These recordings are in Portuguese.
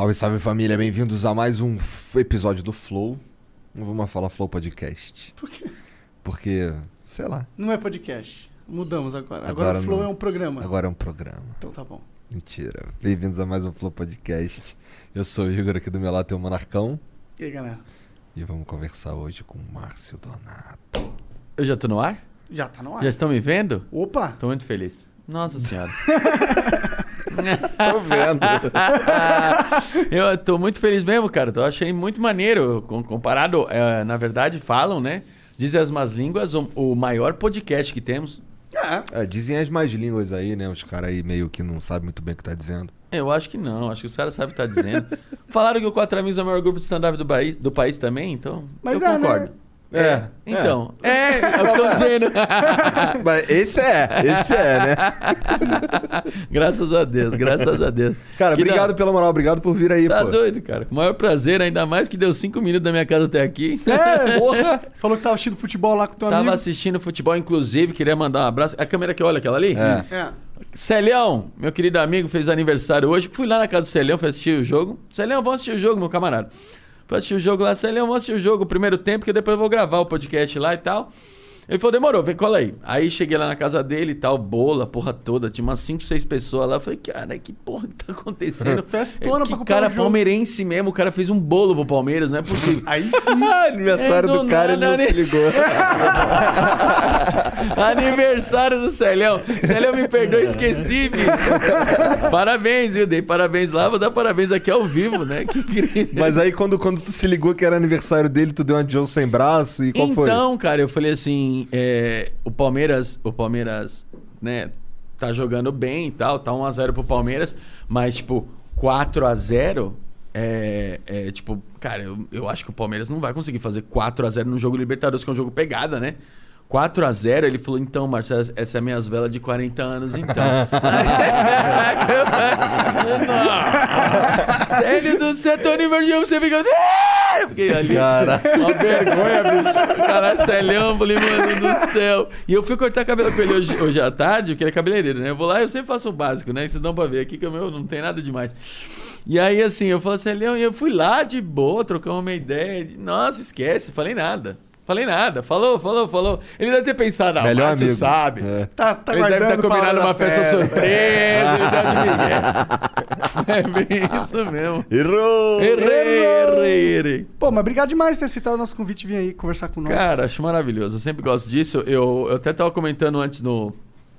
Salve, salve família, bem-vindos a mais um episódio do Flow. Não vamos falar Flow Podcast. Por quê? Porque, sei lá, Não é podcast. Mudamos agora. Agora, Agora o Flow não. é um programa. agora é um programa. Então tá bom. Mentira. Bem-vindos a mais um Flow Podcast. Eu sou o Igor, aqui do meu lado tem o Monarcão. E aí, galera? E vamos conversar hoje com o Márcio Donato. Eu já tô no ar? Já tá no ar? Já estão me vendo? Opa! Tô muito feliz. Nossa senhora. Tô vendo. eu tô muito feliz mesmo, cara. Eu achei muito maneiro. com- Comparado, é, na verdade, falam, né? Dizem as más línguas, o, o maior podcast que temos. É. É, dizem as mais línguas aí, né? Os caras aí meio que não sabem muito bem o que tá dizendo. Eu acho que não, acho que os caras sabem o que tá dizendo. Falaram que o Quatro Amigos é o maior grupo de stand-up do país, do país também, então Mas eu é, né? Concordo. É, Então, é, é o que estão dizendo. Mas esse é, esse é, né? graças a Deus, graças a Deus. Cara, Que obrigado não. pela moral, obrigado por vir aí, Tá pô. doido, cara. O maior prazer, ainda mais que deu cinco minutos da minha casa até aqui. É, porra! Falou que tava assistindo futebol lá com teu Tava amigo. assistindo futebol, inclusive, queria mandar um abraço. A câmera que olha aquela ali? É. É. Celhão, meu querido amigo, fez aniversário hoje. Fui lá na casa do Celhão, fui assistir o jogo. Celhão, vamos assistir o jogo, meu camarada. Fui assistir o jogo lá. Celhão, vamos assistir o jogo o primeiro tempo, que depois eu vou gravar o podcast lá e tal. Ele falou, demorou, vem, cola aí. Aí cheguei lá na casa dele e tal, bola, porra toda. Tinha umas 5, 6 pessoas lá. Eu falei, cara, que porra que tá acontecendo? Festona que pra comprar cara o jogo. palmeirense mesmo, o cara fez um bolo pro Palmeiras, não é possível. Aí sim. Aniversário É, do do cara, ele nada, não né? se ligou. Aniversário do Celhão. Celhão, me perdoa, esqueci, bicho. Parabéns, viu? Dei parabéns lá, vou dar parabéns aqui ao vivo, né? Que incrível. Mas aí quando, quando tu se ligou que era aniversário dele, tu deu uma Joe sem braço e qual foi? então, cara, eu falei assim, é, o Palmeiras, o Palmeiras, né, tá jogando bem e tal, tá 1x0 pro Palmeiras, mas, tipo, 4x0, é, é, tipo, cara, eu, eu acho que o Palmeiras não vai conseguir fazer 4x0 no jogo Libertadores, que é um jogo pegada, né? 4x0, ele falou, então, Marcelo, essa é a minhas velas de 40 anos, então. Sério do Tony Vergão, você fica. "Ah!" Fiquei ali. Cara. Uma vergonha, bicho. Caralho, Celhão, falei, mano do céu. E eu fui cortar cabelo com ele hoje, hoje à tarde, porque ele é cabeleireiro, né? Eu vou lá e eu sempre faço o básico, né? Isso dão pra ver aqui que o meu não tem nada demais. E aí, assim, eu falei, Celhão, e eu fui lá de boa, trocamos uma ideia. Nossa, esquece, falei nada. Falei nada, falou, falou, falou. Ele deve ter pensado, ah, Melhor amigo. sabe. É. Tá, tá pra hora combinando da uma festa surpresa. ele de Miguel. É bem isso mesmo. Errou! Errei, errei, errei. Pô, mas obrigado demais por ter aceitado o nosso convite e vir aí conversar com nós. Cara, acho maravilhoso. Eu sempre gosto disso. Eu, eu até tava comentando antes no.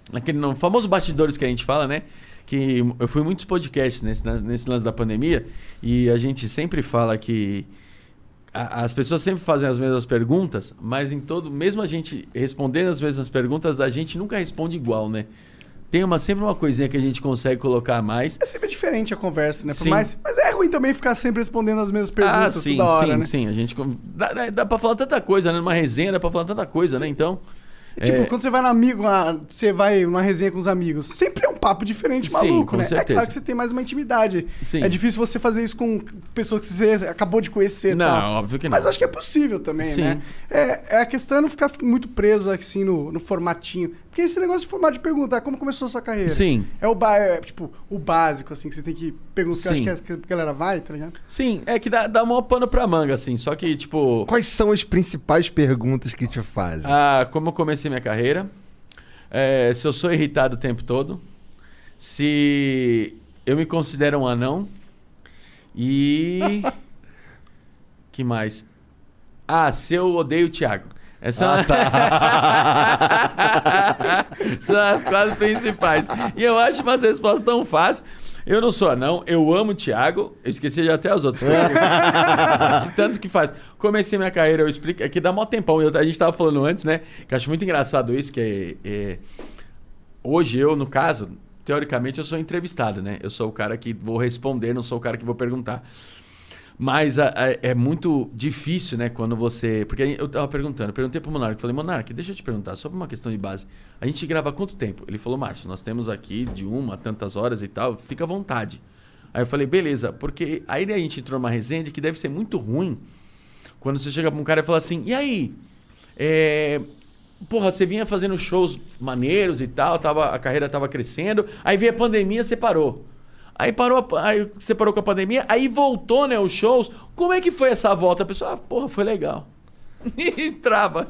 Naquele no famoso bastidores que a gente fala, né? Que eu fui em muitos podcasts nesse, nesse lance da pandemia. E a gente sempre fala que. A- As pessoas sempre fazem as mesmas perguntas, mas em todo, mesmo a gente respondendo as mesmas perguntas, a gente nunca responde igual, né? Tem uma, sempre uma coisinha que a gente consegue colocar mais. É sempre diferente a conversa, né? Por Sim. mais... Mas é ruim também ficar sempre respondendo as mesmas perguntas ah, sim, toda hora, sim, né? sim. A gente. Dá, dá, dá pra falar tanta coisa, né? Numa resenha dá pra falar tanta coisa, né? Então. Tipo, é, quando você vai no amigo, uma- você vai numa resenha com os amigos, sempre é um papo diferente, Sim, maluco, com né? É certeza. claro que você tem mais uma intimidade. Sim. É difícil você fazer isso com pessoas que você acabou de conhecer. Não, tal. óbvio que não. Mas acho que é possível também, Sim. né? É, é a questão é não ficar muito preso assim no, no formatinho. Porque esse negócio de formato de pergunta, ah, como começou a sua carreira? Sim. É o é, tipo, o básico, assim, que você tem que perguntar, que eu Sim. acho que a, que a galera vai, tá ligado? Sim, é que dá, dá um pano pra manga, assim. Só que, tipo. Quais são as principais perguntas que te fazem? Ah, como eu comecei minha carreira, é, se eu sou irritado o tempo todo, se eu me considero um anão. E. que mais? Ah, se eu odeio o Thiago. Essa Ah, tá. são as quatro principais. E eu acho umas respostas tão fáceis. Eu não sou anão, eu amo o Thiago. Eu esqueci já até os outros. Tanto que faz. Comecei minha carreira, eu explico. Aqui dá mó tempão. Eu- a gente tava falando antes, né? Que eu acho muito engraçado isso, que é- é hoje eu, no caso, teoricamente eu sou entrevistado, né? Eu sou o cara que vou responder, não sou o cara que vou perguntar. Mas a- a- é muito difícil, né, quando você. Porque eu tava perguntando, eu perguntei pro Monark, falei, Monark, deixa eu te perguntar, sobre uma questão de base. A gente grava quanto tempo? Ele falou, Márcio, nós temos aqui de uma a tantas horas e tal, fica à vontade. Aí eu falei, beleza, porque aí a gente entrou numa resenha de que deve ser muito ruim quando você chega pra um cara e fala assim, e aí? É, Porra, você vinha fazendo shows maneiros e tal, tava, a carreira tava crescendo, aí veio a pandemia, você parou. Aí parou, aí você parou com a pandemia, aí voltou, né, os shows. Como é que foi essa volta? A pessoa, ah, porra, foi legal. E trava.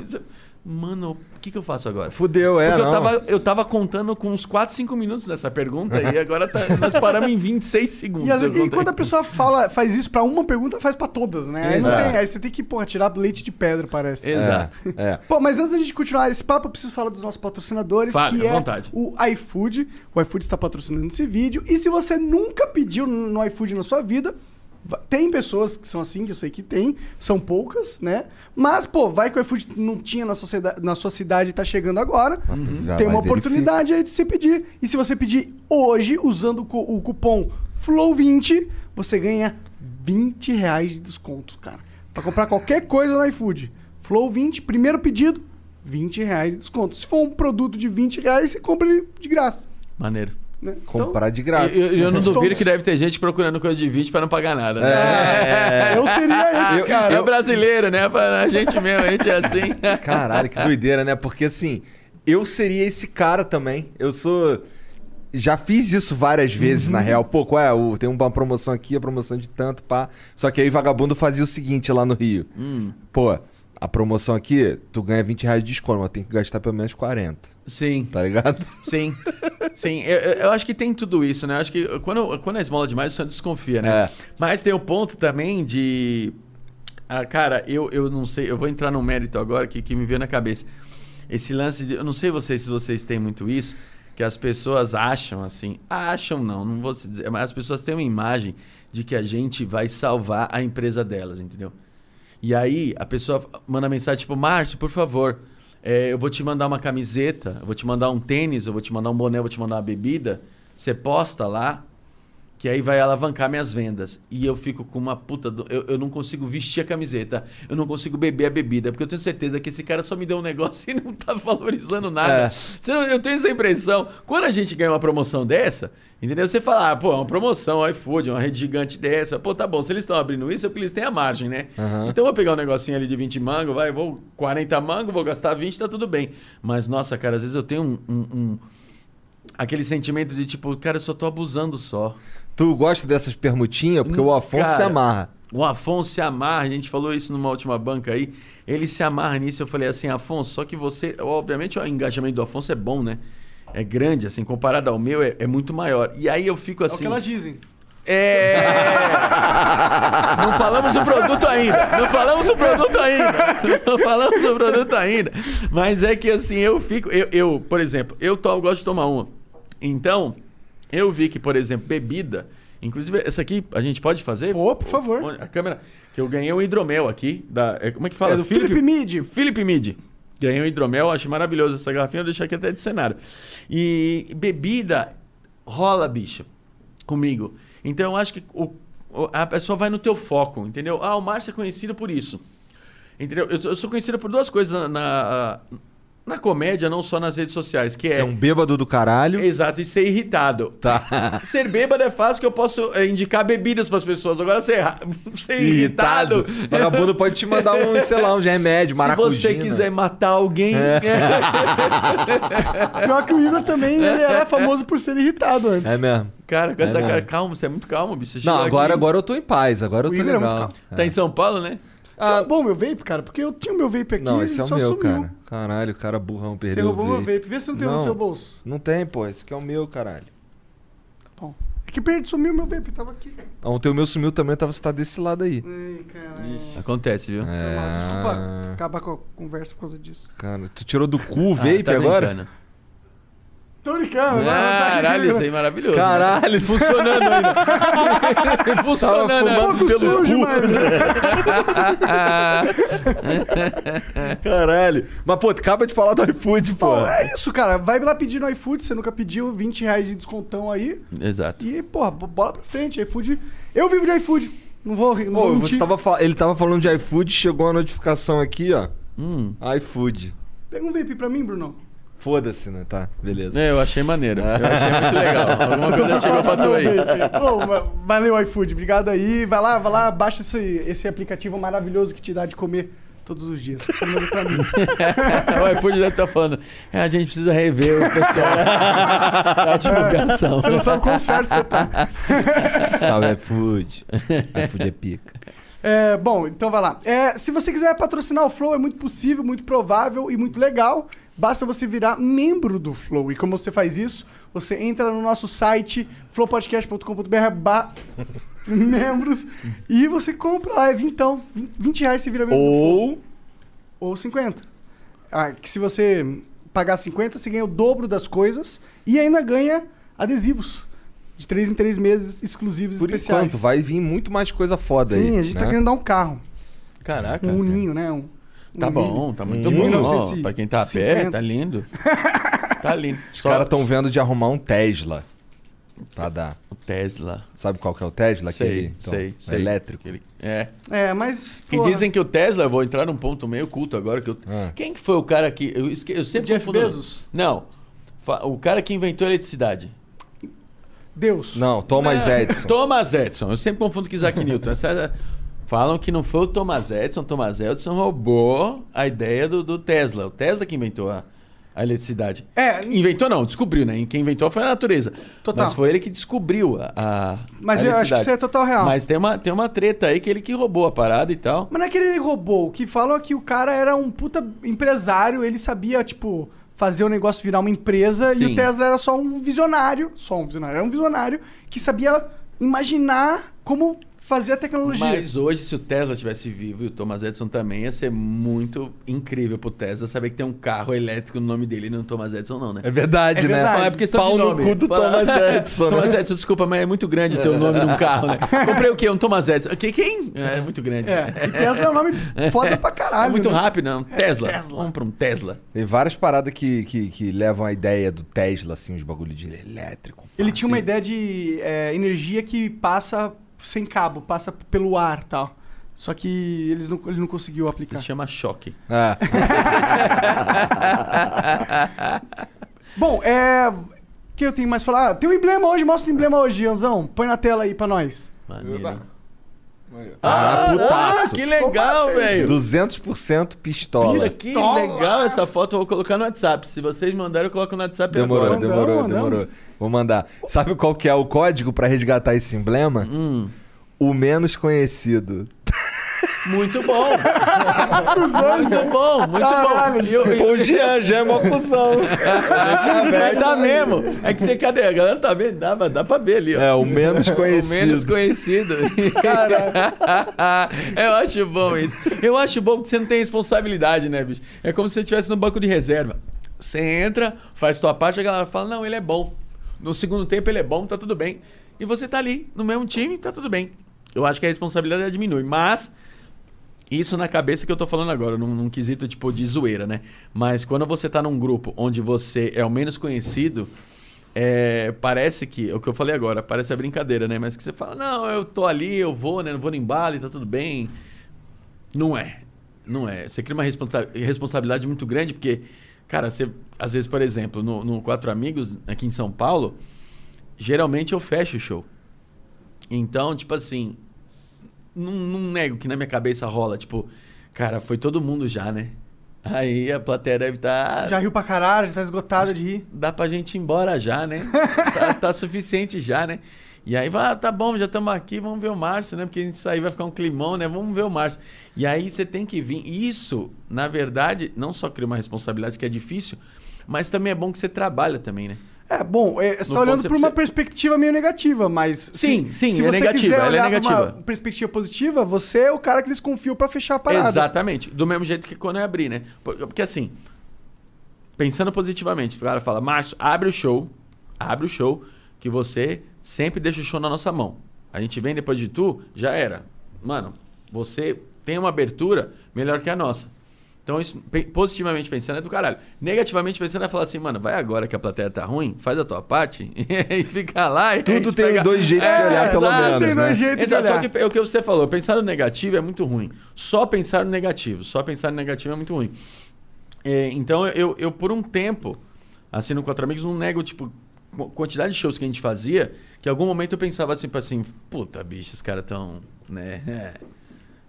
Mano, o que, que eu faço agora? Fudeu, é. Porque eu não. tava, eu tava contando com uns 4, 5 minutos nessa pergunta e agora tá- nós paramos em 26 segundos. E, eu vezes- e quando a pessoa fala, faz isso pra uma pergunta, faz pra todas, né? Aí, tem- aí você tem que, porra, tirar leite de pedra, parece. Exato. É. Pô, mas antes da gente continuar esse papo, eu preciso falar dos nossos patrocinadores, Fale, que é vontade. o iFood. O iFood está patrocinando esse vídeo. E se você nunca pediu no iFood na sua vida, tem pessoas que são assim, que eu sei que tem, são poucas, né? Mas, pô, vai que o iFood não tinha na sua, cida- na sua cidade e tá chegando agora. Já tem uma oportunidade aí de você pedir. E se você pedir hoje, usando o cupom FLOW20, você ganha 20 reais de desconto, cara. Pra comprar qualquer coisa no iFood. FLOW20, primeiro pedido, 20 reais de desconto. Se for um produto de 20 reais, você compra ele de graça. Maneiro. Né? Então, Comprar de graça. Eu, eu não Estou- duvido que deve ter gente procurando coisa de 20 pra não pagar nada. Né? É. eu seria esse Eu- cara. É o brasileiro, né? A gente mesmo, a gente é assim. Caralho, que doideira, né? Porque assim, eu seria esse cara também. Eu sou. Já fiz isso várias vezes, na real. Pô, qual é? O- Tem uma promoção aqui, a promoção de tanto, pá. Só que aí vagabundo fazia o seguinte lá no Rio. Hum, Pô, a promoção aqui, tu ganha 20 reais de desconto, mas tem que gastar pelo menos 40. sim, Tá ligado? sim. Sim, eu, eu- acho que tem tudo isso, né? Eu acho que quando, quando é esmola demais, você desconfia, né? É. Mas tem o ponto também de. Ah, cara, eu, eu não sei, eu vou entrar num mérito agora que, que me veio na cabeça. Esse lance de. Eu não sei vocês se vocês têm muito isso, que as pessoas acham assim. Acham não, não vou se dizer, mas as pessoas têm uma imagem de que a gente vai salvar a empresa delas, entendeu? E aí a pessoa manda mensagem tipo, Márcio, por favor, é, eu vou te mandar uma camiseta, eu vou te mandar um tênis, eu vou te mandar um boné, eu vou te mandar uma bebida. Você posta lá, que aí vai alavancar minhas vendas. E eu fico com uma puta. do- Eu, eu não consigo vestir a camiseta, eu não consigo beber a bebida, porque eu tenho certeza que esse cara só me deu um negócio e não tá valorizando nada. É. Eu tenho essa impressão. Quando a gente ganha uma promoção dessa, entendeu? Você fala, ah, pô, é uma promoção, iFood, uma rede gigante dessa. Pô, tá bom, se eles estão abrindo isso é porque eles têm a margem, né? Aham. Então eu vou pegar um negocinho ali de 20 mango, vai, vou 40 mango, vou gastar 20, tá tudo bem. Mas, nossa, cara, às vezes eu tenho um- um- um aquele sentimento de tipo, cara, eu só tô abusando só. Tu gosta dessas permutinhas? Porque Hum, o Afonso se cara. amarra. O Afonso se amarra, a gente falou isso numa última banca aí. Ele se amarra nisso. Eu falei assim, Afonso, só que você. Obviamente o engajamento do Afonso é bom, né? É grande, assim, comparado ao meu, é, é muito maior. E aí eu fico É o assim. que elas dizem. É. Não falamos o produto ainda. Não falamos o produto ainda. Não falamos o produto ainda. Mas é que assim, eu fico. Eu, eu, por exemplo, eu to- gosto de tomar uma. Então, eu vi que, por exemplo, bebida. Inclusive, essa aqui a gente pode fazer? Pô, por favor. A câmera. Que eu ganhei um hidromel aqui. Da, é, como é que fala? É do Felipe Mid. Felipe Mid. Ganhei um hidromel, achei maravilhoso essa garrafinha, eu deixei aqui até de cenário. E bebida rola, bicho, comigo. Então eu acho que o- o- a pessoa vai no teu foco, entendeu? Ah, o Márcio é conhecido por isso. Entendeu? Eu, eu sou conhecido por duas coisas na, na, na comédia, não só nas redes sociais, que é... é um bêbado do caralho. Exato, e ser irritado. Tá. Ser bêbado é fácil que eu posso é, indicar bebidas para as pessoas. Agora ser, ser irritado. Vagabundo pode te mandar um, sei lá, um remédio, Se maracujina. você quiser matar alguém. Pior que o Igor também, ele era famoso por ser irritado antes. É mesmo. Cara, com essa mesmo. cara, calma, você é muito calmo, bicho. Você Não, agora, aqui- agora eu tô em paz, agora eu O tô Igor é muito legal. Tá em São Paulo, né? Você roubou meu vape, cara? Porque eu tinha o meu vape aqui Não, e esse é o só meu, sumiu. cara. Caralho, o cara burrão perdeu Você roubou o meu vape. vape. Vê se não tem um Não. no seu bolso. Não tem, pô. Esse aqui é o meu, caralho. Bom. É que perdi, sumiu meu vape, tava aqui. Ontem o meu sumiu também, tava você tá desse lado aí. Ai, caralho. Acontece, viu? É. Desculpa acabar com a conversa por causa disso. Cara, tu tirou do cu o vape Ah, tá agora? brincando. Tô brincando, não tá Caralho, isso aí é maravilhoso. né? Caralho, Funcionando ainda. Funcionando. Tava né? Pouco pelo sujo, cu. mas... Caralho. Mas, pô, acaba de falar do iFood, pô. Pô, é isso, cara. Vai lá pedir no iFood, você nunca pediu 20 reais de descontão aí. Exato. E, porra, bola pra frente. iFood. Eu vivo de iFood. Não vou, não Pô, vou tava fa- ele tava falando de iFood, chegou a notificação aqui, ó. Hum. iFood. Pega um vape pra mim, Bruno. Foda-se, né? Tá, beleza. É, eu achei maneiro. Eu achei muito legal. Alguma coisa chegou pra tu aí. Pô, va- valeu, iFood. Obrigado aí. Vai lá, vai lá, baixa esse, esse aplicativo maravilhoso que te dá de comer todos os dias. Pra mim. o iFood deve estar falando. É, a gente precisa rever o pessoal pra divulgação. Você não sabe quão certo você tá. Salve iFood. iFood é pica. É, bom, então vai lá. É, se você quiser patrocinar o Flow, é muito possível, muito provável e muito legal. Basta você virar membro do Flow. E como você faz isso? Você entra no nosso site flowpodcast.com.br membros e você compra lá, é vintão. 20 reais você vira membro do Flow. Ou. Ou 50. Ah, que se você pagar 50, você ganha o dobro das coisas e ainda ganha adesivos. De 3 em 3 meses exclusivos Por especiais. enquanto, vai vir muito mais coisa foda aí. Sim, a gente tá né? querendo dar um carro. Caraca. Um uninho, né? Um, Tá um bom, tá muito bom. 1950. Ó, pra quem tá a pé, tá lindo. Tá lindo. Os caras estão vendo de arrumar um Tesla. Pra dar. O Tesla. Sabe qual que é o Tesla? Sei, Aquele, então, sei, sei. Elétrico. Aquele- É. É, mas. Que porra, dizem que o Tesla, eu vou entrar num ponto meio culto agora. Que eu... Ah. Quem que foi o cara que. Eu, esque... eu sempre Jeff confundo- Bezos? Não. O cara que inventou a eletricidade. Deus. Não, Thomas Não, Edison. Thomas Edison. Eu sempre confundo com Isaac Newton. Essa- Falam que não foi o Thomas Edison. Thomas Edison roubou a ideia do, do Tesla. O Tesla que inventou a, a eletricidade. É, Inventou não, descobriu, né? Quem inventou foi a natureza. Total. Mas foi ele que descobriu a, a Mas a eu acho que isso é total real. Mas tem uma, tem uma treta aí que ele que roubou a parada e tal. Mas não é que ele roubou. O que falam é que o cara era um puta empresário, ele sabia, tipo, fazer o negócio virar uma empresa e Sim. o Tesla era só um visionário. Só um visionário. Era um visionário que sabia imaginar como fazer a tecnologia. Mas hoje, se o Tesla tivesse vivo e o Thomas Edison também, ia ser muito incrível pro Tesla saber que tem um carro elétrico no nome dele e não o Thomas Edison, não, né? É verdade, É né? verdade. Fala, é porque questão Pau no cu do Fala- Thomas Edison, né? Thomas Edison, desculpa, mas é muito grande ter o nome num carro, né? Comprei o quê? Um Thomas Edison. Que- Quem? É muito grande. É, e Tesla é um nome foda pra caralho. É muito né? rápido, não? Tesla. Tesla. Vamos pra um Tesla. Tem várias paradas que, que, que levam a ideia do Tesla, assim, os bagulho de elétrico. Ele tinha uma sim. ideia de é, energia que passa sem cabo, passa pelo ar e tal. Só que eles não, ele não conseguiu aplicar. Isso chama choque. É. Bom, é. O que eu tenho mais pra falar? Ah, tem um emblema hoje, mostra o emblema hoje, Ianzão. Põe na tela aí pra nós. Maneiro. Ah, putaço. que legal, velho. 200% pistola. Olha, que Pistola. legal essa foto. Eu vou colocar no WhatsApp. Se vocês mandarem, eu coloco no WhatsApp Demorou, agora. Demorou, mandamos. demorou. Vou mandar. Sabe qual que é o código pra resgatar esse emblema? Hum, O menos conhecido. muito bom. muito bom, muito Caralho, bom. E eu- e- Pô, o Jean, Jean é mó cuzão. Mas tá mesmo. É que você, cadê? A galera tá vendo? Dá, dá pra ver ali, ó. É, o menos O conhecido. menos conhecido. Eu acho bom isso. Eu acho bom porque você não tem responsabilidade, né, bicho? É como se você estivesse no banco de reserva. Você entra, faz tua parte, a galera fala, não, ele é bom. No segundo tempo ele é bom, tá tudo bem. E você tá ali, no mesmo time, tá tudo bem. Eu acho que a responsabilidade diminui. Mas, isso na cabeça que eu tô falando agora, num, num quesito tipo de zoeira, né? Mas quando você tá num grupo onde você é o menos conhecido, é, parece que, é o que eu falei agora, parece a brincadeira, né? Mas que você fala, não, eu tô ali, eu vou, né? Não vou no embalo tá tudo bem. Não é. Não é. Você cria uma responsa- responsabilidade muito grande, porque, cara, você, às vezes, por exemplo, no, no Quatro Amigos, aqui em São Paulo, geralmente eu fecho o show. Então, tipo assim, não, não nego que na minha cabeça rola, tipo, cara, foi todo mundo já, né? Aí a plateia deve estar. Já riu pra caralho, já tá esgotado de rir. Dá pra gente ir embora já, né? tá, tá suficiente já, né? E aí, vai, ah, tá bom, já estamos aqui, vamos ver o Márcio, né? Porque a gente sair vai ficar um climão, né? Vamos ver o Márcio. E aí você tem que vir. Isso, na verdade, não só cria uma responsabilidade que é difícil, mas também é bom que você trabalha também, né? É, bom, é, você No tá olhando por uma precisa- perspectiva meio negativa, mas. Sim, sim, se é você negativa, quiser ela é olhar negativa. uma perspectiva positiva, você é o cara que eles confiam pra fechar a parada. Exatamente. Do mesmo jeito que quando eu abri, né? Por- Porque assim, pensando positivamente, o cara fala, Márcio, abre o show, abre o show, que você sempre deixa o show na nossa mão. A gente vem depois de tu, já era. Mano, você tem uma abertura melhor que a nossa. Então, isso, positivamente pensando, é do caralho. Negativamente pensando, é falar assim, mano, vai agora que a plateia tá ruim, faz a tua parte e fica lá. e Tudo tem pega- dois jeitos de É, olhar, pelo exato. menos, tem né? dois jeitos de Exato, só olhar. que é o que você falou, pensar no negativo é muito ruim. Só pensar no negativo, só pensar no negativo é muito ruim. É, então eu, eu, por um tempo, assim, no Quatro Amigos, não nego, tipo, qu- quantidade de shows que a gente fazia, que em algum momento eu pensava assim, tipo assim, puta, bicho, os caras tão, né, é,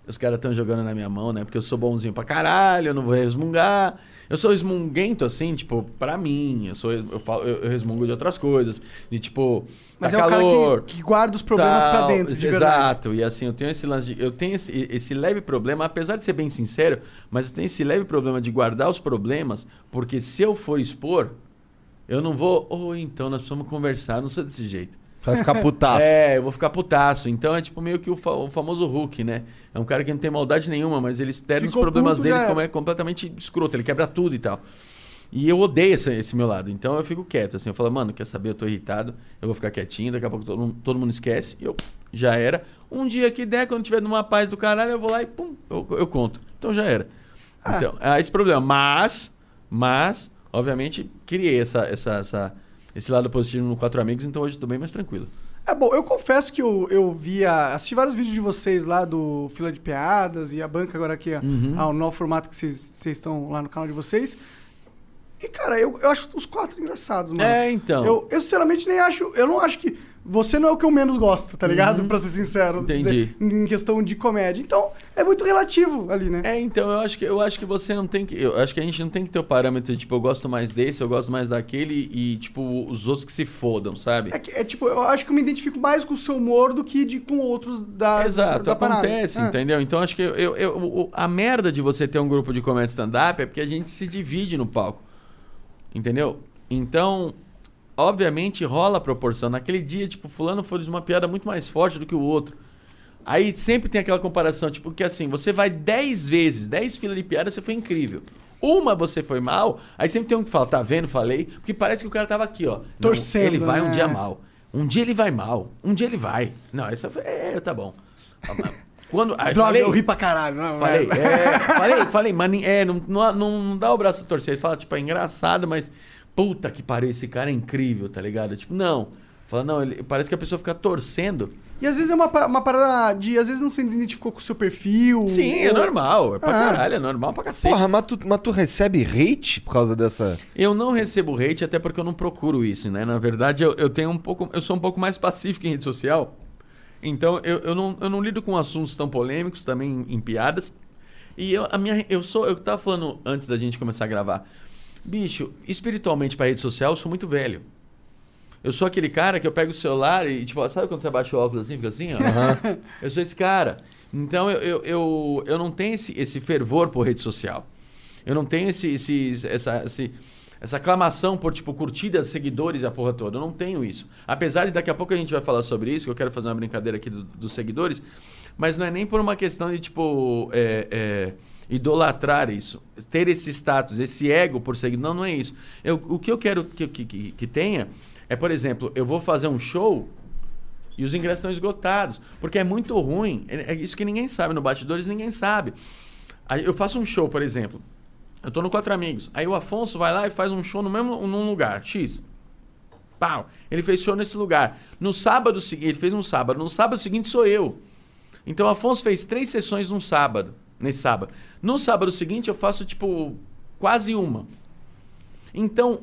os caras tão jogando na minha mão, né, porque eu sou bonzinho pra caralho, eu não vou resmungar. Eu sou resmunguento, assim, tipo, pra mim, eu, sou, eu, falo, eu, eu resmungo de outras coisas, de tipo, Mas tá é o calor, cara que, que guarda os problemas pra tal, dentro, de Exato. verdade. E assim, eu tenho esse lance de- eu tenho esse, esse leve problema, apesar de ser bem sincero, mas eu tenho esse leve problema de guardar os problemas, porque se eu for expor, eu não vou, ou então nós precisamos conversar, eu não sou desse jeito. Vai ficar putaço. É, eu vou ficar putaço. Então é tipo meio que o, fa- o famoso Hulk, né? É um cara que não tem maldade nenhuma, mas ele externa os problemas puto, deles como é completamente escroto, ele quebra tudo e tal. E eu odeio esse, esse meu lado. Então eu fico quieto, assim. Eu falo, mano, quer saber? Eu tô irritado. Eu vou ficar quietinho. Daqui a pouco todo, mundo- todo mundo esquece. E eu, já era. Um dia que der, quando tiver numa paz do caralho, eu vou lá e pum, eu, eu conto. Então já era. Ah. Então, é esse problema. Mas, mas, obviamente, criei essa, essa, essa, esse lado positivo no Quatro Amigos. Então hoje eu tô bem mais tranquilo. É bom, eu confesso que eu, eu via. Assisti vários vídeos de vocês lá do Fila de Piadas e a banca agora aqui, Uhum. ao novo formato que vocês vocês estão lá no canal de vocês. E, cara, eu, eu acho os quatro engraçados, mano. É, então. Eu, eu sinceramente nem acho. Eu não acho que. Você não é o que eu menos gosto, tá ligado? Pra ser sincero. Uhum. Entendi. de- em questão de comédia. Então, é muito relativo ali, né? É, então, eu acho que eu acho que você não tem que. Eu acho que a gente não tem que ter o parâmetro de, tipo, eu gosto mais desse, eu gosto mais daquele e, tipo, os outros que se fodam, sabe? É, que- é tipo, eu acho que eu me identifico mais com o seu humor do que de, com outros da. Exato, da parada. acontece, É. entendeu? Então acho que eu, eu- eu- a merda de você ter um grupo de comédia stand-up é porque a gente se divide no palco. Entendeu? Então, obviamente rola a proporção. Naquele dia, tipo, fulano fez uma piada muito mais forte do que o outro. Aí sempre tem aquela comparação, tipo, que assim, você vai 10 vezes, 10 filas de piada, você foi incrível. Uma você foi mal, aí sempre tem um que fala, tá vendo, falei, porque parece que o cara tava aqui, ó. Não, Torcendo, Ele vai um né? dia mal. Um dia ele vai mal. Um dia ele vai. Não, essa foi. É, tá bom. Quando. Aí Droga, falei, eu ri pra caralho. Não, Falei, é. é, falei, falei, mas é, não, não, não dá o braço a torcer. Ele fala, tipo, é engraçado, mas puta que pariu, esse cara é incrível, tá ligado? Tipo, não. Fala, não, ele, parece que a pessoa fica torcendo. E às vezes é uma, uma parada de. Às vezes não se identificou com o seu perfil. Sim, é ou- normal, é pra Ah. caralho, é normal pra cacete. Porra, mas tu, mas tu recebe hate por causa dessa. Eu não recebo hate até porque eu não procuro isso, né? Na verdade, eu, eu tenho um pouco. Eu sou um pouco mais pacífico em rede social. Então, eu, eu, não, eu não lido com assuntos tão polêmicos, também em, piadas. E eu, a minha, eu sou. Eu tava falando antes da gente começar a gravar. Bicho, espiritualmente pra rede social, eu sou muito velho. Eu sou aquele cara que eu pego o celular e, tipo, sabe quando você abaixa o óculos assim, fica assim, ó? Eu sou esse cara. Então eu, eu, eu, eu não tenho esse, esse fervor por rede social. Eu não tenho esse, esse, essa, esse, essa aclamação por, tipo, curtidas, seguidores e a porra toda. Eu não tenho isso. Apesar de daqui a pouco a gente vai falar sobre isso, que eu quero fazer uma brincadeira aqui do- dos seguidores, mas não é nem por uma questão de, tipo, é, é, idolatrar isso. Ter esse status, esse ego por seguidor. Não, não é isso. Eu, o que eu quero que, que, que, tenha é, por exemplo, eu vou fazer um show e os ingressos estão esgotados. Porque é muito ruim. É é isso que ninguém sabe. No Bastidores ninguém sabe. Aí eu faço um show, por exemplo. Eu tô no Quatro Amigos. Aí o Afonso vai lá e faz um show no mesmo num lugar, X. Pau. Ele fez show nesse lugar. No sábado seguinte, ele fez um sábado. No sábado seguinte sou eu. Então o Afonso fez três sessões num sábado. Nesse sábado. No sábado seguinte eu faço, tipo, quase uma. Então,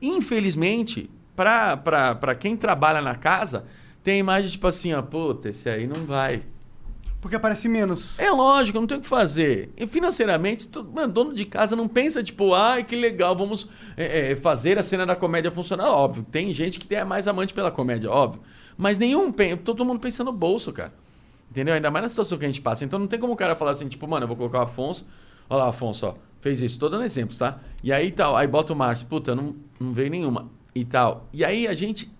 infelizmente, pra quem trabalha na casa, tem a imagem tipo assim, ó, puta, esse aí não vai. Porque aparece menos. É lógico, não tem o que fazer. E financeiramente, tu, mano, dono de casa não pensa, tipo, ai, que legal, vamos é, é, fazer a cena da comédia funcionar. Óbvio, tem gente que é mais amante pela comédia, óbvio. Mas nenhum, todo mundo pensa no bolso, cara. Entendeu? Ainda mais na situação que a gente passa. Então não tem como o cara falar assim, tipo, mano, eu vou colocar o Afonso. Olha lá, Afonso, ó, fez isso. Tô dando exemplos, tá? E aí tal, aí bota o Márcio, puta, não, não veio nenhuma. e tal. E aí a gente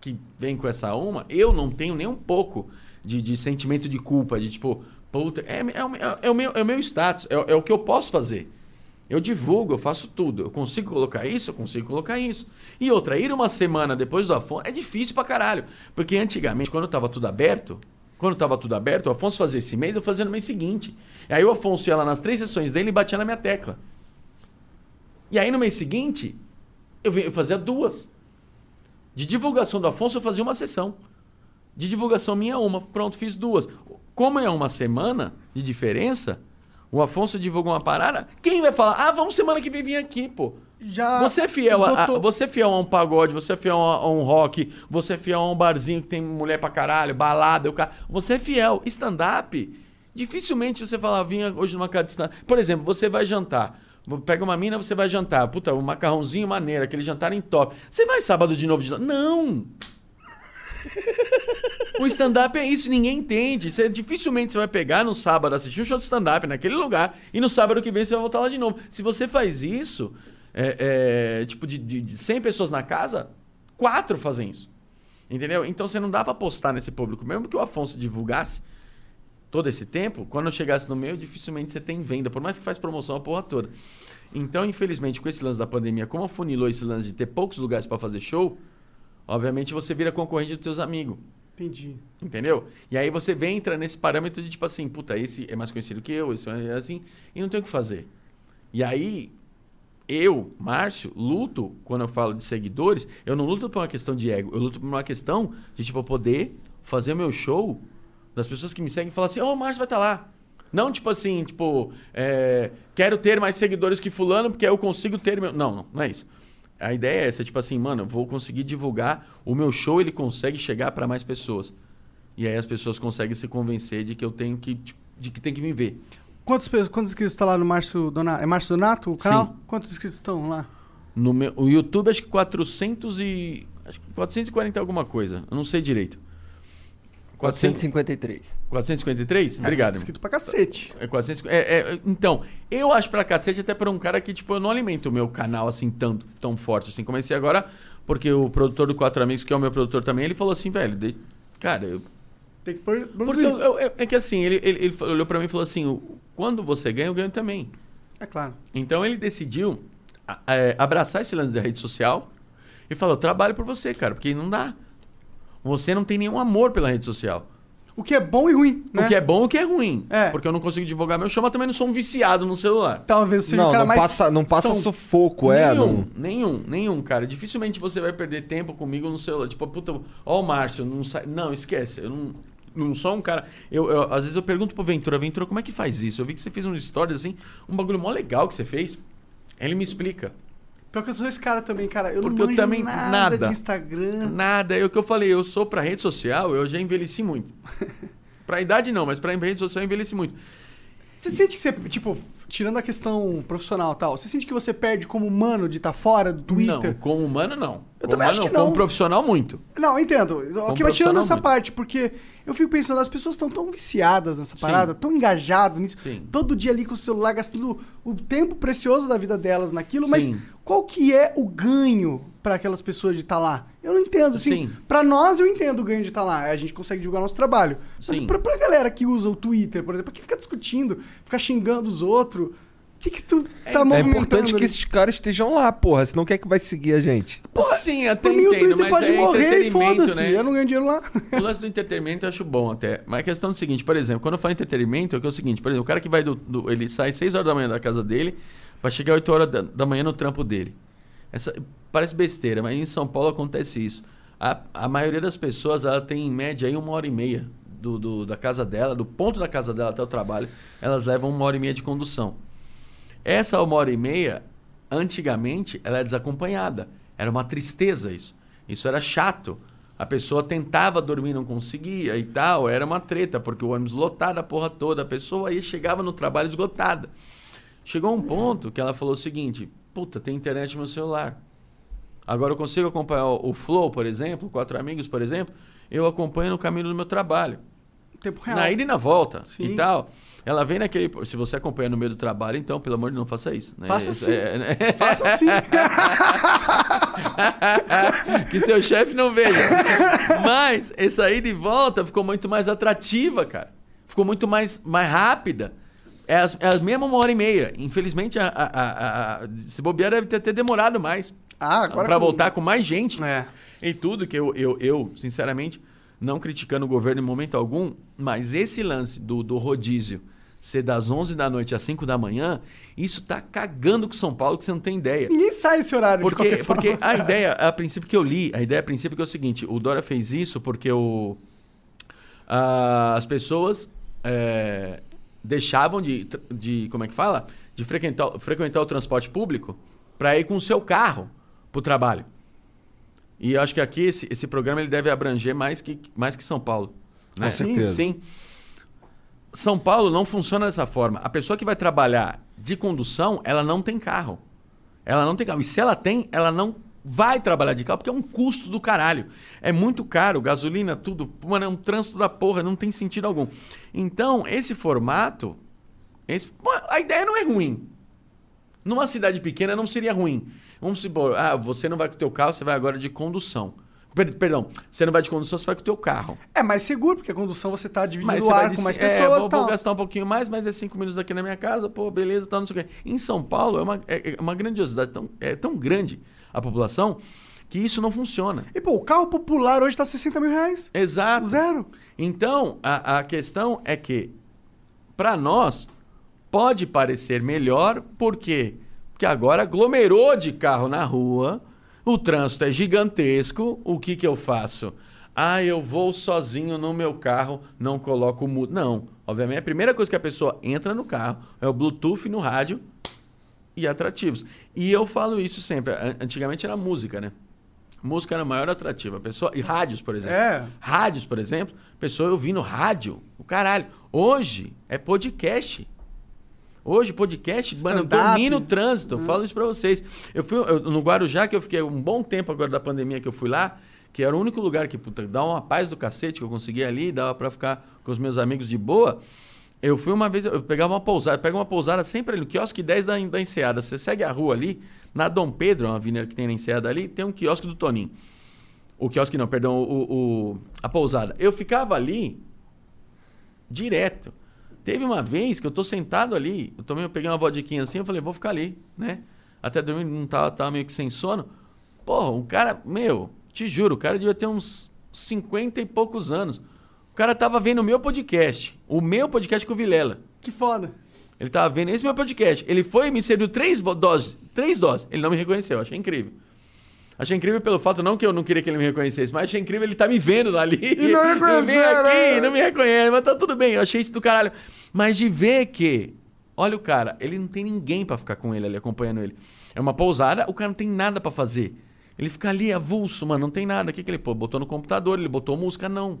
que vem com essa uma, eu não tenho nem um pouco de, de sentimento de culpa, de tipo, puta, é, é, é o, meu, é o meu status, é, é o que eu posso fazer. Eu divulgo, eu faço tudo. Eu consigo colocar isso, eu consigo colocar isso. E outra, ir uma semana depois do Afonso é difícil pra caralho. Porque antigamente, quando tava tudo aberto, quando tava tudo aberto, o Afonso fazia esse mês, eu fazia no mês seguinte. Aí o Afonso ia lá nas três sessões dele e batia na minha tecla. E aí no mês seguinte, eu, eu fazia duas. De divulgação do Afonso, eu fazia uma sessão. De divulgação minha, uma. Pronto, fiz duas. Como é uma semana de diferença, o Afonso divulgou uma parada. Quem vai falar? Ah, vamos semana que vem vir aqui, pô. Já Você é fiel a, você é fiel a um pagode, você é fiel a, a um rock, você é fiel a um barzinho que tem mulher pra caralho, balada, cara. Você é fiel. Stand-up, dificilmente você fala, vinha hoje numa casa de stand Por exemplo, você vai jantar. Pega uma mina, você vai jantar. Puta, um macarrãozinho maneiro, aquele jantar em top. Você vai sábado de novo de novo? Não! O stand-up é isso, ninguém entende. Você, dificilmente você vai pegar no sábado, assistir um show de stand-up naquele lugar, e no sábado que vem você vai voltar lá de novo. Se você faz isso, é, é, tipo, de, de, de 100 pessoas na casa, quatro fazem isso. Entendeu? Então você não dá pra apostar nesse público. Mesmo que o Afonso divulgasse todo esse tempo, quando eu chegasse no meio, dificilmente você tem venda, por mais que faz promoção a porra toda. Então, infelizmente, com esse lance da pandemia, como afunilou esse lance de ter poucos lugares pra fazer show, obviamente você vira concorrente dos seus amigos. Entendi. Entendeu? E aí você vem entra nesse parâmetro de tipo assim, puta, esse é mais conhecido que eu, esse é assim, e não tem o que fazer. E aí, eu, Márcio, luto, quando eu falo de seguidores, eu não luto por uma questão de ego, eu luto por uma questão de, tipo, poder fazer o meu show das pessoas que me seguem e falar assim, ô, o Márcio vai estar lá. Não, tipo assim, tipo, é, quero ter mais seguidores que fulano porque eu consigo ter meu... Não, não, não é isso. A ideia é essa, tipo assim, mano, eu vou conseguir divulgar o meu show, ele consegue chegar para mais pessoas. E aí as pessoas conseguem se convencer de que eu tenho que, tipo, de que tem que me ver. Quantos, quantos inscritos tá lá no Márcio Donato? É Márcio Donato o canal? Sim. Quantos inscritos estão lá? No meu, o YouTube acho que 400 e acho que 440 e alguma coisa, eu não sei direito. 400, 453. 453? Obrigado. irmão. Inscrito pra cacete. É 400, é, é, então, eu acho pra cacete até pra um cara que, tipo, eu não alimento o meu canal assim tão, tão forte assim. Comecei agora porque o produtor do Quatro Amigos, que é o meu produtor também, ele falou assim, velho, de- cara, eu, Tem que pôr. porque eu- eu- eu- é que assim, ele, ele, ele olhou pra mim e falou assim, quando você ganha, eu ganho também. É claro. Então ele decidiu é, abraçar esse lance da rede social e falou, trabalho por você, cara, porque não dá. Você não tem nenhum amor pela rede social. O que é bom e ruim, né? O que é bom e o que é ruim. É. Porque eu não consigo divulgar meu show, mas também não sou um viciado no celular. Talvez seja Não, o cara não mais. passa, não passa são- sufoco, é. nenhum, Não... nenhum, nenhum, cara. Dificilmente você vai perder tempo comigo no celular. Tipo, puta, ó o Márcio, não sai. Não, esquece. Eu não, não sou um cara. Eu, eu- às vezes eu pergunto pro Ventura, Ventura, como é que faz isso? Eu vi que você fez um stories assim, um bagulho mó legal que você fez. Ele me explica. Pior que eu sou esse cara também, cara. Eu Porque não eu também- nada, nada. de Instagram. Nada, é o que eu falei, eu sou pra rede social, eu já envelheci muito. pra idade não, mas pra rede social eu envelheci muito. Você sente que você, tipo, tirando a questão profissional e tal, você sente que você perde como humano de estar fora do Twitter? Não, como humano não. Eu como também humano, acho que Como não. profissional muito. Não, entendo. Ok, mas tirando essa muito. parte, porque eu fico pensando, as pessoas estão tão viciadas nessa Sim. parada, tão engajadas nisso, Sim. todo dia ali com o celular, gastando o tempo precioso da vida delas naquilo, mas Sim. qual que é o ganho para aquelas pessoas de estar lá? Eu não entendo. Assim, Sim. Pra nós, eu entendo o ganho de estar lá. A gente consegue divulgar nosso trabalho. Mas Sim. pra, pra galera que usa o Twitter, por exemplo, que fica discutindo, fica xingando os outros, que que tu tá É movimentando importante que esses caras estejam lá, porra. Senão quem é que vai seguir a gente? Sim, até Por mim, o Twitter pode é morrer e foda-se. né? Eu não ganho dinheiro lá. O lance do entretenimento eu acho bom até. Mas a questão é o seguinte, por exemplo, quando eu falo entretenimento, é que é o seguinte, por exemplo, o cara que vai do. do- ele sai 6 horas da manhã da casa dele pra chegar 8 horas da, da manhã no trampo dele. Essa, parece besteira, mas em São Paulo acontece isso. A, a maioria das pessoas ela tem em média aí uma hora e meia do, do- da casa dela, do ponto da casa dela até o trabalho, elas levam uma hora e meia de condução. Essa uma hora e meia, antigamente, ela é desacompanhada. Era uma tristeza isso. Isso era chato. A pessoa tentava dormir, não conseguia e tal. Era uma treta, porque o ônibus lotado a porra toda. A pessoa aí chegava no trabalho esgotada. Chegou um ponto que ela falou o seguinte: Puta, tem internet no meu celular. Agora eu consigo acompanhar o Flow, por exemplo, Quatro Amigos, por exemplo. Eu acompanho no caminho do meu trabalho. Tempo real. Na ida e na volta Sim. e tal. Ela vem naquele. Se você acompanha no meio do trabalho, então, pelo amor de Deus, não faça isso. né? Faça Isso sim. é- né? Faça assim. que seu chefe não veja. Mas essa ida e volta ficou muito mais atrativa, cara. Ficou muito mais, mais rápida. É as, é as mesmas uma hora e meia. Infelizmente, a, a, a, se bobear deve ter até demorado mais. Ah, agora Pra voltar com mais gente. É. Em tudo que eu, eu, eu, sinceramente, não criticando o governo em momento algum, mas esse lance do, do rodízio ser das 11 da noite às 5 da manhã, isso tá cagando com São Paulo que você não tem ideia. Ninguém sai esse horário de Porque, forma. porque a ideia, a princípio que eu li, a ideia a princípio que é o seguinte, o Dória fez isso porque o, ah, as pessoas é, deixavam de, de, como é que fala? De frequentar, frequentar o transporte público para ir com o seu carro para o trabalho. E eu acho que aqui esse, esse programa ele deve abranger mais que, mais que São Paulo. né? Com certeza. Sim. São Paulo não funciona dessa forma. A pessoa que vai trabalhar de condução, ela não tem carro. Ela não tem carro. E se ela tem, ela não vai trabalhar de carro, porque é um custo do caralho. É muito caro, gasolina, tudo. Mano, é um trânsito da porra, não tem sentido algum. Então, esse formato. Esse, a ideia não é ruim. Numa cidade pequena não seria ruim. Vamos supor, ah, você não vai com o teu carro, você vai agora de condução. Per- Perdão, você não vai de condução, você vai com o teu carro. É mais seguro, porque a condução você tá dividindo Mas o ar de com mais é, pessoas vou, e tal. vou gastar um pouquinho mais, mas é cinco minutos aqui na minha casa, pô, beleza, tal, não sei o quê. Em São Paulo é uma, é, é uma grandiosidade, tão, é tão grande a população que isso não funciona. E, pô, o carro popular hoje tá 60 mil reais. Exato. Zero. Então, a, a questão é que, para nós, pode parecer melhor, por quê? Porque agora aglomerou de carro na rua, o trânsito é gigantesco, o que, que eu faço? Ah, eu vou sozinho no meu carro, não coloco o mudo. Não, obviamente a primeira coisa que a pessoa entra no carro é o Bluetooth no rádio e atrativos. E eu falo isso sempre. An- Antigamente era música, né? Música era a maior atrativa. A pessoa, e rádios, por exemplo. É. Rádios, por exemplo, pessoa ouvindo rádio, o caralho. Hoje é podcast. Hoje, podcast, mano, domino o trânsito, eu falo isso pra vocês. Eu fui eu- no Guarujá, que eu fiquei um bom tempo agora da pandemia que eu fui lá, que era o único lugar que, puta, dá uma paz do cacete que eu consegui ali, dava pra ficar com os meus amigos de boa. Eu fui uma vez, eu pegava uma pousada, pega uma pousada sempre ali no quiosque 10 da, da Enseada. Você segue a rua ali, na Dom Pedro, uma avenida que tem na Enseada ali, tem um quiosque do Toninho. O quiosque não, perdão, o, o- a pousada. Eu ficava ali direto. Teve uma vez que eu tô sentado ali, eu tomei, eu peguei uma vodquinha assim, eu falei, vou ficar ali, né? Até dormir, não tava, tava meio que sem sono. Porra, o cara, meu, te juro, o cara devia ter uns 50 e poucos anos. O cara tava vendo o meu podcast, o meu podcast com o Vilela. Que foda. Ele tava vendo esse meu podcast. Ele foi e me serviu três doses. Três doses. Ele não me reconheceu. Achei incrível. Achei incrível pelo fato, não que eu não queria que ele me reconhecesse, mas achei incrível ele tá me vendo ali. E não vem reconhecer, aqui, né? não me reconhece, mas tá tudo bem. Eu achei isso do caralho. Mas de ver que, olha o cara, ele não tem ninguém pra ficar com ele ali, acompanhando ele. É uma pousada, o cara não tem nada pra fazer. Ele fica ali avulso, mano, não tem nada. O que, que ele pô, botou no computador? Ele botou música? Não.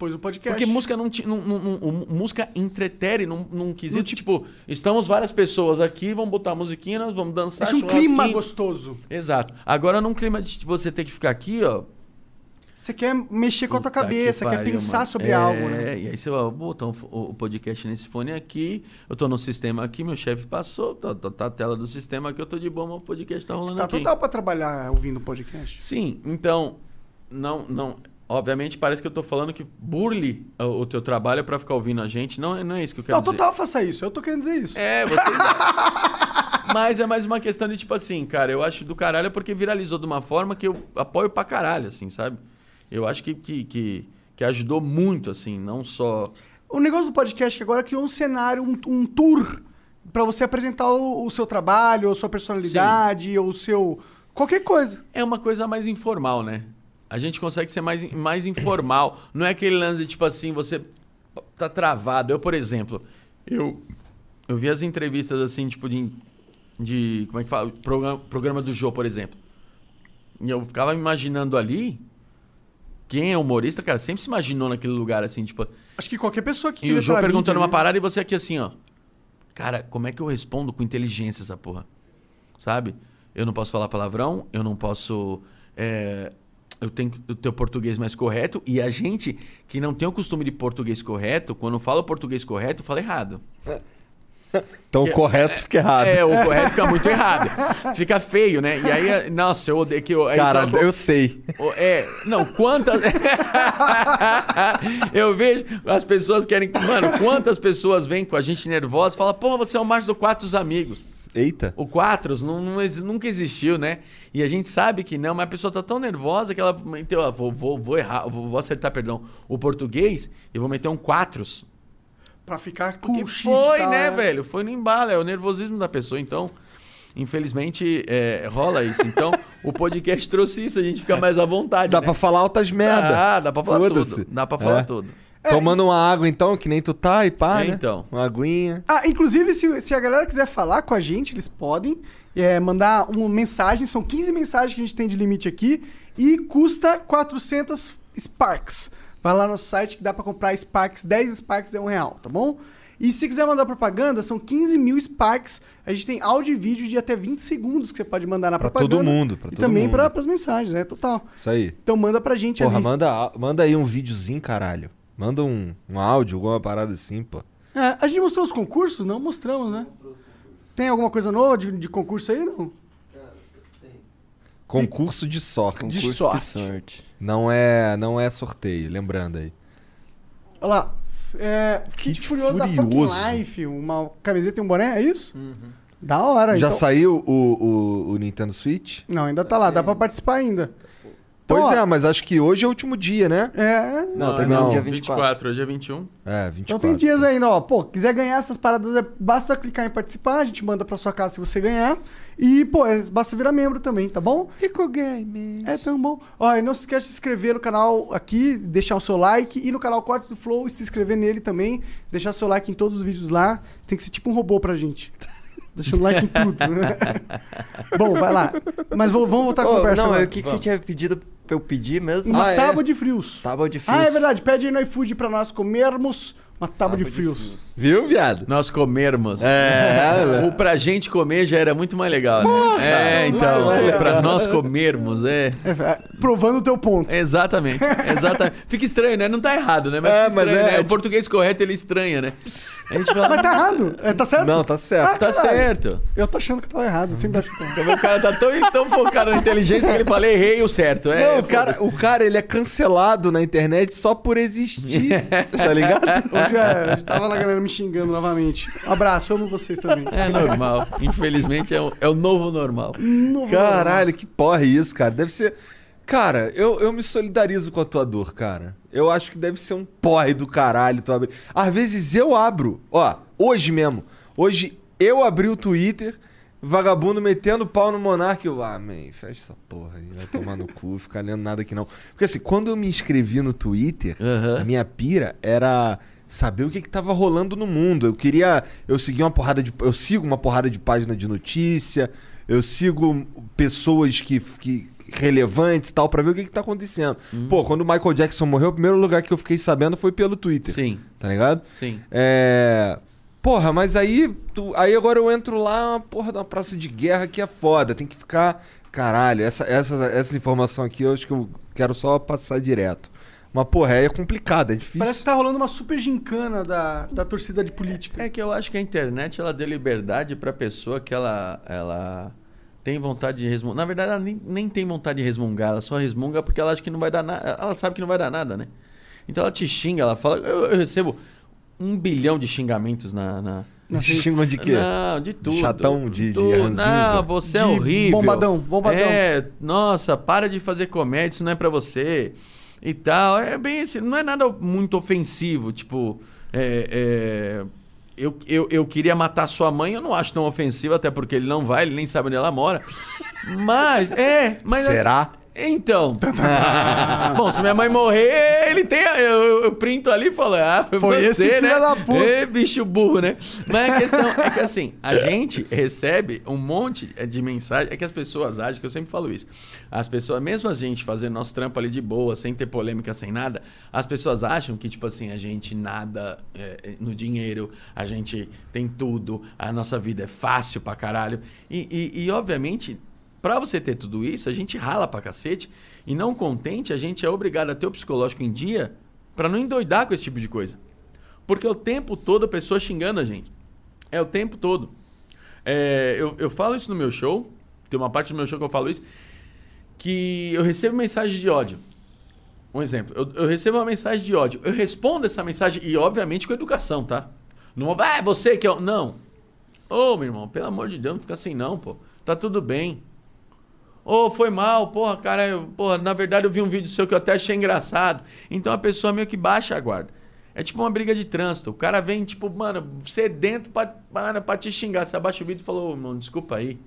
Pôs um podcast. Porque música não, ti- não, não- não- o- música entretere num, num quesito, tipo, estamos várias pessoas aqui, vamos botar musiquinha, nós vamos dançar, Deixa um clima gostoso. Exato. Agora, num clima de você ter que ficar aqui, ó. Você quer mexer com a tua cabeça, que quer pariu, pensar mano. sobre É, algo, né? E aí você vai, botar um o, o podcast nesse fone aqui, eu tô no sistema aqui, meu chefe passou, tá, tá- tá a tela do sistema aqui, eu tô de boa, meu podcast tá rolando Tá aqui. total pra trabalhar ouvindo podcast. Sim, então, não, não, obviamente parece que eu tô falando que burle o, teu trabalho pra ficar ouvindo a gente, não, é- não é isso que eu quero Não, dizer. total faça isso. Eu tô querendo dizer isso. É, você. Mas é mais uma questão de tipo assim, cara, eu acho do caralho porque viralizou de uma forma que eu apoio pra caralho, assim, sabe? Eu acho que, que, que, que ajudou muito, assim, não só. O negócio do podcast que agora criou um cenário, um, um tour pra você apresentar o, o seu trabalho, ou sua personalidade, ou o seu. qualquer coisa. É uma coisa mais informal, né? A gente consegue ser mais, mais informal. Não é aquele lance de tipo assim, você tá travado. Eu, por exemplo, eu, eu vi as entrevistas assim, tipo, de. de como é que fala? Programa, programa do Jô, por exemplo. E eu ficava me imaginando ali. Quem é humorista, cara, sempre se imaginou naquele lugar assim, tipo. Acho que qualquer pessoa que E o Jô pra perguntando uma né? parada e você aqui assim, ó. Cara, como é que eu respondo com inteligência essa porra? Sabe? Eu não posso falar palavrão, eu não posso. é, eu tenho que ter o português mais correto. E a gente que não tem o costume de português correto, quando fala o português correto, fala errado. Então o correto fica errado. É, o correto fica muito errado. Fica feio, né? E aí, nossa, eu odeio que eu. Cara, troca- eu sei. É, não, quantas. eu vejo as pessoas querem. Mano, quantas pessoas vêm com a gente nervosa e falam, pô, você é o macho do quatro dos amigos. Eita. O Quatros não, não nunca existiu, né? E a gente sabe que não, mas a pessoa tá tão nervosa que ela meteu, ah, vou, vou, vou errar, vou, vou acertar, perdão, o português e vou meter um Quatros. Pra ficar Porque com chique foi, né, velho? Foi no embalo, é o nervosismo da pessoa. Então, infelizmente, é, rola isso. Então, o podcast trouxe isso, a gente fica mais à vontade. Dá né? pra falar altas merda. Ah, dá pra falar tudo. Dá pra falar É. tudo. Tomando uma água então, que nem tu tá e pá, É, né? então. Uma aguinha. Ah, inclusive, se, se a galera quiser falar com a gente, eles podem é, mandar uma mensagem. São 15 mensagens que a gente tem de limite aqui. E custa 400 Sparks. Vai lá no site que dá pra comprar Sparks. 10 Sparks é um real, tá bom? E se quiser mandar propaganda, são 15 mil Sparks. A gente tem áudio e vídeo de até 20 segundos que você pode mandar na Pra propaganda. todo mundo, pra e todo também mundo. para as mensagens, né? Total. Isso aí. Então manda pra gente Porra, ali. manda, manda aí um videozinho, caralho. Manda um, um áudio, alguma parada assim, pô. É, a gente mostrou os concursos? Não mostramos, né? Tem alguma coisa nova de, de concurso aí, não? Concurso de sorte. De Concurso sorte. de sorte. Não é, não é sorteio, lembrando aí. Olha lá. É, kit Kit Furioso, da Furioso. Fucking Life. Uma camiseta e um boné, é isso? Da hora. Já então- saiu o, o, o Nintendo Switch? Não, ainda tá lá. Dá pra participar ainda. Pois Então, ó, é, mas acho que hoje é o último dia, né? É... Não, terminou não. no dia 24. hoje é 21. É, Então 24. tem dias ainda, ó. Pô, quiser ganhar essas paradas, é- basta clicar em participar, a gente manda pra sua casa se você ganhar. E, pô, é- basta virar membro também, tá bom? Rico Games. É tão bom. Ó, e não se esquece de se inscrever no canal aqui, deixar o seu like e no canal Cortes do Flow e se inscrever nele também. Deixar seu like em todos os vídeos lá. Você tem que ser tipo um robô pra gente. Deixando like em tudo. bom, vai lá. Mas vou- vamos voltar a Ô, conversa. não, agora. o que, que você tinha pedido eu pedir mesmo? Uma Ah, é? tábua de frios. Tábua de fios. Ah, é verdade. Pede aí no iFood pra nós comermos uma tábua, de frios. Viu, viado? Nós comermos. É, O pra gente comer já era muito mais legal, né? É, então, vai, pra nós comermos, é. É, é, provando o teu ponto. Exatamente, exatamente. Fica estranho, né? Não tá errado, né? Mas É, fica mas estranho, é, né? é O português correto, ele estranha, né? A gente fala, Mas tá errado. É, tá certo? Não, tá certo. tá caralho. certo. Eu tô achando que tava errado. Sempre acho que. O cara tá tão, tão focado na inteligência que ele fala, errei o certo. É, Não, o cara, o cara, ele é cancelado na internet só por existir, tá ligado? Hoje, é, hoje tava lá a galera me xingando novamente. Um abraço, amo vocês também. É normal. Infelizmente é o, é o novo normal. Novo Caralho, que porra é isso, cara? Deve ser... Cara, eu, eu me solidarizo com a tua dor, cara. Eu acho que deve ser um porre do caralho tu abrir. Às vezes eu abro. Ó, hoje mesmo. Hoje eu abri o Twitter, vagabundo metendo pau no Monark. Eu, ah, man, fecha essa porra aí. Vai tomar no cu, ficar lendo nada aqui não. Porque assim, quando eu me inscrevi no Twitter, Aham. a minha pira era saber o que, que tava rolando no mundo. Eu queria. Eu segui uma porrada de. Eu sigo uma porrada de página de notícia. Eu sigo pessoas que. que relevantes e tal, pra ver o que, que tá acontecendo. Pô, quando o Michael Jackson morreu, o primeiro lugar que eu fiquei sabendo foi pelo Twitter. Sim, Tá ligado? sim. É. Porra, mas aí. tu- aí agora eu entro lá, porra de uma praça de guerra que é foda. Tem que ficar. Caralho, essa, essa, essa informação aqui eu acho que eu quero só passar direto. Mas, porra, é complicado, é difícil. Parece que tá rolando uma super gincana da, da torcida de política. É que eu acho que a internet ela deu liberdade pra pessoa que ela, ela tem vontade de resmungar. Na verdade, ela nem, nem tem vontade de resmungar, ela só resmunga porque ela acha que não vai dar nada. Ela sabe que não vai dar nada, né? Então ela te xinga, ela fala. Eu, eu recebo um bilhão de xingamentos na. na... Xingam de quê? Não, de tudo. Chatão, de- de tudo. ranzinza? Não, você é De horrível. bombadão, bombadão. É, nossa, para de fazer comédia, isso não é pra você. E tal. É bem assim, não é nada muito ofensivo. Tipo, é, é, eu, eu, eu queria matar sua mãe, eu não acho tão ofensivo, até porque ele não vai, ele nem sabe onde ela mora. Mas, é. Mas Será? Então. Bom, se minha mãe morrer, ele tem. Eu, eu printo ali e falo, ah, foi, Foi você, esse filho né? da puta. Ê, bicho burro, né? Mas a questão é que assim, a gente recebe um monte de mensagem. É que as pessoas acham, que eu sempre falo isso. As pessoas, mesmo a gente fazendo nosso trampo ali de boa, sem ter polêmica, sem nada, as pessoas acham que, tipo assim, a gente nada é, no dinheiro, a gente tem tudo, a nossa vida é fácil pra caralho. E, e, e, obviamente, Pra você ter tudo isso, a gente rala pra cacete. E não contente, a gente é obrigado a ter o psicológico em dia pra não endoidar com esse tipo de coisa. Porque é o tempo todo a pessoa xingando a gente. É o tempo todo. É, eu, eu falo isso no meu show. Tem uma parte do meu show que eu falo isso. Que eu recebo mensagem de ódio. Um exemplo. Eu, eu recebo uma mensagem de ódio. Eu respondo essa mensagem, e obviamente com educação, tá? Não vai, ah, você que é. o-" Não. Ô, meu irmão, pelo amor de Deus, não fica assim não, pô. Tá tudo bem. Ô, foi mal, porra, cara, eu, porra, na verdade eu vi um vídeo seu que eu até achei engraçado. Então a pessoa meio que baixa a guarda. É tipo uma briga de trânsito. O cara vem, tipo, mano, sedento pra, mano, pra te xingar. Você abaixa o vídeo e falou, ô, mano, desculpa aí.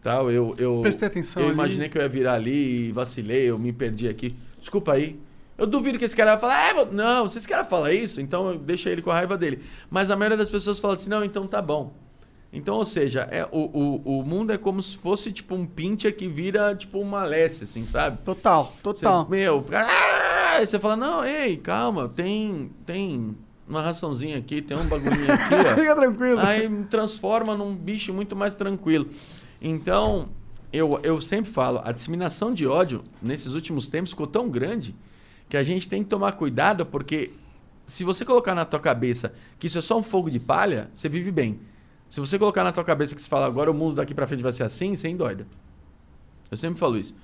Tal, eu, eu, Prestei atenção Eu ali. imaginei que eu ia virar ali e vacilei, eu me perdi aqui. Desculpa aí. Eu duvido que esse cara vai falar, ah, não, se esse cara fala isso, então eu deixa ele com a raiva dele. Mas a maioria das pessoas fala assim, não, então tá bom. Então, ou seja, é, o, o, o mundo é como se fosse tipo um pincher que vira tipo uma Alessia, assim, sabe? Total, total. Você, meu, "Ah!" você fala, não, ei, calma, tem, tem uma raçãozinha aqui, tem um bagulhinho aqui, ó. Fica tranquilo. Aí me transforma num bicho muito mais tranquilo. Então, eu, eu sempre falo, a disseminação de ódio nesses últimos tempos ficou tão grande que a gente tem que tomar cuidado, porque se você colocar na tua cabeça que isso é só um fogo de palha, você vive bem. Se você colocar na tua cabeça que você fala, agora o mundo daqui pra frente vai ser assim, você endoida. Eu sempre falo isso.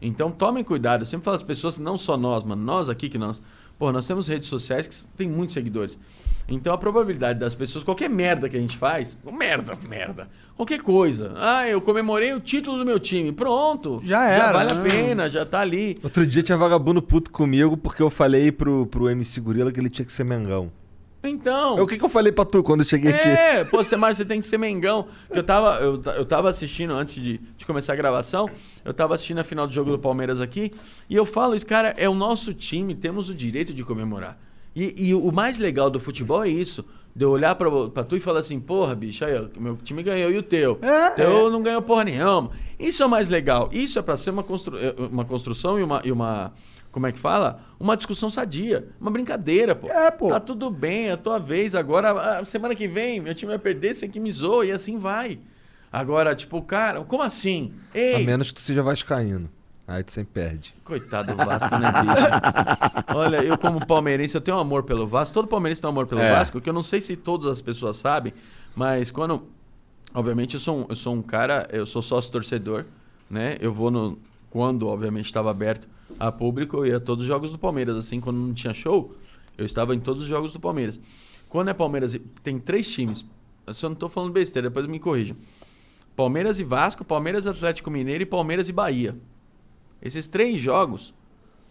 Então tomem cuidado. Eu sempre falo às pessoas, não só nós, mano, nós aqui que nós. Pô, nós temos redes sociais que tem muitos seguidores. Então a probabilidade das pessoas, qualquer merda que a gente faz, merda, merda, qualquer coisa. Ah, eu comemorei o título do meu time. Pronto. Já Já era, vale a né? pena, já tá ali. Outro dia tinha vagabundo puto comigo porque eu falei pro, pro MC Gorila que ele tinha que ser Mengão. Então. O que, que eu falei pra tu quando eu cheguei aqui? É, pô, você, Márcio, você tem que ser Mengão. Eu tava, eu, eu tava assistindo, antes de, de começar a gravação, eu tava assistindo a final do jogo do Palmeiras aqui, e eu falo isso, cara, é o nosso time, temos o direito de comemorar. E, e o mais legal do futebol é isso. De eu olhar pra, pra tu e falar assim, porra, bicho, aí, ó, meu time ganhou e o teu? É, o teu não ganhou porra nenhuma. Isso é o mais legal. Isso é pra ser uma, constru eh, uma construção e uma, e uma. Como é que fala? Uma discussão sadia. Uma brincadeira, pô. É, pô. Tá tudo bem, é a tua vez. Agora, a semana que vem, meu time vai perder, você que me zoa, e assim vai. Agora, tipo, cara, como assim? A Ei, menos que tu seja vascaíno. Aí tu sempre perde. Coitado do Vasco, né, bicho? Olha, eu como palmeirense, eu tenho um amor pelo Vasco. Todo palmeirense tem um amor pelo É. Vasco, que eu não sei se todas as pessoas sabem, mas quando... Obviamente, eu sou um, eu sou um cara, eu sou sócio torcedor, né? Eu vou no... Quando, obviamente, estava aberto a público, eu ia a todos os jogos do Palmeiras. Assim, quando não tinha show, eu estava em todos os jogos do Palmeiras. Quando é Palmeiras, tem três times. Eu só não estou falando besteira, depois me corrijam. Palmeiras e Vasco, Palmeiras e Atlético Mineiro e Palmeiras e Bahia. Esses três jogos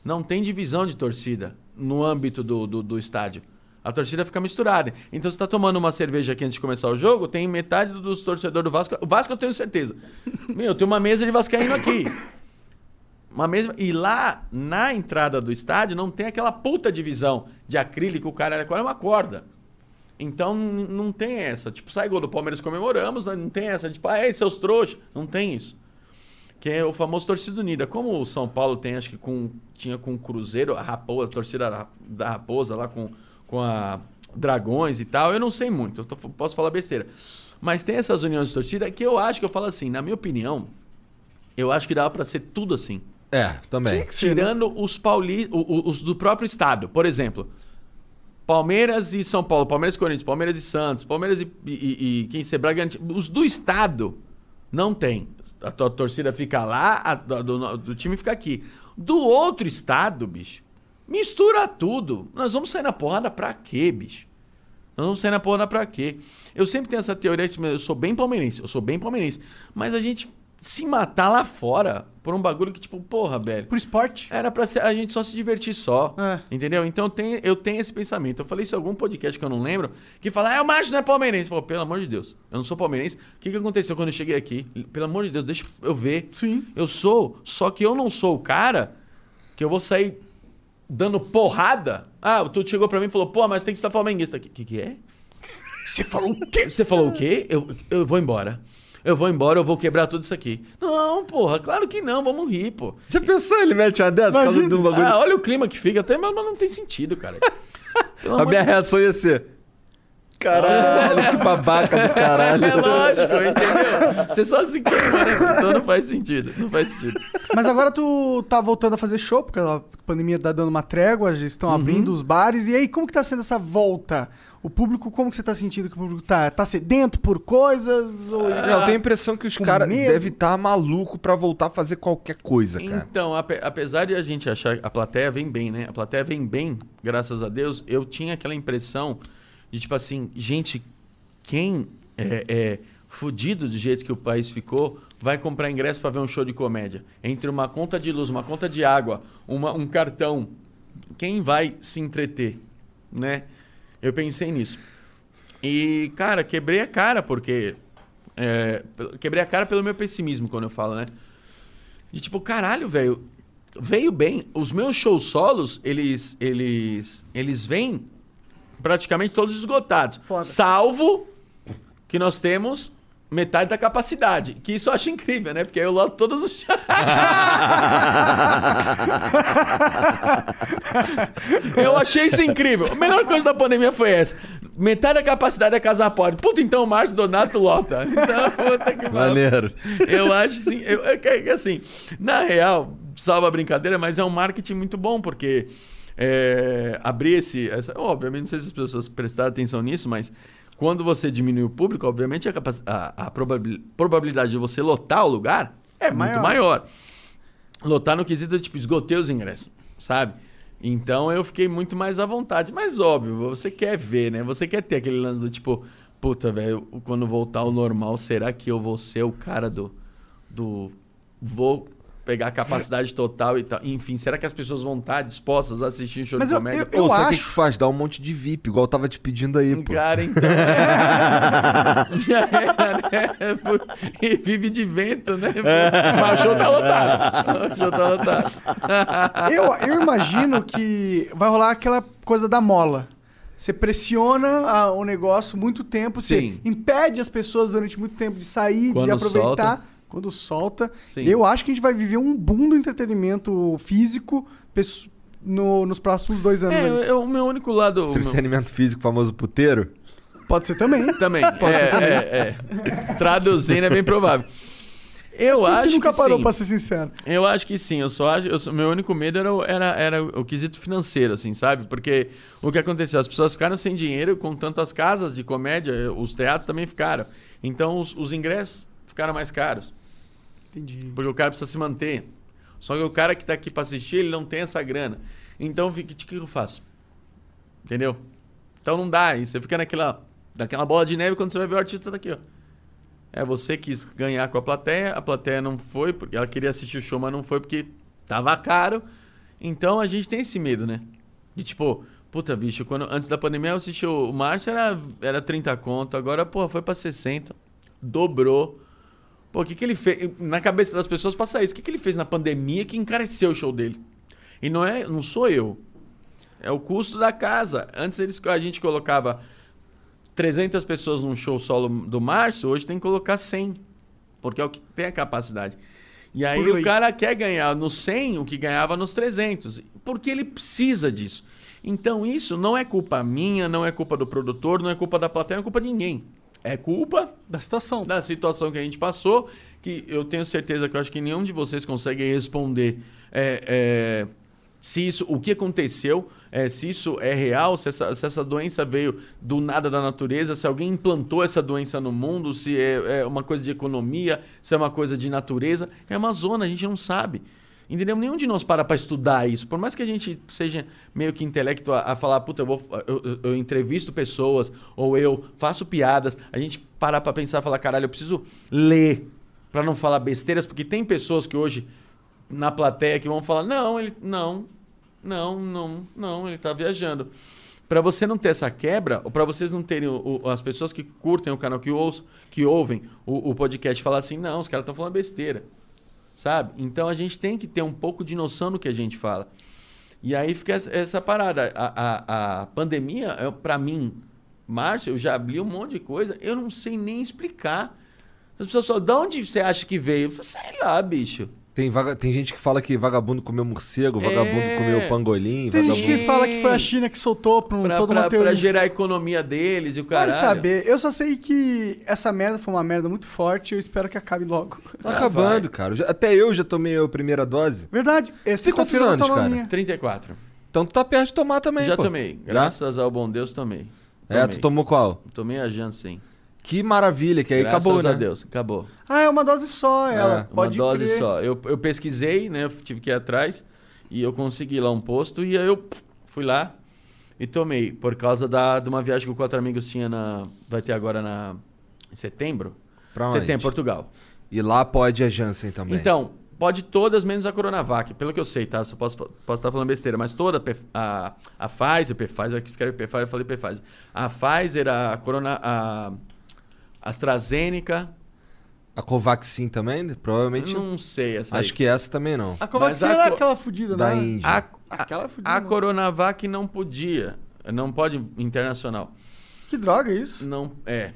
não tem divisão de torcida no âmbito do, do, do estádio. A torcida fica misturada. Então você está tomando uma cerveja aqui antes de começar o jogo, tem metade dos torcedores do Vasco. O Vasco eu tenho certeza. Meu, tem uma mesa de Vascaíno aqui. Uma mesa. E lá, na entrada do estádio, não tem aquela puta divisão de acrílico, o cara é uma corda. Então não tem essa. Tipo, sai gol do Palmeiras comemoramos, né? não tem essa. Tipo, ah, ei, seus trouxas. Não tem isso. Que é o famoso torcida unida. Como o São Paulo tem, acho que com, tinha com o Cruzeiro, a Raposa, a torcida da- Raposa lá com, com a Dragões e tal, eu não sei muito, eu tô- posso falar besteira. Mas tem essas uniões de torcida que eu acho que eu falo assim, na minha opinião, eu acho que dava pra ser tudo assim. É, também. Tinha que ser, né? Tirando os pauli os do próprio estado. Por exemplo, Palmeiras e São Paulo, Palmeiras e Corinthians, Palmeiras e Santos, Palmeiras e, e, e- quem ser Bragantino. Os do estado não tem. A tua torcida fica lá, a do, do- do time fica aqui. Do outro estado, bicho, mistura tudo. Nós vamos sair na porrada pra quê, bicho? Nós vamos sair na porrada pra quê? Eu sempre tenho essa teoria, eu sou bem palmeirense, eu sou bem palmeirense. Mas a gente se matar lá fora por um bagulho que, tipo, porra, velho. Pro esporte. Era pra ser, a gente só se divertir só. É. Entendeu? Então eu tenho, eu tenho esse pensamento. Eu falei isso em algum podcast que eu não lembro, que fala, ah, o Márcio não é palmeirense. Pô, pelo amor de Deus, eu não sou palmeirense. O que, que aconteceu quando eu cheguei aqui? Pelo amor de Deus, deixa eu ver. Sim. Eu sou, só que eu não sou o cara que eu vou sair dando porrada. Ah, tu chegou pra mim e falou, pô, mas tem que estar flamenguista. O que, que que é? Você falou o quê? Você falou o quê? Eu, eu vou embora. Eu vou embora, eu vou quebrar tudo isso aqui. Não, porra, claro que não, vamos rir, pô. Já pensou ele mete uma dessa por causa um bagulho? Ah, olha o clima que fica, até mas mas não tem sentido, cara. A minha de- reação ia ser. Caralho, que babaca do caralho. É lógico, entendeu? Você só se queima, né? Então não faz sentido. Não faz sentido. Mas agora tu tá voltando a fazer show, porque a pandemia tá dando uma trégua, já estão Uhum. abrindo os bares. E aí, como que tá sendo essa volta? O público, como que você tá sentindo que o público tá? Tá sedento por coisas? Ou... Não, eu tenho a impressão que os caras devem estar maluco pra voltar a fazer qualquer coisa, cara. Então, ape- apesar de a gente achar que a plateia vem bem, né? A plateia vem bem, graças a Deus, eu tinha aquela impressão de tipo assim, gente, quem é, é fudido do jeito que o país ficou vai comprar ingresso para ver um show de comédia. Entre uma conta de luz, uma conta de água, uma- um cartão, quem vai se entreter, né? Eu pensei nisso. E, cara, quebrei a cara, porque. é, quebrei a cara pelo meu pessimismo quando eu falo, né? De tipo, caralho, velho, veio bem. Os meus shows solos, eles eles eles vêm praticamente todos esgotados. Foda. Salvo que nós temos metade da capacidade. Que isso eu acho incrível, né? Porque aí eu loto todos os eu achei isso incrível. A melhor coisa da pandemia foi essa. Metade da capacidade da Casa Pode. Puta, então o Márcio Donato lota. Então, puta que. Maneiro. Eu acho sim. Eu, é é assim, na real, salva a brincadeira, mas é um marketing muito bom, porque é, abrir esse. Essa, obviamente, não sei se as pessoas prestaram atenção nisso, mas quando você diminui o público, obviamente a, a, a probabil- probabilidade de você lotar o lugar é muito maior. maior. Lotar no quesito, tipo, esgotei os ingressos, sabe? Então eu fiquei muito mais à vontade. Mas óbvio, você quer ver, né? Você quer ter aquele lance do tipo, puta, velho, quando voltar ao normal, será que eu vou ser o cara do. do. Vou pegar a capacidade total e tal. Enfim, será que as pessoas vão estar dispostas a assistir um show Mas de eu- comédia? eu- Ou sabe o que acho- que tu faz? Dá um monte de VIP, igual eu tava te pedindo aí, pô. Cara, então. É... Já era, né? E vive de vento, né? Mas o show tá lotado. O show tá lotado. Eu, eu imagino que vai rolar aquela coisa da mola. Você pressiona a- o negócio muito tempo, Sim. você impede as pessoas durante muito tempo de sair, de Quando aproveitar. solta. Quando solta. Sim. Eu acho que a gente vai viver um boom do entretenimento físico no- nos próximos dois anos. É, aí. eu- eu- o meu único lado. o meu- Entretenimento físico, famoso puteiro. Pode ser também. Também. Pode ser é, também. é, é. Traduzindo é bem provável. Eu acho Você nunca que parou sim. pra ser sincero. Eu acho que sim. Eu só acho. Eu, meu único medo era, o- era, era o quesito financeiro, assim, sabe? Porque o que aconteceu? As pessoas ficaram sem dinheiro com tantas casas de comédia, os teatros também ficaram. Então os, os ingressos ficaram mais caros. Entendi. Porque o cara precisa se manter. Só que o cara que tá aqui pra assistir, ele não tem essa grana. Então, o que, que eu faço? Entendeu? Então não dá. E você fica naquela, naquela bola de neve quando você vai ver o artista daqui, ó. É, você quis ganhar com a plateia, a plateia não foi, porque ela queria assistir o show, mas não foi porque tava caro. Então a gente tem esse medo, né? De tipo, puta bicho, quando, antes da pandemia eu assisti o o Márcio, era, era 30 conto, agora, pô, foi pra 60. Dobrou. Pô, o que, que ele fez? Na cabeça das pessoas passa isso. O que, que ele fez na pandemia que encareceu o show dele? E não é, não sou eu. É o custo da casa. Antes eles, a gente colocava 300 pessoas num show solo do Márcio, hoje tem que colocar 100. Porque é o que tem a capacidade. E aí Por o cara quer ganhar no 100 o que ganhava nos 300. Porque ele precisa disso. Então isso não é culpa minha, não é culpa do produtor, não é culpa da plateia, não é culpa de ninguém. É culpa Da situação. da situação que a gente passou, que eu tenho certeza que eu acho que nenhum de vocês consegue responder é, é, se isso, o que aconteceu, é, se isso é real, se essa, se essa doença veio do nada da natureza, se alguém implantou essa doença no mundo, se é, é uma coisa de economia, se é uma coisa de natureza. É uma zona, a gente não sabe. Entendeu? Nenhum de nós para para estudar isso. Por mais que a gente seja meio que intelecto a, a falar, puta, eu, vou, eu, eu- entrevisto pessoas, ou eu faço piadas, a gente parar para pensar falar, caralho, eu preciso ler para não falar besteiras, porque tem pessoas que hoje na plateia que vão falar, não, ele não, não, não, não, ele tá viajando. Para você não ter essa quebra, ou para vocês não terem o- o- as pessoas que curtem o canal, que, ouçam, que ouvem o, o podcast falar assim, não, os caras estão falando besteira sabe? Então a gente tem que ter um pouco de noção do que a gente fala. E aí fica essa, parada. A, a, a pandemia, para mim, Márcio, eu já abri um monte de coisa, eu não sei nem explicar. As pessoas falam, de onde você acha que veio? Eu falo, sei lá, bicho. Tem, vaga- tem gente que fala que vagabundo comeu morcego, É. vagabundo comeu pangolim, Tem vagabundo... gente que fala que foi a China que soltou pra, um, Pra, toda pra- uma teoria. pra gerar a economia deles e o Pode caralho. saber. Eu só sei que essa merda foi uma merda muito forte e eu espero que acabe logo. Tá acabando, cara. Eu já- Até eu já tomei a primeira dose. Verdade. Esse Tem quantos anos, cara? 34. Então tu tá perto de tomar também, Já pô. tomei. Já? Graças ao bom Deus, tomei. É, Tomei. tu tomou qual? Tomei a Janssen. Que maravilha, que aí Graças acabou, né? a Deus, acabou. Ah, é uma dose só, ela. É, Pode uma dose crer. só. Eu, eu pesquisei, né? Eu tive que ir atrás e eu consegui lá um posto e aí eu fui lá e tomei. Por causa da, de uma viagem que o Quatro Amigos tinha na. Vai ter agora na. Em setembro? Pra onde? Setembro, Portugal. E lá pode a Janssen também. Então, pode todas menos a Coronavac, pelo que eu sei, tá? Só posso, posso estar falando besteira, mas toda P- a, a Pfizer, Pfizer, que escreve Pfizer, eu falei Pfizer. A Pfizer, a Corona, a AstraZeneca, A Covaxin também? Provavelmente. não sei essa aí. Acho que essa também não. A Covaxin era co- aquela fudida, Da né? Índia. A, Aquela a, fudida. a não. Coronavac não podia, não pode internacional. Que droga isso? Não, é.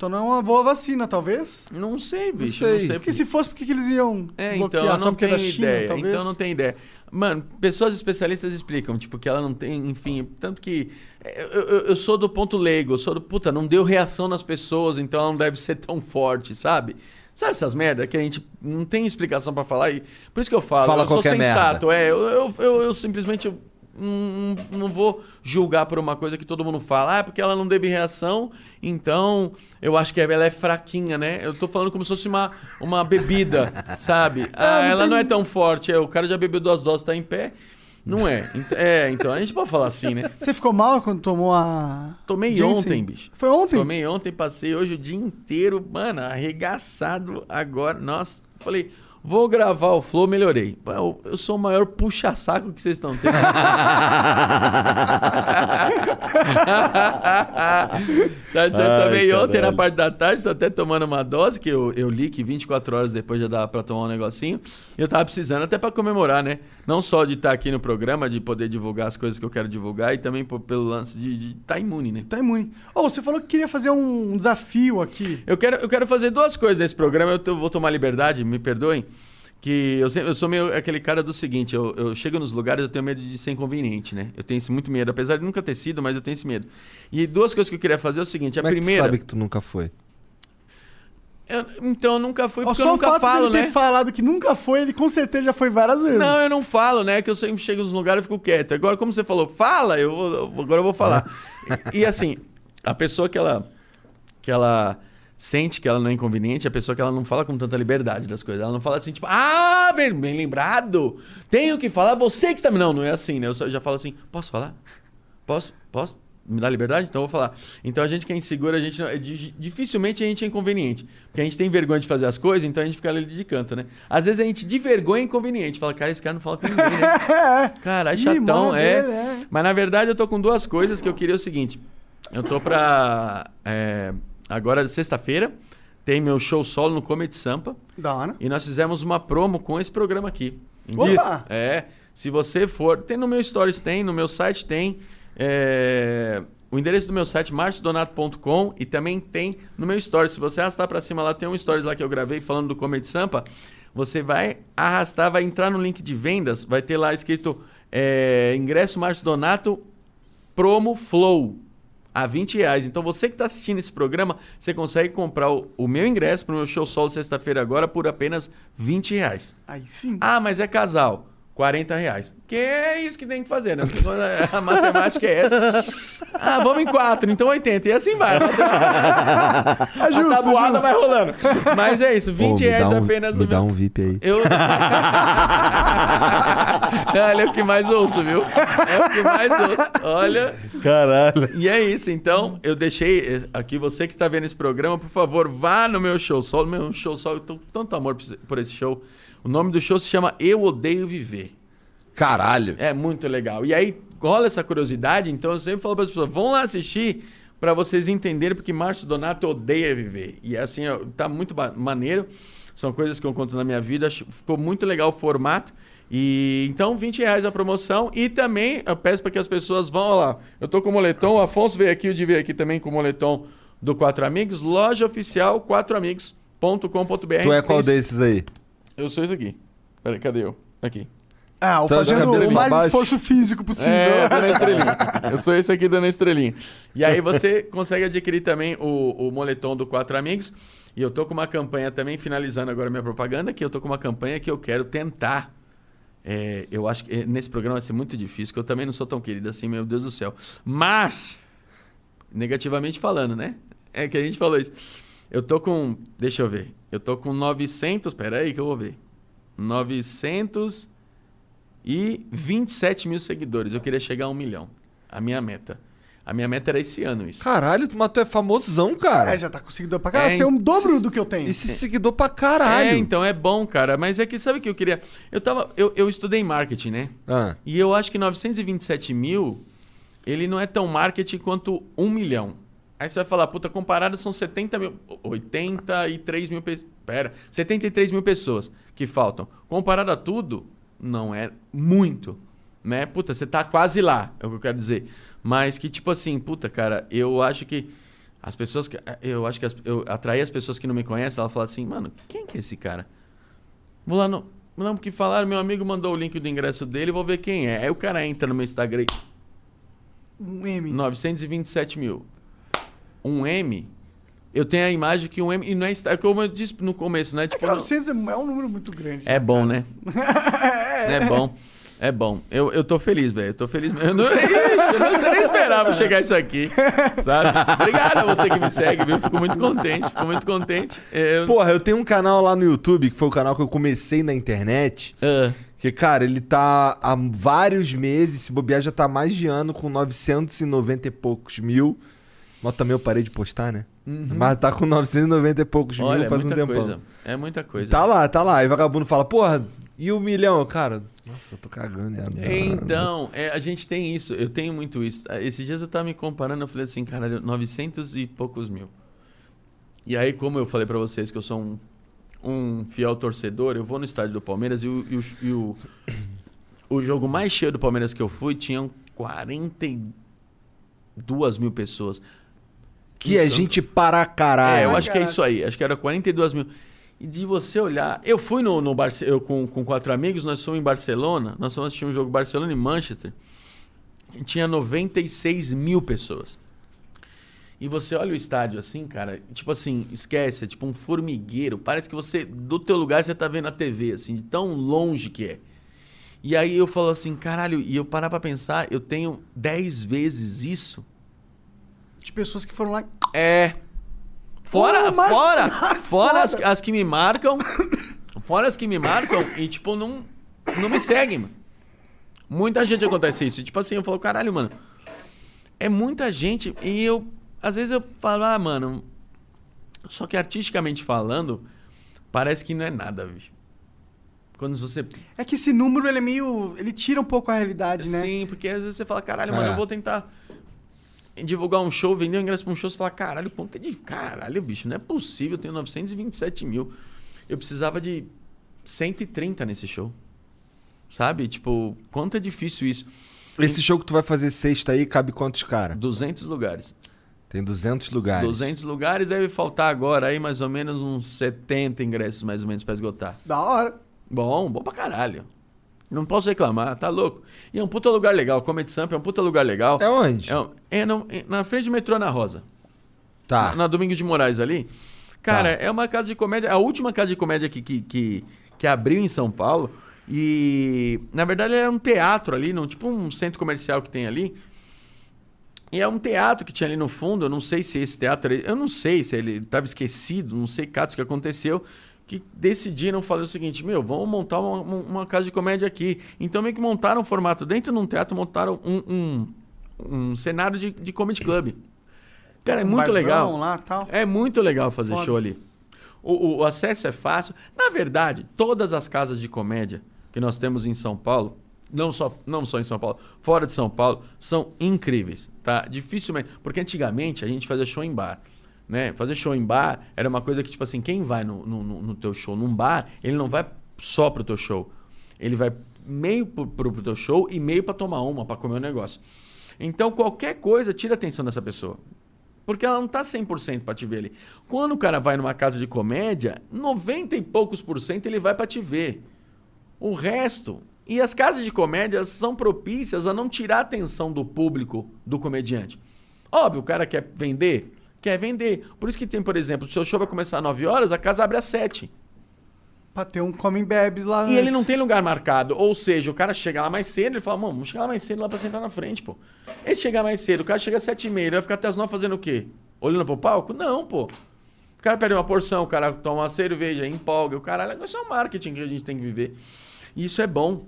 Então não é uma boa vacina, talvez? Não sei, bicho, sei. não sei. Porque se fosse, por que eles iam É, bloquear? então eu Só não é tenho China, ideia. talvez? Então eu não tenho ideia. Mano, pessoas especialistas explicam, tipo, que ela não tem, enfim, tanto que eu, eu, eu sou do ponto leigo, eu sou do, puta, não deu reação nas pessoas, então ela não deve ser tão forte, sabe? Sabe essas merda que a gente não tem explicação pra falar e por isso que eu falo, Fala eu sou sensato, é, eu, eu, eu, eu simplesmente não, não vou julgar por uma coisa que todo mundo fala, ah, é porque ela não teve reação, então eu acho que ela é fraquinha, né? Eu tô falando como se fosse uma, uma bebida, sabe? Ah, ela não é tão forte, é, o cara já bebeu duas doses, tá em pé. Não é. Ent- É, então a gente pode falar assim, né? Você ficou mal quando tomou a. Tomei Janssen? ontem, bicho. Foi ontem? Tomei ontem, passei hoje o dia inteiro, mano, arregaçado agora. Nossa, falei, vou gravar o Flow, melhorei. Eu, eu sou o maior puxa-saco que vocês estão tendo. Certo, você Ai, tomei ontem na parte da tarde, tô até tomando uma dose, que eu, eu li que 24 horas depois já dava pra tomar um negocinho. E eu tava precisando até pra comemorar, né? Não só de estar aqui no programa, de poder divulgar as coisas que eu quero divulgar, e também por- pelo lance de estar imune, né? Tá imune. Ô, você falou que queria fazer um desafio aqui. Eu quero, eu quero fazer duas coisas nesse programa, eu tô- vou tomar liberdade, me perdoem. Que eu, sempre, eu sou meio aquele cara do seguinte, eu, eu chego nos lugares, eu tenho medo de ser inconveniente, né? Eu tenho esse muito medo, apesar de nunca ter sido, mas eu tenho esse medo. E duas coisas que eu queria fazer é o seguinte, a Como é que tu primeira... sabe que tu nunca foi? eu- então eu nunca fui, porque só eu o nunca fato falo, dele né? ter falado que nunca foi, ele com certeza já foi várias vezes. Não, eu não falo, né? Que eu sempre chego nos lugares e fico quieto. Agora, como você falou, fala, eu, eu- agora eu vou falar. E, e, assim, a pessoa que ela, que ela sente que ela não é inconveniente, é a pessoa que ela não fala com tanta liberdade das coisas. Ela não fala assim, tipo, ah, bem, bem lembrado, tenho que falar, você que está... Não, não é assim, né? Eu só- já falo assim, posso falar? Posso? Posso? Me dá liberdade? Então eu vou falar. Então a gente que é inseguro, a gente não- é di- dificilmente a gente é inconveniente. Porque a gente tem vergonha de fazer as coisas, então a gente fica ali de canto, né? Às vezes a gente de vergonha é inconveniente. Fala, cara, esse cara não fala com ninguém, né? Caralho, Ih, chatão, é. dele, é. Mas na verdade eu tô com duas coisas que eu queria o seguinte. Eu tô pra. é, agora, sexta-feira, tem meu show solo no Comedy Sampa. Da hora. E nós fizemos uma promo com esse programa aqui. Opa! É. Se você for. Tem no meu Stories, tem, no meu site tem. é, o endereço do meu site, marciodonato.com, e também tem no meu Stories. Se você arrastar pra cima lá, tem um Stories lá que eu gravei falando do Comedy Sampa. Você vai arrastar, vai entrar no link de vendas, vai ter lá escrito é, ingresso Márcio Donato promo Flow a 20 reais. Então você que está assistindo esse programa, você consegue comprar o, o meu ingresso para o meu show solo sexta-feira agora por apenas 20 reais. Aí sim. Ah, mas é casal. 40 reais. Que é isso que tem que fazer, né? A matemática é essa. Ah, vamos em quatro, então 80. E assim vai. É justo, a tabuada justo. vai rolando. Mas é isso, 20 reais apenas Me o dá meu- um VIP aí. eu. Olha, é o que mais ouço, viu? É o que mais ouço. Olha. Caralho. E é isso, então, eu deixei eh, aqui, você que está vendo esse programa, por favor, vá no meu show solo. Meu show solo, eu tô com tanto amor por esse show. O nome do show se chama Eu Odeio Viver. Caralho. É muito legal. E aí rola essa curiosidade, então eu sempre falo para as pessoas, vão lá assistir para vocês entenderem porque Márcio Donato odeia viver. E assim, ó, tá muito maneiro. São coisas que eu conto na minha vida. Ficou muito legal o formato. E então, 20 reais a promoção. E também eu peço para que as pessoas vão ó lá. Eu tô com o moletom, o Afonso veio aqui, o de veio aqui também com o moletom do Quatro Amigos. Loja oficial quatroamigos.com.br. Tu é qual desses aí? Eu sou esse aqui. Peraí, cadê eu? Aqui. Ah, o Tá fazendo o mais pra baixo? esforço físico possível. É, dando a estrelinha. Eu sou esse aqui dando a estrelinha. E aí você consegue adquirir também o, o moletom do Quatro Amigos. E eu tô com uma campanha também, finalizando agora minha propaganda, que eu tô com uma campanha que eu quero tentar. é, eu acho que é, nesse programa vai ser muito difícil, porque eu também não sou tão querido assim, meu Deus do céu. Mas, negativamente falando, né? É que a gente falou isso. Eu tô com. Deixa eu ver. Eu tô com 900. Pera aí que eu vou ver. 900 e 27 mil seguidores. Eu queria chegar a um milhão. A minha meta. A minha meta era esse ano isso. Caralho, tu- mas tu é famosão, cara. É, já tá com seguidor pra caralho. É, Você é um dobro esse- do que eu tenho. Esse seguidor pra caralho. É, então é bom, cara. Mas é que sabe o que eu queria? Eu tava. Eu, eu estudei marketing, né? Ah, E eu acho que 927 mil, ele não é tão marketing quanto um milhão. Aí você vai falar, puta, comparado são 70 mil. 83 mil pessoas. Pera, 73 mil pessoas que faltam. Comparado a tudo, não é muito. Né? Puta, você tá quase lá, é o que eu quero dizer. Mas que, tipo assim, puta, cara, eu acho que as pessoas. que- Eu acho que as- eu atraí as pessoas que não me conhecem, ela fala assim, mano, quem que é esse cara? Vou lá no. Não, porque falaram, meu amigo mandou o link do ingresso dele, vou ver quem é. Aí o cara entra no meu Instagram, Um M. 927 mil. Um M, eu tenho a imagem que um M. E não é. Insta- Como eu disse no começo, né? Tipo, não- 900 é um número muito grande. é bom, né? É bom. É bom. Eu, eu tô feliz, velho. Eu tô feliz. Eu não, Ixi, eu não sei nem esperava chegar isso aqui. Sabe? Obrigado a você que me segue, viu? Fico muito contente. Fico muito contente. É, Eu... Porra, eu tenho um canal lá no YouTube, que foi o canal que eu comecei na internet. Ah, Que, cara, ele tá há vários meses, se bobear já tá há mais de ano, com 990 e poucos mil. Mas também eu parei de postar, né? Mas tá com 990 e poucos Uhum. olha, mil é faz um muita tempão. coisa. É muita coisa. Tá lá, tá lá. Aí vagabundo fala, porra, e o milhão? Cara, nossa, eu tô cagando. É, Então, é, a gente tem isso, eu tenho muito isso. Ah, Esses dias eu tava me comparando, eu falei assim, cara, 900 e poucos mil. E aí, como eu falei pra vocês que eu sou um, um fiel torcedor, eu vou no estádio do Palmeiras e o, e o, e o, o jogo mais cheio do Palmeiras que eu fui tinham 42 mil pessoas. Que é Isso. gente para caralho. É, eu acho que é isso aí. Acho que era 42 mil. E de você olhar. Eu fui no, no Barce... eu com, com quatro amigos, nós fomos em Barcelona. Nós fomos assistir um jogo Barcelona e Manchester. E tinha 96 mil pessoas. E você olha o estádio assim, cara, tipo assim, esquece, é tipo um formigueiro. Parece que você, do teu lugar, você tá vendo a TV, assim, de tão longe que é. E aí eu falo assim, caralho, e eu parar pra pensar, eu tenho 10 vezes isso De pessoas que foram lá. é. Fora, Pô, fora, mas fora as, as que me marcam, fora as que me marcam e, tipo, não, não me seguem, mano. Muita gente acontece isso. Tipo assim, eu falo, caralho, mano, é muita gente e eu, às vezes eu falo, ah, mano, só que artisticamente falando, parece que não é nada, bicho. Quando você É que esse número, ele é meio. Ele tira um pouco a realidade, né? Sim, porque às vezes você fala, caralho, mano, É. eu vou tentar divulgar um show, vender um ingresso pra um show, você fala, caralho, quanto é de. Caralho, bicho, não é possível, eu tenho 927 mil. Eu precisava de 130 nesse show. Sabe? Tipo, quanto é difícil isso? Esse show que tu vai fazer sexta aí, cabe quantos cara? 200 lugares. Tem 200 lugares. 200 lugares deve faltar agora aí mais ou menos uns 70 ingressos mais ou menos pra esgotar. Da hora. Bom, bom pra caralho. Não posso reclamar, tá louco. E é um puta lugar legal, o Comedy Samp é um puta lugar legal. É onde? É, um- é no- é na frente do metrô Ana Rosa. Tá. Na, na Domingos de Moraes ali. Cara, Tá. é uma casa de comédia. A última casa de comédia que, que, que, que abriu em São Paulo. E, na verdade, era um teatro ali, num, tipo um centro comercial que tem ali. E é um teatro que tinha ali no fundo. Eu não sei se esse teatro. Eu não sei se ele estava esquecido, não sei catos que aconteceu. Que decidiram fazer o seguinte: meu, vamos montar uma, uma- casa de comédia aqui. Então, meio que montaram um formato dentro de um teatro, montaram um, um, um cenário de, de comedy club. Cara, é Um muito legal. lá tal. É muito legal fazer Foda. show ali. O, o- o acesso é fácil. Na verdade, todas as casas de comédia que nós temos em São Paulo, não só, não só em São Paulo, fora de São Paulo, são incríveis, tá? Dificilmente. Porque antigamente a gente fazia show em bar. Né? Fazer show em bar era uma coisa que, tipo assim, quem vai no, no, no- teu show num bar, ele não vai só pro teu show. Ele vai meio pro, pro, teu show e meio pra tomar uma, pra comer um negócio. Então, qualquer coisa tira a atenção dessa pessoa. Porque ela não tá 100% pra te ver ali. Quando o cara vai numa casa de comédia, 90 e poucos por cento ele vai pra te ver. O resto. E as casas de comédia são propícias a não tirar a atenção do público do comediante. Óbvio, o cara quer vender? Quer vender. Por isso que tem, por exemplo, o seu show vai começar às 9 horas, a casa abre às 7. Pra ter um come bebes lá E ele antes. não tem lugar marcado. Ou seja, o cara chega lá mais cedo e fala, mano, vamos chegar lá mais cedo lá pra sentar na frente, pô. Esse chegar mais cedo, o cara chega às 7 e meia, ele vai ficar até as 9 fazendo o quê? Olhando pro palco? Não, pô. O cara pede uma porção, o cara toma uma cerveja, empolga, o caralho. Isso é um marketing que a gente tem que viver. E isso é bom.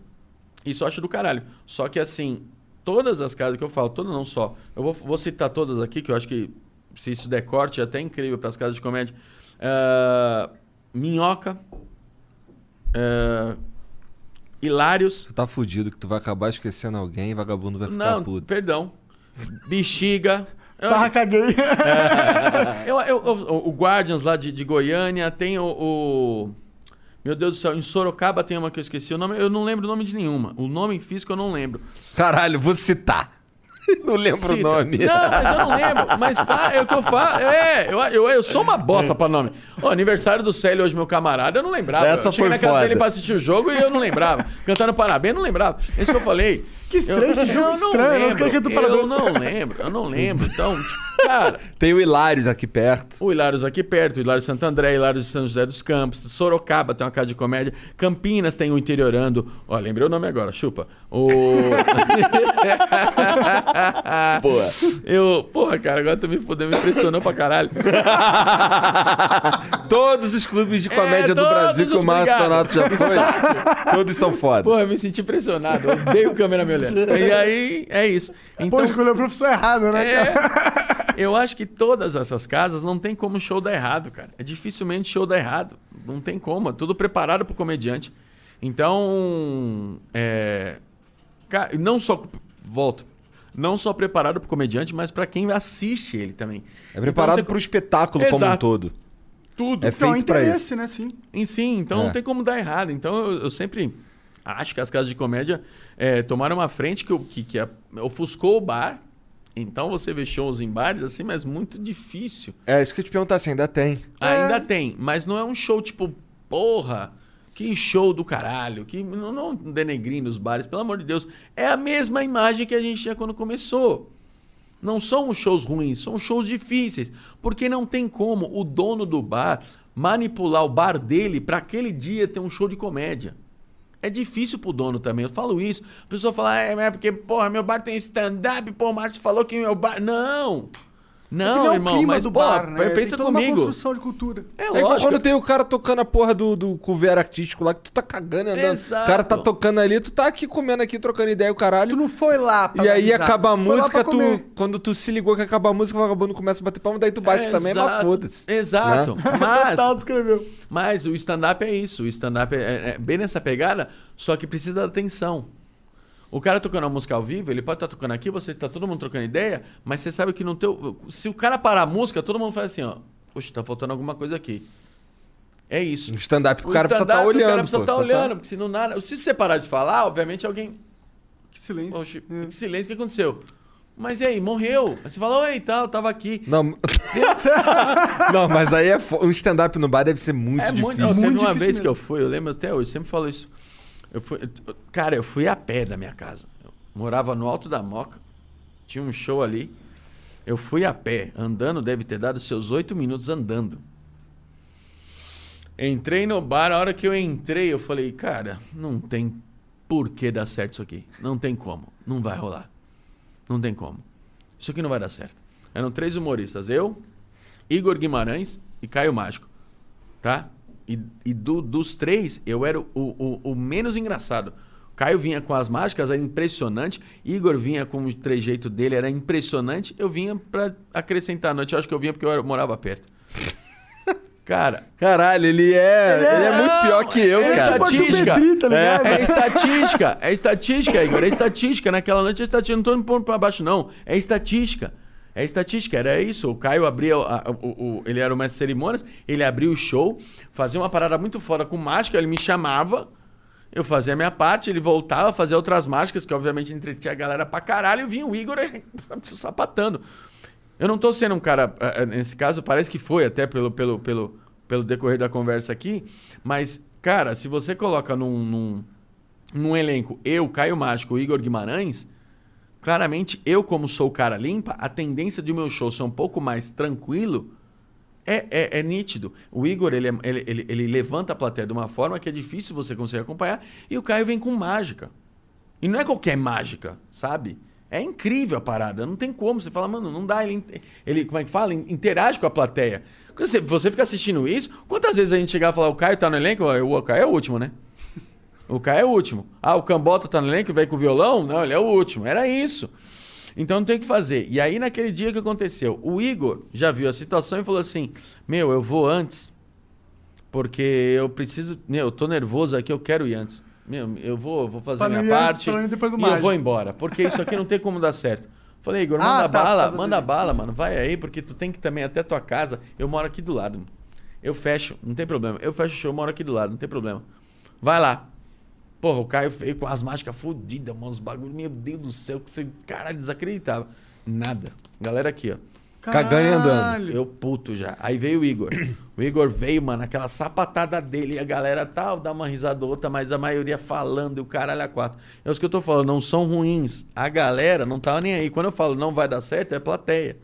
Isso eu acho do caralho. Só que assim, todas as casas que eu falo, todas não só. Eu vou, vou citar todas aqui, que eu acho que se isso der corte é até incrível para as casas de comédia. Ah, Minhoca. ah, Hilários. Tu tá fudido que tu vai acabar esquecendo alguém e vagabundo vai ficar Não, puto. perdão. Bexiga. Eu Barra acho- caguei. eu, eu- eu- o Guardians lá de, de Goiânia, tem o, o- Meu Deus do céu, em Sorocaba tem uma que eu esqueci o nome, eu não lembro o nome de nenhuma. O nome físico eu não lembro. Caralho, vou citar. Não lembro o nome. Não, mas eu não lembro. Mas é o que eu falo. É, eu, eu, eu sou uma bosta pra nome. Ô, aniversário do Célio hoje, meu camarada, eu não lembrava. Essa eu cheguei foi na casa foda. dele pra assistir o jogo e eu não lembrava. Cantando parabéns, eu não lembrava. É isso que eu falei. Que estranho, eu, que jogo eu não estranho, nós lembro. Eu parabéns. não lembro, eu não lembro. Então, tipo, cara, Tem o Hilários aqui perto. o Hilários aqui perto, o Hilários de Santo André, Hilários de São José dos Campos, Sorocaba tem uma casa de comédia, Campinas tem o Interiorando. Ó, lembrei o nome agora, chupa. O. Boa. Eu, porra, cara, agora tu me fudeu, me impressionou pra caralho. Todos os clubes de comédia do todos Brasil que o Márcio. Donato já foi, todos são foda. Porra, eu me senti impressionado. Eu odeio câmera me olhando. E aí, é isso. Então, Pô, escolheu o professor errado, né, é, eu acho que todas essas casas não tem como show dar errado, cara. É dificilmente show dar errado. Não tem como. É tudo preparado pro comediante. Então, é, não só volto, não só preparado pro comediante, mas pra quem assiste ele também. É preparado Então, pro espetáculo como um Exato. todo. tudo. É Então, feito pra interesse, isso. né, sim. Em sim, então É. não tem como dar errado. Então eu, eu sempre acho que as casas de comédia é, tomaram uma frente que, que, que ofuscou o bar. Então você vê shows em bares assim, mas muito difícil. É isso que eu te perguntar se ainda tem. Ainda tem, mas não é um show tipo, porra, que show do caralho. Que, não, não denegrindo os bares, pelo amor de Deus. É a mesma imagem que a gente tinha quando começou. Não são os shows ruins, são shows difíceis. Porque não tem como o dono do bar manipular o bar dele para aquele dia ter um show de comédia. É difícil pro dono também. Eu falo isso. A pessoa fala, é, é porque, porra, meu bar tem stand-up, pô, o Márcio falou que meu bar. Não! Não, o irmão, clima mas do porra, bar, né? pensa Tem toda Uma comigo. construção de cultura. É É igual lógico. quando tem o cara tocando a porra do, do couvert artístico lá, que tu tá cagando e andando. Exato. O cara tá tocando ali, tu tá aqui comendo aqui, trocando ideia, o Tu caralho. não foi lá pra E aí acaba a tu música, tu. Quando tu se ligou que acaba a música, o vagabundo começa a bater palma, daí tu bate também, mas Exato. foda-se. Exato. Né? Mas, mas o stand-up é isso. O stand-up é, é- é bem nessa pegada, só que precisa da atenção. O cara tocando uma música ao vivo, ele pode estar tocando aqui, você está todo mundo trocando ideia, mas você sabe que no teu. Se o cara parar a música, todo mundo faz assim, ó. Poxa, tá faltando alguma coisa aqui. É isso. No stand-up, o cara precisa stand-up, estar olhando. O cara precisa estar precisa tá- olhando, porque se não nada. Se você parar de falar, obviamente alguém. Que silêncio. Poxa, É. que silêncio, o que aconteceu? Mas e aí, morreu. Aí você fala, oi, tal, tava aqui. Não. não, mas aí é fo- um stand-up no bar deve ser muito é difícil. muito. Ó, teve Muito uma difícil vez que mesmo. eu fui, eu lembro até hoje, sempre falo isso. Eu fui, cara, eu fui a pé da minha casa. Eu morava no Alto da Moca, tinha um show ali. Eu fui a pé, andando, deve ter dado seus oito minutos andando. Entrei no bar, a hora que eu entrei, eu falei, cara, não tem por que dar certo isso aqui. Não tem como. Não vai rolar. Não tem como. Isso aqui não vai dar certo. Eram três humoristas. Eu, Igor Guimarães e Caio Mágico. Tá? E, e do- dos três, eu era o, o- o menos engraçado. Caio vinha com as mágicas, era impressionante. Igor vinha com o trejeito dele, era impressionante. Eu vinha pra acrescentar a noite. Eu acho que eu vinha porque eu era- morava perto. Cara, Caralho, ele é. Ele é, muito pior que eu, é cara. tipo estatística. Petri, tá? É, é estatística. É estatística, Igor. É estatística. Naquela noite é estatística. Não tô me pondo pra baixo, não. É estatística. É estatística, era isso. O Caio abria. a- o, o- ele era o mestre de cerimônias, ele abria o show, fazia uma parada muito fora com mágica, ele me chamava, eu fazia a minha parte, ele voltava, fazia outras mágicas, que obviamente entretinha a galera pra caralho, e vinha o Igor sapatando. Eu não tô sendo um cara, eh, eh, nesse caso, parece que foi até pelo, pelo, pelo, pelo decorrer da conversa aqui, mas, cara, se você coloca num, num, num elenco, eu, Caio Mágico, Igor Guimarães, claramente eu, como sou o cara limpa, a tendência de o meu show ser um pouco mais tranquilo é, é, é nítido. O Igor, ele, é- ele, ele, ele levanta a plateia de uma forma que é difícil você conseguir acompanhar, e o Caio vem com mágica. E não é qualquer mágica, sabe? É incrível a parada. Não tem como. Você fala, mano, não dá. Ele, ele como é que fala? Interage com a plateia. Você, você fica assistindo isso, quantas vezes a gente chegava e falava, o Caio tá no elenco? O Caio é o último, né? O Caio é o último. Ah, o Cambota tá no elenco vem com o violão? Não, ele é o último. Era isso. Então não tem o que fazer. E aí, naquele dia que aconteceu? O Igor já viu a situação e falou assim: Meu, eu vou antes. Porque eu preciso. Meu, eu tô nervoso aqui, eu quero ir antes. Meu, eu vou, vou fazer Pra minha antes, parte. e eu vou embora. Porque isso aqui não tem como dar certo. Falei, Igor, Ah, manda tá, por bala, manda dele. bala, mano. Vai aí, porque tu tem que também até tua casa. Eu moro aqui do lado. Eu fecho, não tem problema. Eu fecho o show, eu moro aqui do lado, não tem problema. Vai lá. Porra, o Caio veio com as mágicas fodidas, mano. Os bagulhos, meu Deus do céu, que você, caralho, desacreditava. Nada. Galera aqui, ó. Cagando e andando. Eu puto já. Aí veio o Igor. O Igor veio, mano, aquela sapatada dele. E a galera tal, dá uma risada ou outra, mas a maioria falando e o caralho a quatro. É os que eu tô falando, não são ruins. A galera não tava nem aí. Quando eu falo não vai dar certo, é plateia.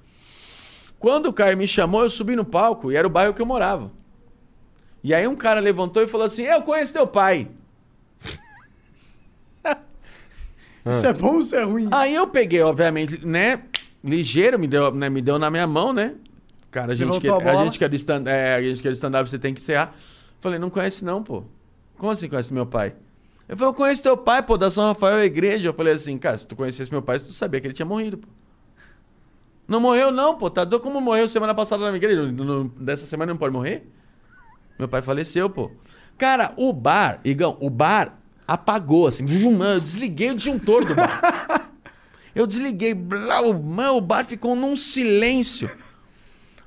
Quando o Caio me chamou, eu subi no palco e era o bairro que eu morava. E aí um cara levantou e falou assim: Eu conheço teu pai. Isso é bom ou isso é ruim? Aí eu peguei, obviamente, né? Ligeiro, me deu, né, me deu na minha mão, né? Cara, a gente, que, a a gente que é de stand, é, a gente que é de stand-up, você tem que encerrar. Falei, não conhece não, pô. Como assim conhece meu pai? Eu falei, eu conheço teu pai, pô, da São Rafael Igreja. Eu falei assim, cara, se tu conhecesse meu pai, tu sabia que ele tinha morrido, pô. Não morreu não, pô. Tá doido como morreu semana passada na minha igreja. No- no- dessa semana não pode morrer? Meu pai faleceu, pô. Cara, o bar, Igão, o bar apagou, assim. Eu desliguei o disjuntor do bar. Eu desliguei, o- mano, o bar ficou num silêncio.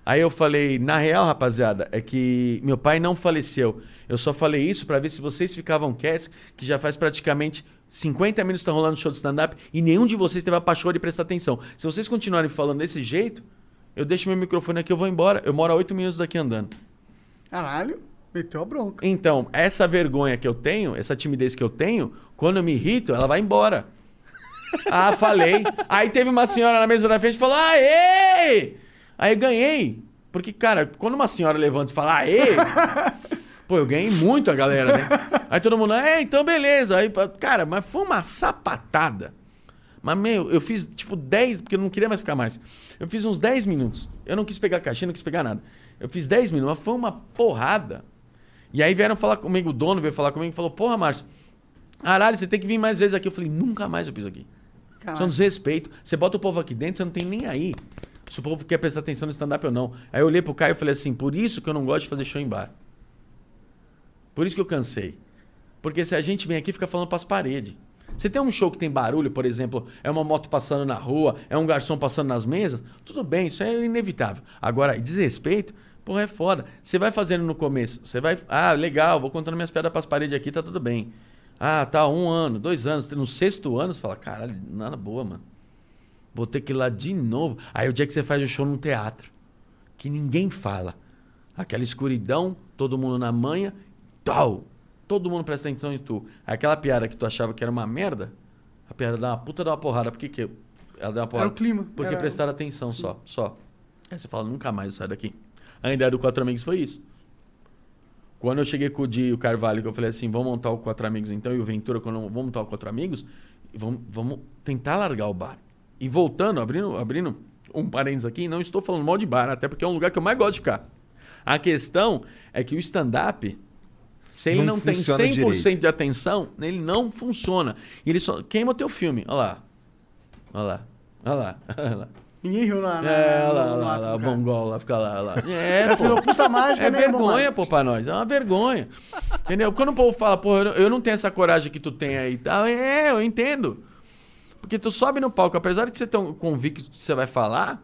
Aí eu falei, na real, rapaziada, é que meu pai não faleceu. Eu só falei isso pra ver se vocês ficavam quietos, que já faz praticamente 50 minutos que tá rolando show de stand-up e nenhum de vocês teve a paixão de prestar atenção. Se vocês continuarem falando desse jeito, eu deixo meu microfone aqui eu vou embora. Eu moro a 8 minutos daqui andando. Caralho, meteu a bronca. Então, essa vergonha que eu tenho, essa timidez que eu tenho, quando eu me irrito, ela vai embora. Ah, falei. Aí teve uma senhora na mesa da frente e falou: Aê! Aí ganhei. Porque, cara, quando uma senhora levanta e fala Aê! Pô, eu ganhei muito a galera, né? Aí todo mundo, é, então beleza. Aí, cara, mas foi uma sapatada. Mas, meu, eu fiz tipo 10, porque eu não queria mais ficar mais. Eu fiz uns 10 minutos. Eu não quis pegar caixinha, não quis pegar nada. Eu fiz 10 minutos, mas foi uma porrada. E aí vieram falar comigo, o dono veio falar comigo e falou: Porra, Márcio, caralho, você tem que vir mais vezes aqui. Eu falei: Nunca mais eu piso aqui. Isso é um desrespeito. Você bota o povo aqui dentro, você não tem nem aí. Se o povo quer prestar atenção no stand-up ou não. Aí eu olhei pro Caio e falei assim: Por isso que eu não gosto de fazer show em bar. Por isso que eu cansei. Porque se a gente vem aqui fica falando pras paredes. Você tem um show que tem barulho, por exemplo, é uma moto passando na rua, é um garçom passando nas mesas, tudo bem, isso é inevitável. Agora, desrespeito, porra, é foda. Você vai fazendo no começo, você vai. Ah, legal, vou contando minhas pedras pras paredes aqui, tá tudo bem. Ah, tá, um ano, dois anos. No sexto ano, você fala, caralho, nada boa, mano. Vou ter que ir lá de novo. Aí o dia que você faz o show num teatro, que ninguém fala. Aquela escuridão, todo mundo na manha, tal. Todo mundo presta atenção em tu. Aquela piada que tu achava que era uma merda, a piada dá uma puta dá uma porrada. Por que, que ela dá uma porrada? o clima. Porque Era- prestaram atenção só, só. Aí você fala, nunca mais eu saio daqui. A ideia do Quatro Amigos foi isso. Quando eu cheguei com o Di e o Carvalho, que eu falei assim, vamos montar o Quatro Amigos então, e o Ventura, quando vamos montar o Quatro Amigos, vamos, vamos tentar largar o bar. E voltando, abrindo, abrindo um parênteses aqui, não estou falando mal de bar, até porque é um lugar que eu mais gosto de ficar. A questão é que o stand-up, se ele Não não, tem funciona 100% direito. de atenção, ele não funciona. Ele só queima o teu filme. Olha lá. Olha lá. Olha lá. Olha lá. Ninguém riu na. na É, olha lá, lá, lá, cara. Mongol lá, fica lá, olha lá. É, pô. Puta mágica, É né, vergonha, pô, pra nós. É uma vergonha. Entendeu? Quando o povo fala, pô, eu não, tenho essa coragem que tu tem aí e tal, é, eu entendo. Porque tu sobe no palco, apesar de você ter um convicto que você vai falar,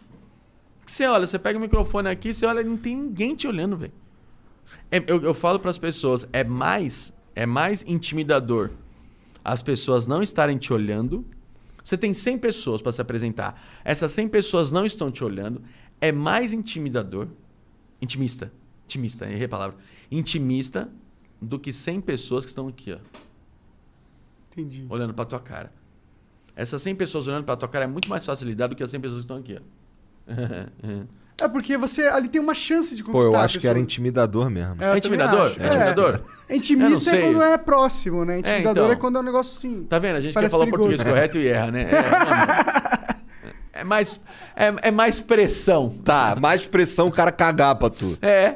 que você olha, você pega o microfone aqui, você olha, não tem ninguém te olhando, velho. É, eu, eu falo pras pessoas, é mais, é mais intimidador as pessoas não estarem te olhando. Você tem 100 pessoas para se apresentar. Essas 100 pessoas não estão te olhando. É mais intimidador, intimista, intimista, errei a palavra, intimista do que 100 pessoas que estão aqui, ó. Entendi. olhando pra tua cara. Essas 100 pessoas olhando pra tua cara é muito mais fácil lidar do que as 100 pessoas que estão aqui, ó. É porque você ali tem uma chance de Pô, conquistar. eu a acho que era intimidador mesmo. É, eu É intimidador? É intimidador? É Eu não intimista é quando é próximo, né? Intimidador então. é quando é um negócio assim. Tá vendo? A gente quer falar o perigoso. português correto e erra, né? É, é, é mais, é, é mais pressão. Tá, mais pressão o cara cagar pra tu. É.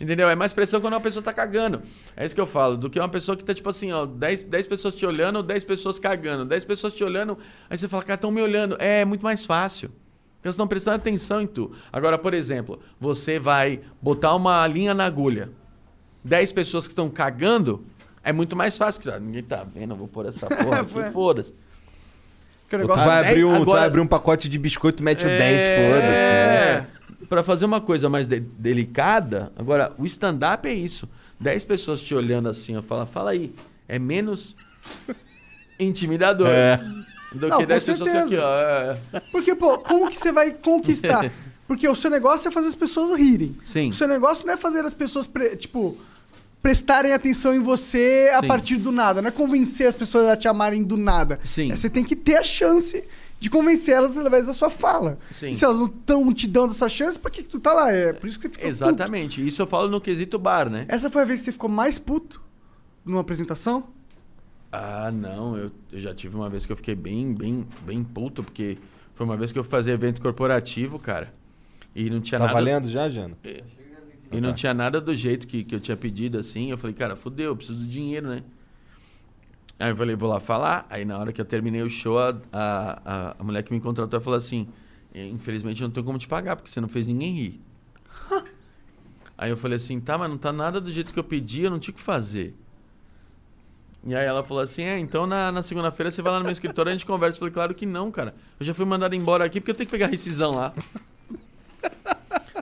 Entendeu? É mais pressão quando uma pessoa tá cagando. É isso que eu falo. Do que uma pessoa que tá, tipo assim, ó, 10, 10 pessoas te olhando, 10 pessoas cagando. 10 pessoas te olhando, aí você fala, cara, estão me olhando. É, é muito mais fácil. Porque elas estão prestando atenção em tu. Agora, por exemplo, você vai botar uma linha na agulha. 10 pessoas que estão cagando, é muito mais fácil. porque, ah, ninguém tá vendo, eu vou pôr essa porra aqui, foda-se. Que o Tu vai, né? abrir um, tu Agora- vai abrir um pacote de biscoito, mete o É, dente, foda-se. né? Pra fazer uma coisa mais de- delicada, agora, o stand-up é isso. 10 pessoas te olhando assim, ó, fala, fala aí. É menos intimidador É. do Não, que com 10 pessoas certeza. aqui, ó. É. Porque, pô, como que você vai conquistar? Porque o seu negócio é fazer as pessoas rirem. Sim. O seu negócio não é fazer as pessoas, pre- tipo, prestarem atenção em você a Sim. partir do nada. Não é convencer as pessoas a te amarem do nada. Sim. É, você tem que ter a chance de convencer elas através da sua fala. Sim. E se elas não estão te dando essa chance, por que, que tu tá lá? É por isso que você fica puto. Exatamente. Isso eu falo no quesito bar, né? Essa foi a vez que você ficou mais puto numa apresentação? Ah, não. Eu, eu já tive uma vez que eu fiquei bem, bem, bem puto, porque foi uma vez que eu fui fazer evento corporativo, cara. E não tinha Tá nada. valendo já, Jana? E não tinha nada do jeito que, que eu tinha pedido, assim. Eu falei, cara, fudeu, eu preciso do dinheiro, né? Aí eu falei, vou lá falar. Aí na hora que eu terminei o show, a, a, a, a mulher que me contratou falou assim: "Eh, Infelizmente eu não tenho como te pagar, porque você não fez ninguém rir. aí eu falei assim: tá, mas não tá nada do jeito que eu pedi, eu não tinha o que fazer. E aí ela falou assim: é, então na, na segunda-feira você vai lá no meu escritório e a gente conversa. Eu falei, claro que não, cara. Eu já fui mandado embora aqui porque eu tenho que pegar rescisão lá.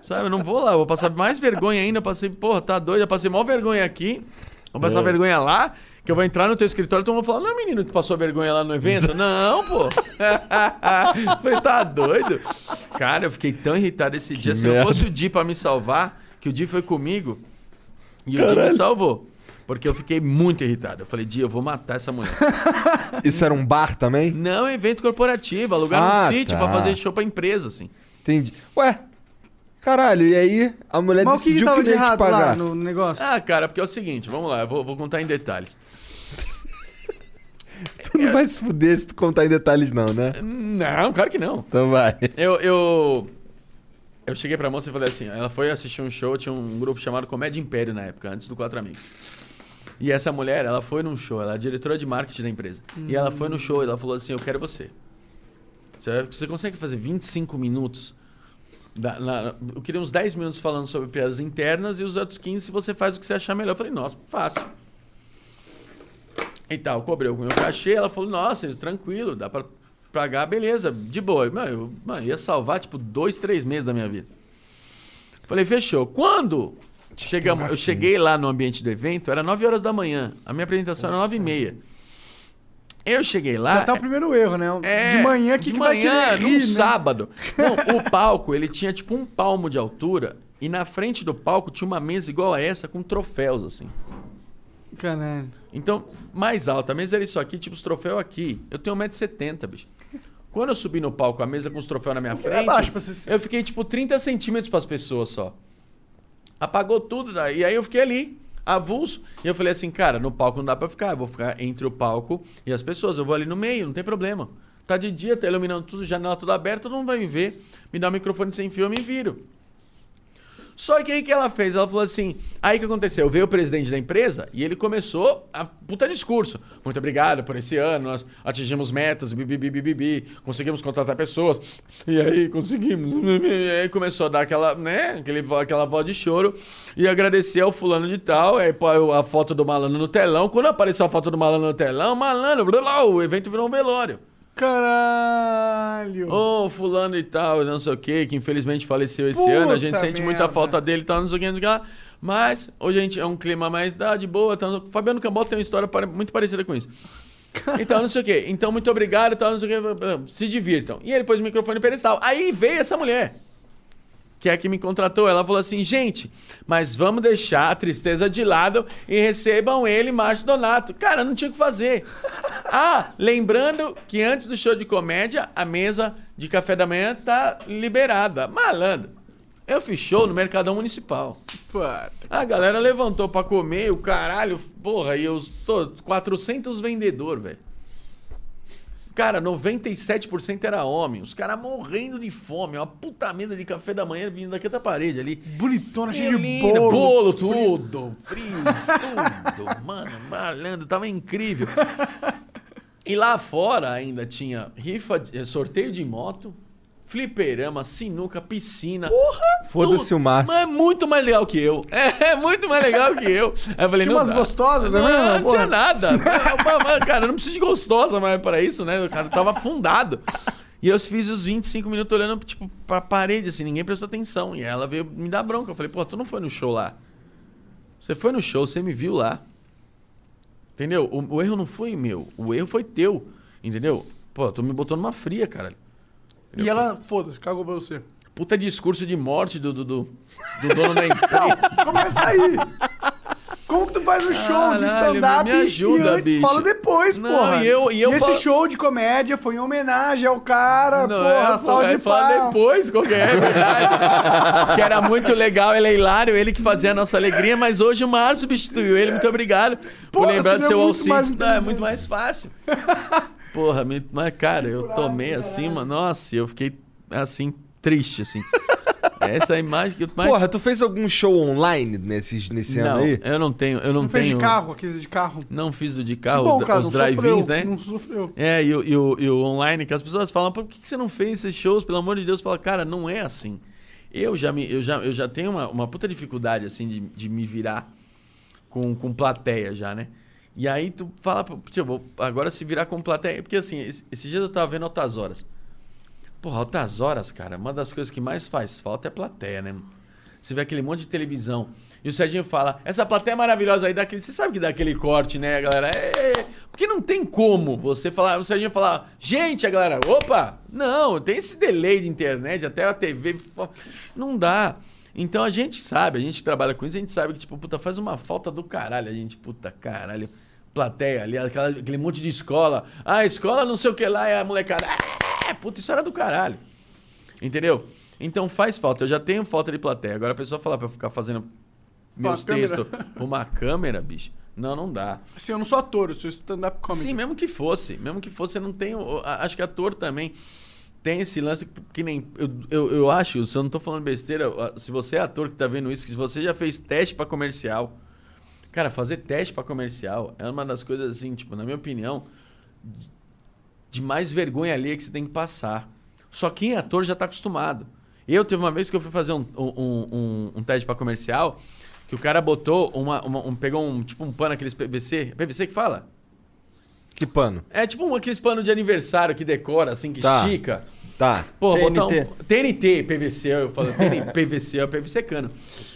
Sabe, eu não vou lá, eu vou passar mais vergonha ainda. Eu passei, porra, tá doido, eu passei maior vergonha aqui. Vou passar vergonha lá, que eu vou entrar no teu escritório e todo mundo vai falar: Não, menino, tu passou vergonha lá no evento? não, pô. Falei, tá doido? Cara, eu fiquei tão irritado esse dia. Se não merda. fosse o Di pra me salvar, que o Di foi comigo, e o Di me salvou. Porque eu fiquei muito irritado. Eu falei, Di, eu vou matar essa mulher. Isso era um bar também? não, é evento corporativo, alugar Ah, um sítio tá. pra fazer show pra empresa, assim. Entendi. Ué, caralho, e aí a mulher Mas o que, que decidiu tava que de não ia te errado lá pagar. no negócio? Ah, cara, porque é o seguinte, vamos lá, eu vou, vou contar em detalhes. Tu não vai se fuder se tu contar em detalhes, não, né? Não, claro que não. Então vai. Eu, eu, eu cheguei pra moça e falei assim, ela foi assistir um show, tinha um grupo chamado Comédia Império na época, antes do Quatro Amigos. E essa mulher, ela foi num show, ela é diretora de marketing da empresa. E ela foi no show e ela falou assim, eu quero você. Você, consegue fazer 25 minutos? Da- na- eu queria uns 10 minutos falando sobre piadas internas e os outros 15 se você faz o que você achar melhor. Eu falei, nossa, fácil. E tal, cobrei o meu cachê, ela falou, nossa, tranquilo, dá pra pagar, beleza, de boa. Mano, eu mano, ia salvar, tipo, dois, três meses da minha vida. Falei, fechou. Quando chegamos, eu cheguei lá no ambiente do evento, era 9 horas da manhã. A minha apresentação era 9 e meia. Eu cheguei lá... Já tá o primeiro erro, né? É, de manhã, que de que vai manhã, num rir, né? sábado. Não, o palco, ele tinha tipo um palmo de altura e na frente do palco tinha uma mesa igual a essa com troféus assim. Caralho. Então, mais alta, a mesa era isso aqui, tipo os troféus aqui. Eu tenho 1,70m, bicho. Quando eu subi no palco, a mesa com os troféus na minha frente, abaixo pra você- eu fiquei tipo 30 centímetros pras pessoas só. Apagou tudo, daí. e aí eu fiquei ali, avulso. E eu falei assim, cara, no palco não dá pra ficar. Eu vou ficar entre o palco e as pessoas. Eu vou ali no meio, não tem problema. Tá de dia, tá iluminando tudo, janela tudo aberta, todo mundo vai me ver. Me dá o microfone sem fio, eu me viro. Só que aí que ela fez? Ela falou assim: aí que aconteceu? Veio o presidente da empresa e ele começou a puta discurso. Muito obrigado por esse ano, nós atingimos metas, bibi, bibi, bibi, conseguimos contratar pessoas. E aí conseguimos. E aí começou a dar aquela, né, aquele, aquela voz de choro e agradecer ao fulano de tal. Aí pô, a foto do malandro no telão. Quando apareceu a foto do malandro no telão, malandro, blá, blá, o evento virou um velório. Caralho. Ô, fulano e tal, não sei o que, que infelizmente faleceu esse Puta ano. A gente sente muita merda. falta dele e tal, não sei o que, não sei o que lá. Mas hoje a gente é um clima mais da, de boa. Tá, Fabiano Cambota tem uma história muito parecida com isso. Então, não sei o que. Então, muito obrigado e tal, não sei o que. Se divirtam. E ele pôs o microfone pedestal. Aí veio essa mulher. Que é que me contratou. Ela falou assim, gente, mas vamos deixar a tristeza de lado e recebam ele, Márcio Donato. Cara, não tinha o que fazer. Ah, lembrando que antes do show de comédia, a mesa de café da manhã tá liberada. Malandro. Eu fiz show no Mercadão Municipal. A galera levantou pra comer, o caralho, porra, e eu tô 400 vendedor, velho. Cara, 97% era homem. Os caras morrendo de fome. Uma puta mesa de café da manhã vindo daqui da parede ali. Bonitona, cheia de bolo. bolo tudo. Frios, tudo. Mano, malandro, tava incrível. E lá fora ainda tinha rifa, eh, sorteio de moto, fliperama, sinuca, piscina. Foda-se Tudo. o Márcio. Mas é muito mais legal que eu. É, é muito mais legal que eu. Aí eu falei, Tinha não umas dá. gostosas não, também, Não, porra? tinha nada. Cara, eu não preciso de gostosa mais para isso, né? O cara tava afundado. E eu fiz os 25 minutos olhando, tipo, pra parede, assim, ninguém prestou atenção. E ela veio me dar bronca. Eu falei, pô, tu não foi no show lá. Você foi no show, você me viu lá. Entendeu? O, o erro não foi meu, o erro foi teu. Entendeu? Pô, tu me botou numa fria, cara. E ela, foda-se, cagou pra você. Puta discurso de morte do, do, do, do dono da empresa. Começa aí. Como que tu faz um show de Caralho, stand-up me ajuda, e bicho. fala depois, Não, porra? e eu- e eu esse falo- show de comédia foi em homenagem ao cara, Não, porra, é, aí de fala palmas. depois qual que é, é verdade. que era muito legal, ele é hilário, ele que fazia a nossa alegria, mas hoje o Márcio substituiu ele, muito obrigado por Porra, lembrar do seu é mais Alcides. Não, é muito mais fácil. Porra, me- mas cara, eu tomei assim, mano, nossa, eu fiquei assim, triste, assim. Essa é a imagem que eu mais... Porra, tu fez algum show online nesse, nesse ano não, aí? eu não tenho, eu não, Não fez tenho... de carro, aquele de carro. Não fiz o de Que carro, bom, cara, os não sofreu, drive-ins, né? Não sofreu. É, e o, e, o, e o online, que as pessoas falam, por que, que você não fez esses shows? Pelo amor de Deus, fala, cara, não é assim. Eu já, me, eu já, eu já tenho uma, uma puta dificuldade, assim, de, de me virar com, com plateia já, né? E aí tu fala, tipo, agora se virar com plateia. Porque assim, esse- esses dias eu tava vendo Altas Horas. Porra, Altas Horas, cara, uma das coisas que mais faz falta é plateia, né? Você vê aquele monte de televisão. E o Serginho fala, essa plateia é maravilhosa aí, dá aquele, você sabe que dá aquele corte, né, galera? É, porque não tem como você falar, o Serginho falar, gente, a galera, opa! Não, tem esse delay de internet, até a TV, não dá. Então a gente sabe, a gente trabalha com isso, a gente sabe que, tipo, puta, faz uma falta do caralho. A gente, puta, caralho. Plateia ali, aquela- aquele monte de escola. Ah, escola não sei o que lá, é a molecada. É, puta, isso era do caralho. Entendeu? Então faz falta. Eu já tenho falta de plateia. Agora a pessoa falar pra eu ficar fazendo meus textos pra uma câmera, bicho. Não, não dá. Assim, eu não sou ator, eu sou stand-up comedy. Sim, mesmo que fosse. Mesmo que fosse, eu não tenho. Acho que ator também tem esse lance que nem. Eu, eu, eu acho, se eu não tô falando besteira, se você é ator que tá vendo isso, que você já fez teste pra comercial. Cara, fazer teste pra comercial é uma das coisas, assim, tipo, na minha opinião, de mais vergonha ali que você tem que passar. Só quem é ator já tá acostumado. Eu teve uma vez que eu fui fazer um, um, um, um teste pra comercial, que o cara botou uma, uma- um. Pegou um tipo um pano, aqueles PVC. PVC que fala? Que pano? É tipo um, aqueles pano de aniversário que decora, assim, que Tá. estica. Tá. Pô, TNT. botar um. TNT, PVC, eu falo, TNT, PVC, é PVC cano.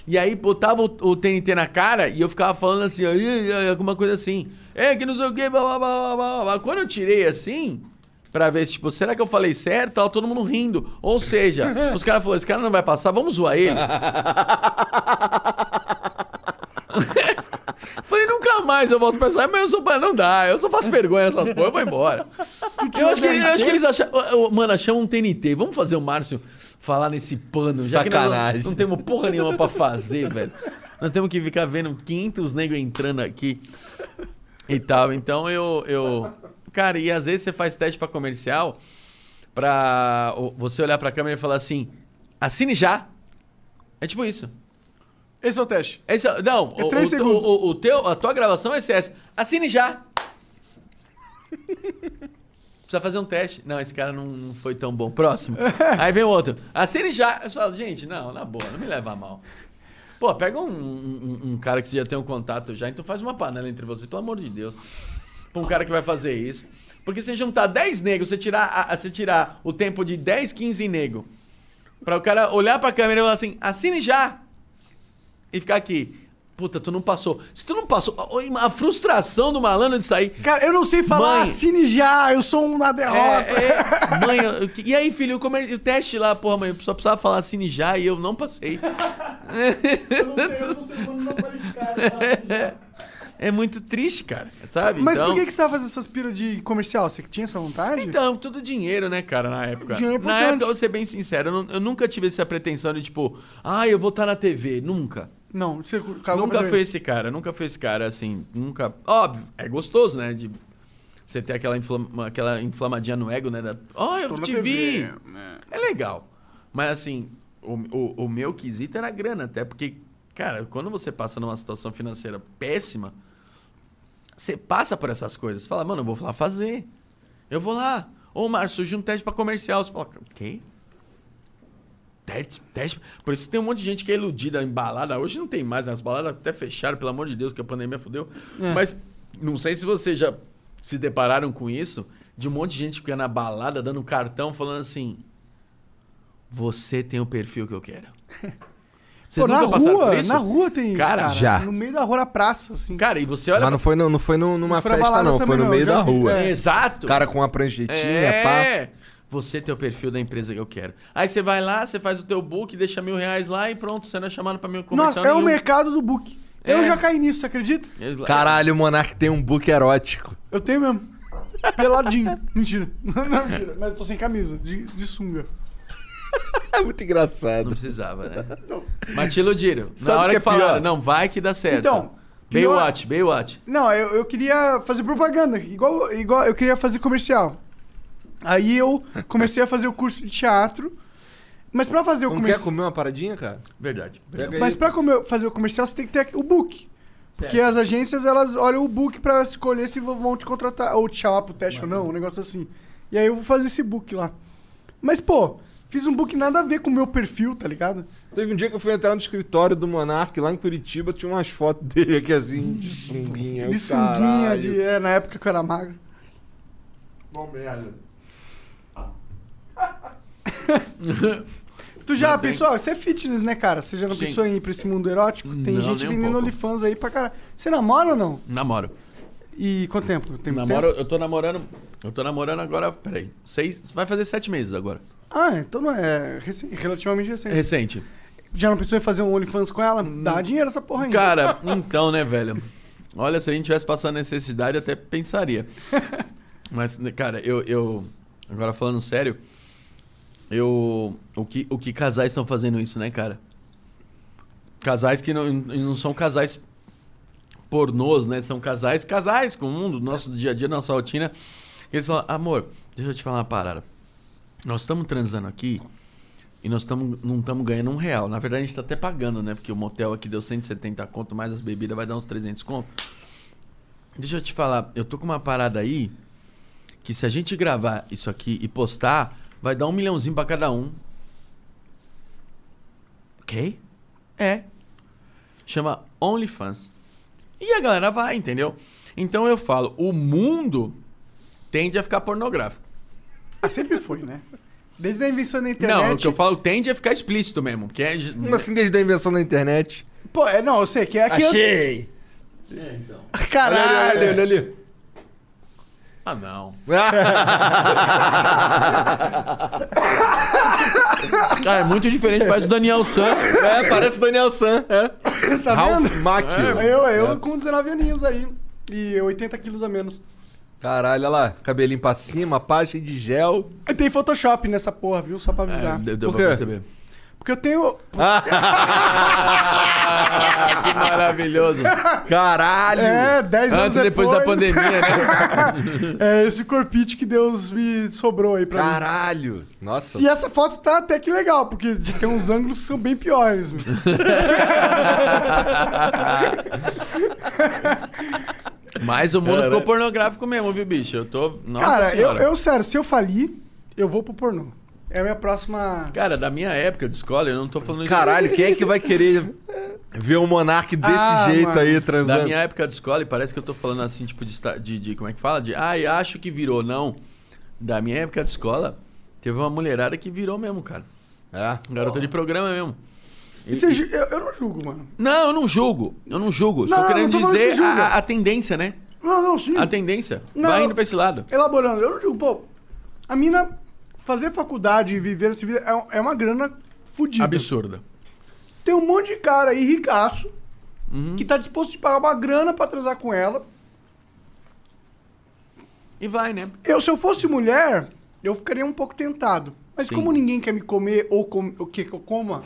E aí botava o, o TNT na cara e eu ficava falando assim, alguma coisa assim. É, que não sei o que, blá, blá, blá, blá, blá. Quando eu tirei assim, pra ver se, tipo, será que eu falei certo? Tava todo mundo rindo. Ou seja, os caras falaram, esse cara não vai passar, vamos zoar ele. Nunca mais eu volto pra essa, mas eu sou, não dá, eu só faço vergonha nessas porra, eu vou embora. Eu acho, que, eu acho que eles acharam. Ô, Mano, achamos um TNT. Vamos fazer o Márcio falar nesse pano. Já Sacanagem. não, não temos porra nenhuma pra fazer, velho. Nós temos que ficar vendo 500 negros entrando aqui e tal. Então eu, eu. Cara, e às vezes você faz teste pra comercial pra você olhar pra câmera e falar assim: assine já. É tipo isso. Esse é o teste. Esse, é- não, É o, três o- segundos. o- o teu, a tua gravação vai ser essa. Assine já. Precisa fazer um teste. Não, esse cara não, não foi tão bom. Próximo. Aí vem o outro. Assine já. Eu falo, gente, não, na boa, não me leva a mal. Pô, pega um, um- um cara que já tem um contato já, então faz uma panela entre vocês, pelo amor de Deus. Pra um cara que vai fazer isso. Porque se juntar 10 negros, você tirar, a- você tirar o tempo de 10, 15 negros, pra o cara olhar pra câmera e falar assim, assine já! E ficar aqui. Puta, tu não passou. Se tu não passou, a frustração do malandro de sair. Cara, eu não sei falar, Mãe. assine já, eu sou uma derrota. É, é, mãe, eu- e aí, filho, o, teste lá, porra, mãe, eu só precisava falar assine já e eu não passei. Eu não sei, eu sou um ser humano não qualificado. É muito triste, cara, sabe? Mas então, por que, que você tava fazendo essas piras de comercial? Você tinha essa vontade? Então, tudo dinheiro, né, cara, na época. Dinheiro é na época, eu vou ser bem sincero, eu, não- eu nunca tive essa pretensão de, tipo, ah, eu vou estar na TV. Nunca. Não, você cagou nunca foi esse cara, nunca foi esse cara, assim, nunca... Óbvio, é gostoso, né, de você ter aquela, inflama- aquela inflamadinha no ego, né, da... Ó, eu te TV, vi! né? É legal. Mas, assim, o, o, o meu quesito era grana, até porque, cara, quando você passa numa situação financeira péssima, você passa por essas coisas. Você fala, mano, eu vou lá fazer. Eu vou lá. Ô, Márcio, surgiu um teste pra comercial. Você fala, o quê? Teste, teste. Por isso que tem um monte de gente que é iludida em balada. Hoje não tem mais, né? As baladas até fecharam, pelo amor de Deus, que a pandemia fudeu. É. Mas não sei se vocês já se depararam com isso, de um monte de gente que fica na balada dando cartão falando assim: Você tem o perfil que eu quero. Vocês Pô, na rua, na rua tem isso, Cara, cara. já. No meio da rua, na praça, assim. Cara, e você olha. Mas não foi, no- não foi no- numa Não foi festa, não. Foi no não, meio já da rua. é. Exato. Cara com uma pranchetinha, é, pá. Você tem o perfil da empresa que eu quero. Aí você vai lá, você faz o teu book, deixa mil reais lá e pronto, você não é chamado pra meu comercial Nossa, é o nenhum. mercado do book. Eu É. já caí nisso, você acredita? Eu- Caralho, o Monark tem um book erótico. Eu tenho mesmo. Peladinho. mentira. Não, mentira. Mas eu tô sem camisa, de, de sunga. É muito engraçado. Não precisava, né? Mas te iludiram. Sabe Na hora que, que é falaram, pior? não, vai que dá certo. Então, pior- Baywatch, Baywatch. Não, eu, eu queria fazer propaganda, igual, igual eu queria fazer comercial. Aí eu comecei a fazer o curso de teatro. Mas pra fazer o Não quer comercial. comer uma paradinha, cara? Verdade. Pega aí. Mas pra comer- fazer o comercial, você tem que ter o book. Porque Certo. as agências, elas olham o book pra escolher se vão vão te contratar ou te chamar pro teste ou não, um negócio assim. E aí eu vou fazer esse book lá. Mas, pô, fiz um book nada a ver com o meu perfil, tá ligado? Teve um dia que eu fui entrar no escritório do Monark lá em Curitiba, tinha umas fotos dele aqui assim, de sunguinha. De sunguinha, de, é, na época que eu era magro. Bom, merda. Tu já Não tem- pensou? Você é fitness, né, cara? Você já não Sim. pensou em ir pra esse mundo erótico? Tem Não, gente nem um vendendo pouco. OnlyFans aí pra cara. Você namora ou não? Namoro. E quanto tempo? Tem muito Namoro, eu tô namorando. Eu tô namorando agora. Peraí. Seis. Vai fazer sete meses agora. Ah, então não é relativamente recente. Recente. Já não pensou em fazer um OnlyFans com ela? Dá dinheiro essa porra ainda. Cara, então, né, velho? Olha, se a gente tivesse passando necessidade, até pensaria. Mas, né, cara, eu, eu. Agora falando sério, eu. O que, o que casais estão fazendo isso, né, cara? Casais que não, não são casais pornôs, né? São casais, casais comum do nosso dia a dia, nossa rotina. Eles falam, amor, deixa eu te falar uma parada. Nós estamos transando aqui e nós tamo, não estamos ganhando um real. Na verdade, a gente está até pagando, né? Porque o motel aqui deu 170 conto, mais as bebidas vai dar uns 300 conto. Deixa eu te falar, eu tô com uma parada aí que se a gente gravar isso aqui e postar, vai dar um milhãozinho pra cada um. Ok? É. Chama OnlyFans. E a galera vai, entendeu? Então eu falo, o mundo tende a ficar pornográfico. Ah, sempre foi, né? Desde a invenção da internet. Não, o que eu falo tende a ficar explícito mesmo. Que é... Como assim desde a invenção da internet? Pô, é, não, eu sei que é aqui. Achei! É, então. Caralho! Olha ali, olha ali. Ah, não. Cara, é muito diferente, parece o Daniel San. É, parece o Daniel San. É. Tá Ralph vendo? Macchio. Eu, eu com 19 aninhos aí. E 80 quilos a menos. Caralho, olha lá. Cabelinho pra cima, pá, cheio de gel. E tem Photoshop nessa porra, viu? Só pra É, avisar. deu, deu Por pra perceber. Porque eu tenho. Ah, que maravilhoso. Caralho! É, 10 anos Antes e depois da pandemia, né? é esse corpite que Deus me sobrou aí pra mim. Caralho! Nossa. E essa foto tá até que legal, porque de- tem uns ângulos que são bem piores. Mas o mundo Cara. ficou pornográfico mesmo, viu, bicho? Eu tô. Nossa Cara, eu, eu, sério, se eu falir, eu vou pro pornô. É a minha próxima. Cara, da minha época de escola, eu não tô falando isso. Caralho, quem é que vai querer ver um monarca desse Ah, jeito mano. aí Da transando? minha época de escola, e parece que eu tô falando assim, tipo, de, de, de- Como é que fala? De. Ai, acho que virou. Não. Da minha época de escola, teve uma mulherada que virou mesmo, cara. É. Garota de programa mesmo. E ju- eu, eu não julgo, mano. Não, eu não julgo. Eu não julgo. Estou querendo não que dizer julga. a, a tendência, né? Não, não, sim. A tendência. Não, Vai indo pra esse lado. Elaborando, eu não julgo, pô. A mina fazer faculdade e viver essa vida é, é uma grana fodida. Absurda. Tem um monte de cara aí, ricaço, Uhum. que tá disposto a pagar uma grana pra transar com ela. E vai, né? Eu, se eu fosse mulher, eu ficaria um pouco tentado. Mas Sim. como ninguém quer me comer ou com, o que eu coma,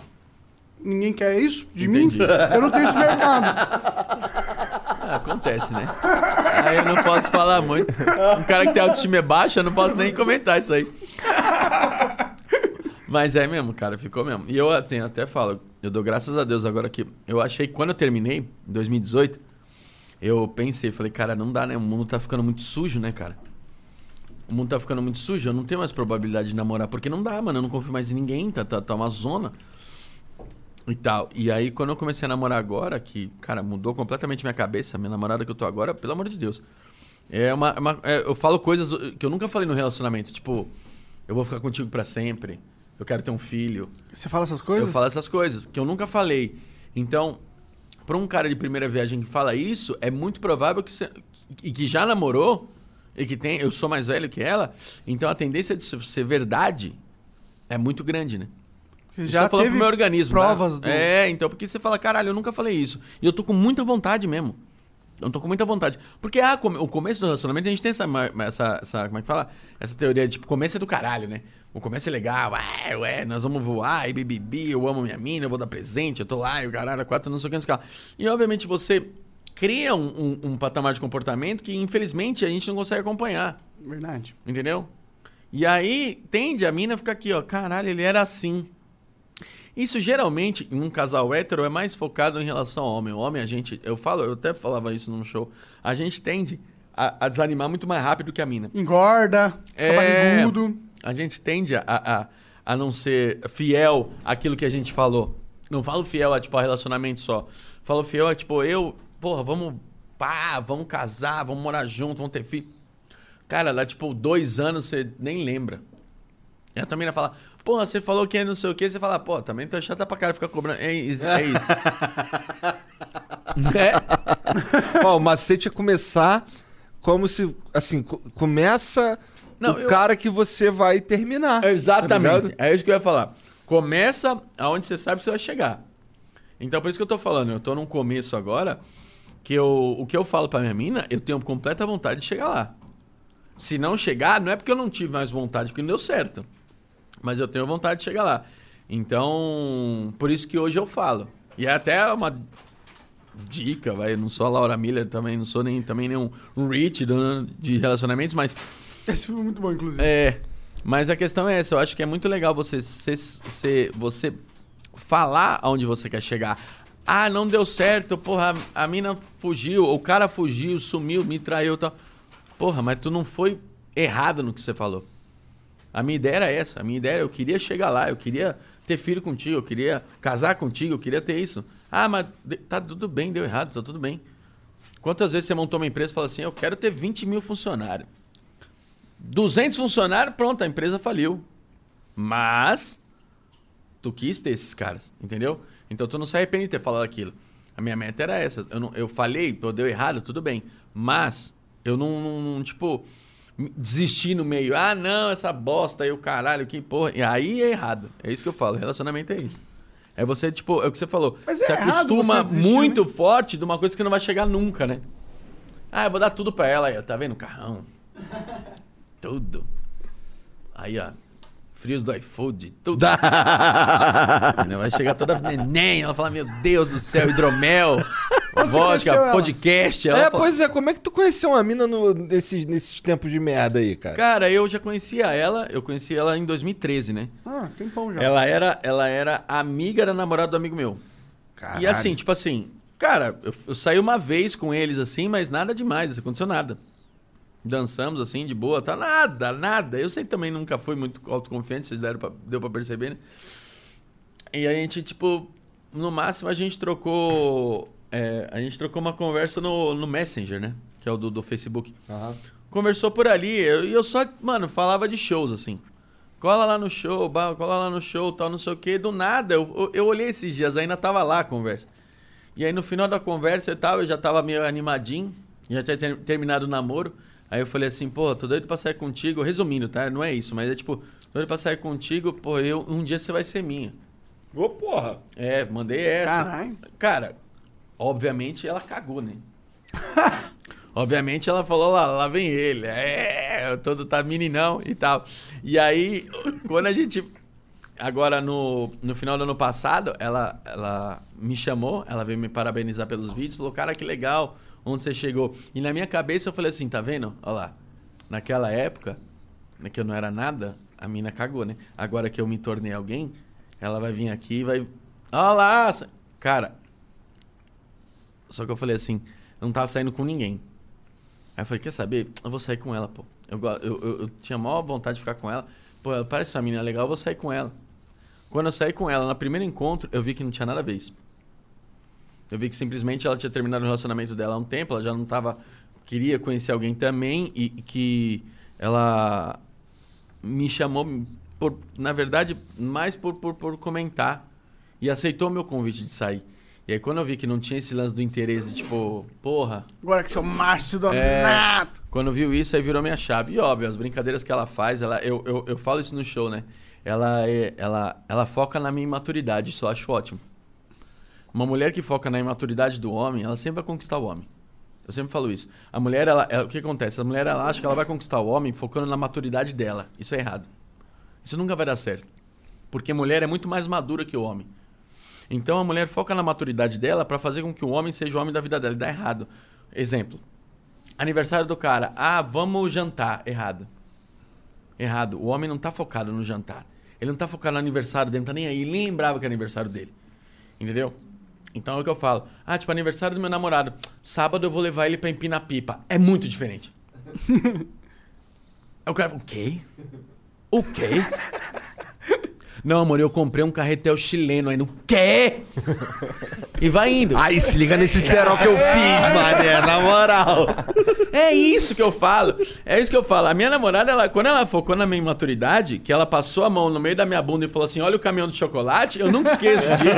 ninguém quer isso de Entendi. mim, eu não tenho esse mercado. Ah, acontece, né? Aí eu não posso falar muito. Um cara que tem autoestima baixa, eu não posso nem comentar isso aí. Mas é mesmo, cara, ficou mesmo. E eu, assim, até falo, eu dou graças a Deus agora que eu achei quando eu terminei, em 2018, eu pensei, falei, cara, não dá, né? O mundo tá ficando muito sujo, né, cara? O mundo tá ficando muito sujo, eu não tenho mais probabilidade de namorar, porque não dá, mano, eu não confio mais em ninguém, tá, tá, tá uma zona e tal. E aí, quando eu comecei a namorar agora, que, cara, mudou completamente minha cabeça, minha namorada que eu tô agora, pelo amor de Deus. É uma. é uma- é, eu falo coisas que eu nunca falei no relacionamento, tipo, eu vou ficar contigo pra sempre, eu quero ter um filho. Você fala essas coisas? Eu falo essas coisas, que eu nunca falei. Então, pra um cara de primeira viagem que fala isso, é muito provável que você. E que já namorou, e que tem. Eu sou mais velho que ela, então a tendência de ser verdade é muito grande, né? Você já eu falo teve pro meu organismo. provas né? do... É, então, porque você fala, caralho, eu nunca falei isso. E eu tô com muita vontade mesmo. Eu tô com muita vontade. Porque ah, o começo do relacionamento, a gente tem essa, essa, essa. Como é que fala? Essa teoria de tipo, começo é do caralho, né? O começo é legal, ué, ué, nós vamos voar, e bibibi, eu amo minha mina, eu vou dar presente, eu tô lá, e o caralho, quatro, não sei o que, não sei o que. E obviamente você cria um, um- um patamar de comportamento que, infelizmente, a gente não consegue acompanhar. Verdade. Entendeu? E aí tende a mina a ficar aqui, ó. Caralho, ele era assim. Isso geralmente, em um casal hétero, é mais focado em relação ao homem. O homem, a gente. Eu falo, eu até falava isso num show. A gente tende a, a desanimar muito mais rápido que a mina. Engorda, É. barrigudo. A gente tende a, a, a não ser fiel àquilo que a gente falou. Não falo fiel a, tipo, a relacionamento só. Falo fiel a, tipo, eu, porra, vamos, pá, vamos casar, vamos morar junto, vamos ter filho. Cara, dá, tipo, dois anos, você nem lembra. E a também fala, porra, você falou que é não sei o que, você fala, pô, também tô chata pra cara ficar cobrando. É isso. É isso. é, Ó, o macete é começar como se, assim, co- começa Não, o eu- cara que você vai terminar. tá Exatamente. ligado? é isso que eu ia falar. Começa aonde você sabe que você vai chegar. Então, por isso que eu tô falando. Eu tô num começo agora que eu, o que eu falo pra minha mina, eu tenho completa vontade de chegar lá. Se não chegar, não é porque eu não tive mais vontade, porque não deu certo. Mas eu tenho vontade de chegar lá. Então, por isso que hoje eu falo. E é até uma dica, vai. Eu não sou a Laura Miller também, não sou nem, também nenhum Rich de relacionamentos, mas Esse foi muito bom, inclusive. é, mas a questão é essa, eu acho que é muito legal você, ser- ser- você falar aonde você quer chegar. Ah, não deu certo, porra, a, a mina fugiu, o cara fugiu, sumiu, me traiu e tal. Porra, mas tu não foi errado no que você falou. A minha ideia era essa, a minha ideia, eu queria chegar lá, eu queria ter filho contigo, eu queria casar contigo, eu queria ter isso. Ah, mas tá tudo bem, deu errado, tá tudo bem. Quantas vezes você montou uma empresa e fala assim, eu quero ter 20 mil funcionários. 200 funcionários, pronto, a empresa faliu. Mas tu quis ter esses caras, entendeu? Então tu não se arrepende de ter falado aquilo. A minha meta era essa. Eu, não, eu falei, deu errado, tudo bem. Mas eu não, não- não, tipo, desisti no meio. Ah, não, essa bosta aí, o caralho, que porra. E aí é errado. É isso que eu falo. Relacionamento é isso. É você, tipo, é o que você falou. Mas é você errado acostuma você desistir, muito forte de uma coisa que não vai chegar nunca, né? Ah, eu vou dar tudo pra ela aí, ó. Tá vendo? Carrão. Tudo. Aí, ó. Frios do iFood, tudo. Vai chegar toda neném, ela fala, meu Deus do céu, hidromel, vodka, podcast. Ela É, fala- pois é, como é que tu conheceu uma mina no, nesses, nesses tempos de merda aí, cara? Cara, eu já conhecia ela, eu conheci ela em 2013, né? Ah, tem pão já. Ela era, ela era amiga da namorada do amigo meu. E Caralho. assim, tipo assim, cara, eu, eu saí uma vez com eles assim, mas nada demais, não aconteceu nada. Dançamos assim, de boa, tá nada, nada. Eu sei que também nunca fui muito autoconfiante, vocês deram pra, deu pra perceber, né? E a gente, tipo, no máximo a gente trocou. É, a gente trocou uma conversa no, no Messenger, né? Que é o do, do Facebook. Aham. Conversou por ali, eu- e eu, só, mano, falava de shows, assim. cola lá no show, cola lá no show, tal, não sei o quê. Do nada, eu, eu, eu olhei esses dias, ainda tava lá a conversa. E aí no final da conversa e tal, eu já tava meio animadinho, já tinha ter- terminado o namoro. Aí eu falei assim, pô, tô doido pra sair contigo. Resumindo, tá? Não é isso, mas é tipo, tô doido pra sair contigo, pô, eu, um dia você vai ser minha. Ô, porra. É, mandei essa. Caralho. Cara, obviamente ela cagou, né? obviamente ela falou lá, lá vem ele. É, todo tá meninão e tal. E aí, quando a gente. Agora, no, no final do ano passado, ela, ela me chamou, ela veio me parabenizar pelos vídeos, falou, cara, que legal, onde você chegou. E na minha cabeça eu falei assim, tá vendo? Olha lá, naquela época, né, que eu não era nada, a mina cagou, né? Agora que eu me tornei alguém, ela vai vir aqui e vai. Olha lá! Cara. Só que eu falei assim, eu não tava saindo com ninguém. Aí eu falei, quer saber? Eu vou sair com ela, pô. Eu, eu, eu, eu tinha maior vontade de ficar com ela. Pô, ela parece uma menina legal, eu vou sair com ela. Quando eu saí com ela, no primeiro encontro, eu vi que não tinha nada a ver isso. Eu vi que simplesmente ela tinha terminado o relacionamento dela há um tempo, ela já não tava. Queria conhecer alguém também e que ela me chamou, por, na verdade, mais por, por, por comentar. E aceitou meu convite de sair. E aí, quando eu vi que não tinha esse lance do interesse, tipo, porra. Agora que seu macho do É, quando viu isso, aí virou minha chave. E óbvio, as brincadeiras que ela faz, ela, eu, eu, eu falo isso no show, né? Ela, é, ela, ela foca na minha imaturidade, isso eu acho ótimo. Uma mulher que foca na imaturidade do homem, ela sempre vai conquistar o homem. Eu sempre falo isso. A mulher, ela, ela- o que acontece? A mulher, ela acha que ela vai conquistar o homem focando na maturidade dela. Isso é errado. Isso nunca vai dar certo. Porque a mulher é muito mais madura que o homem. Então a mulher foca na maturidade dela pra fazer com que o homem seja o homem da vida dela. E dá errado. Exemplo. Aniversário do cara. Ah, vamos jantar. Errado. Errado. O homem não tá focado no jantar. Ele não tá focado no aniversário dele, não tá nem aí. Ele nem lembrava que é aniversário dele. Entendeu? Então é o que eu falo. Ah, tipo, aniversário do meu namorado. Sábado eu vou levar ele pra empinar pipa. É muito diferente. Aí o cara, o quê? Não, amor, eu comprei um carretel chileno aí no quê? E vai indo. Aí, se liga nesse cerol que eu fiz, mané, na moral. É isso que eu falo. É isso que eu falo. A minha namorada, ela, quando ela focou na minha imaturidade, que ela passou a mão no meio da minha bunda e falou assim: Olha o caminhão de chocolate, eu nunca esqueço disso.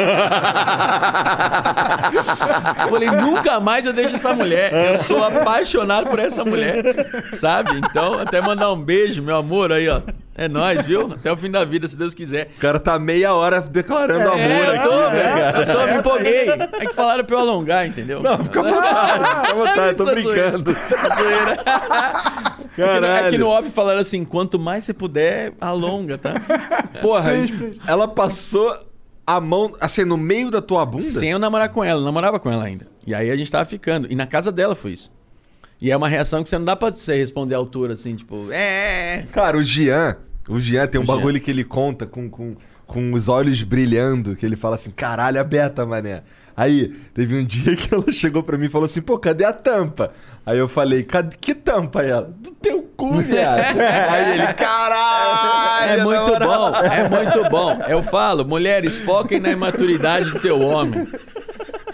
Eu Falei, nunca mais eu deixo essa mulher. Eu sou apaixonado por essa mulher. Sabe? Então, até mandar um beijo, meu amor, aí, ó. É nóis, viu? Até o fim da vida, se Deus quiser. O cara tá meia hora declarando amor é, eu aqui, tô, né, velho. cara? Eu só me empolguei. É que falaram pra eu alongar, entendeu? Não, fica à vontade, fica à vontade, tô Essa brincando. zoeira. Caralho. É que no óbvio falaram assim, quanto mais você puder, alonga, tá? Porra, ela passou a mão, assim, no meio da tua bunda? Sem eu namorar com ela, eu namorava com ela ainda. E aí a gente tava ficando. E na casa dela foi isso. E é uma reação que você não dá pra você responder à altura, assim, tipo, é. Cara, o Jean, o Jean tem um O Jean. bagulho que ele conta com, com, com os olhos brilhando, que ele fala assim, caralho, a beta, mané. Aí, teve um dia que ela chegou pra mim e falou assim, pô, cadê a tampa? Aí eu falei, cadê, que tampa? Aí ela, do teu cu, viado. Aí ele, caralho, É muito moral." bom, é muito bom. Eu falo, mulheres, foquem na imaturidade do teu homem.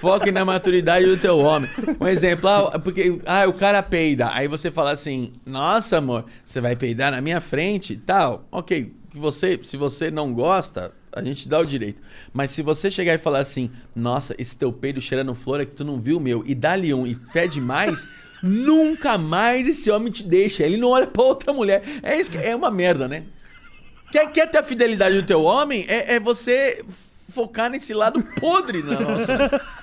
Foquem na maturidade do teu homem. Um exemplo, ah, porque ah, o cara peida. Aí você fala assim: Nossa, amor, você vai peidar na minha frente? Tal. Ok, você, se você não gosta, a gente dá o direito. Mas se você chegar e falar assim: Nossa, esse teu peido cheirando flor é que tu não viu o meu, e dá-lhe um e fede mais. Nunca mais esse homem te deixa. Ele não olha pra outra mulher. É, isso que, é uma merda, né? Quer, quer ter a fidelidade do teu homem? É, é você focar nesse lado podre da nossa.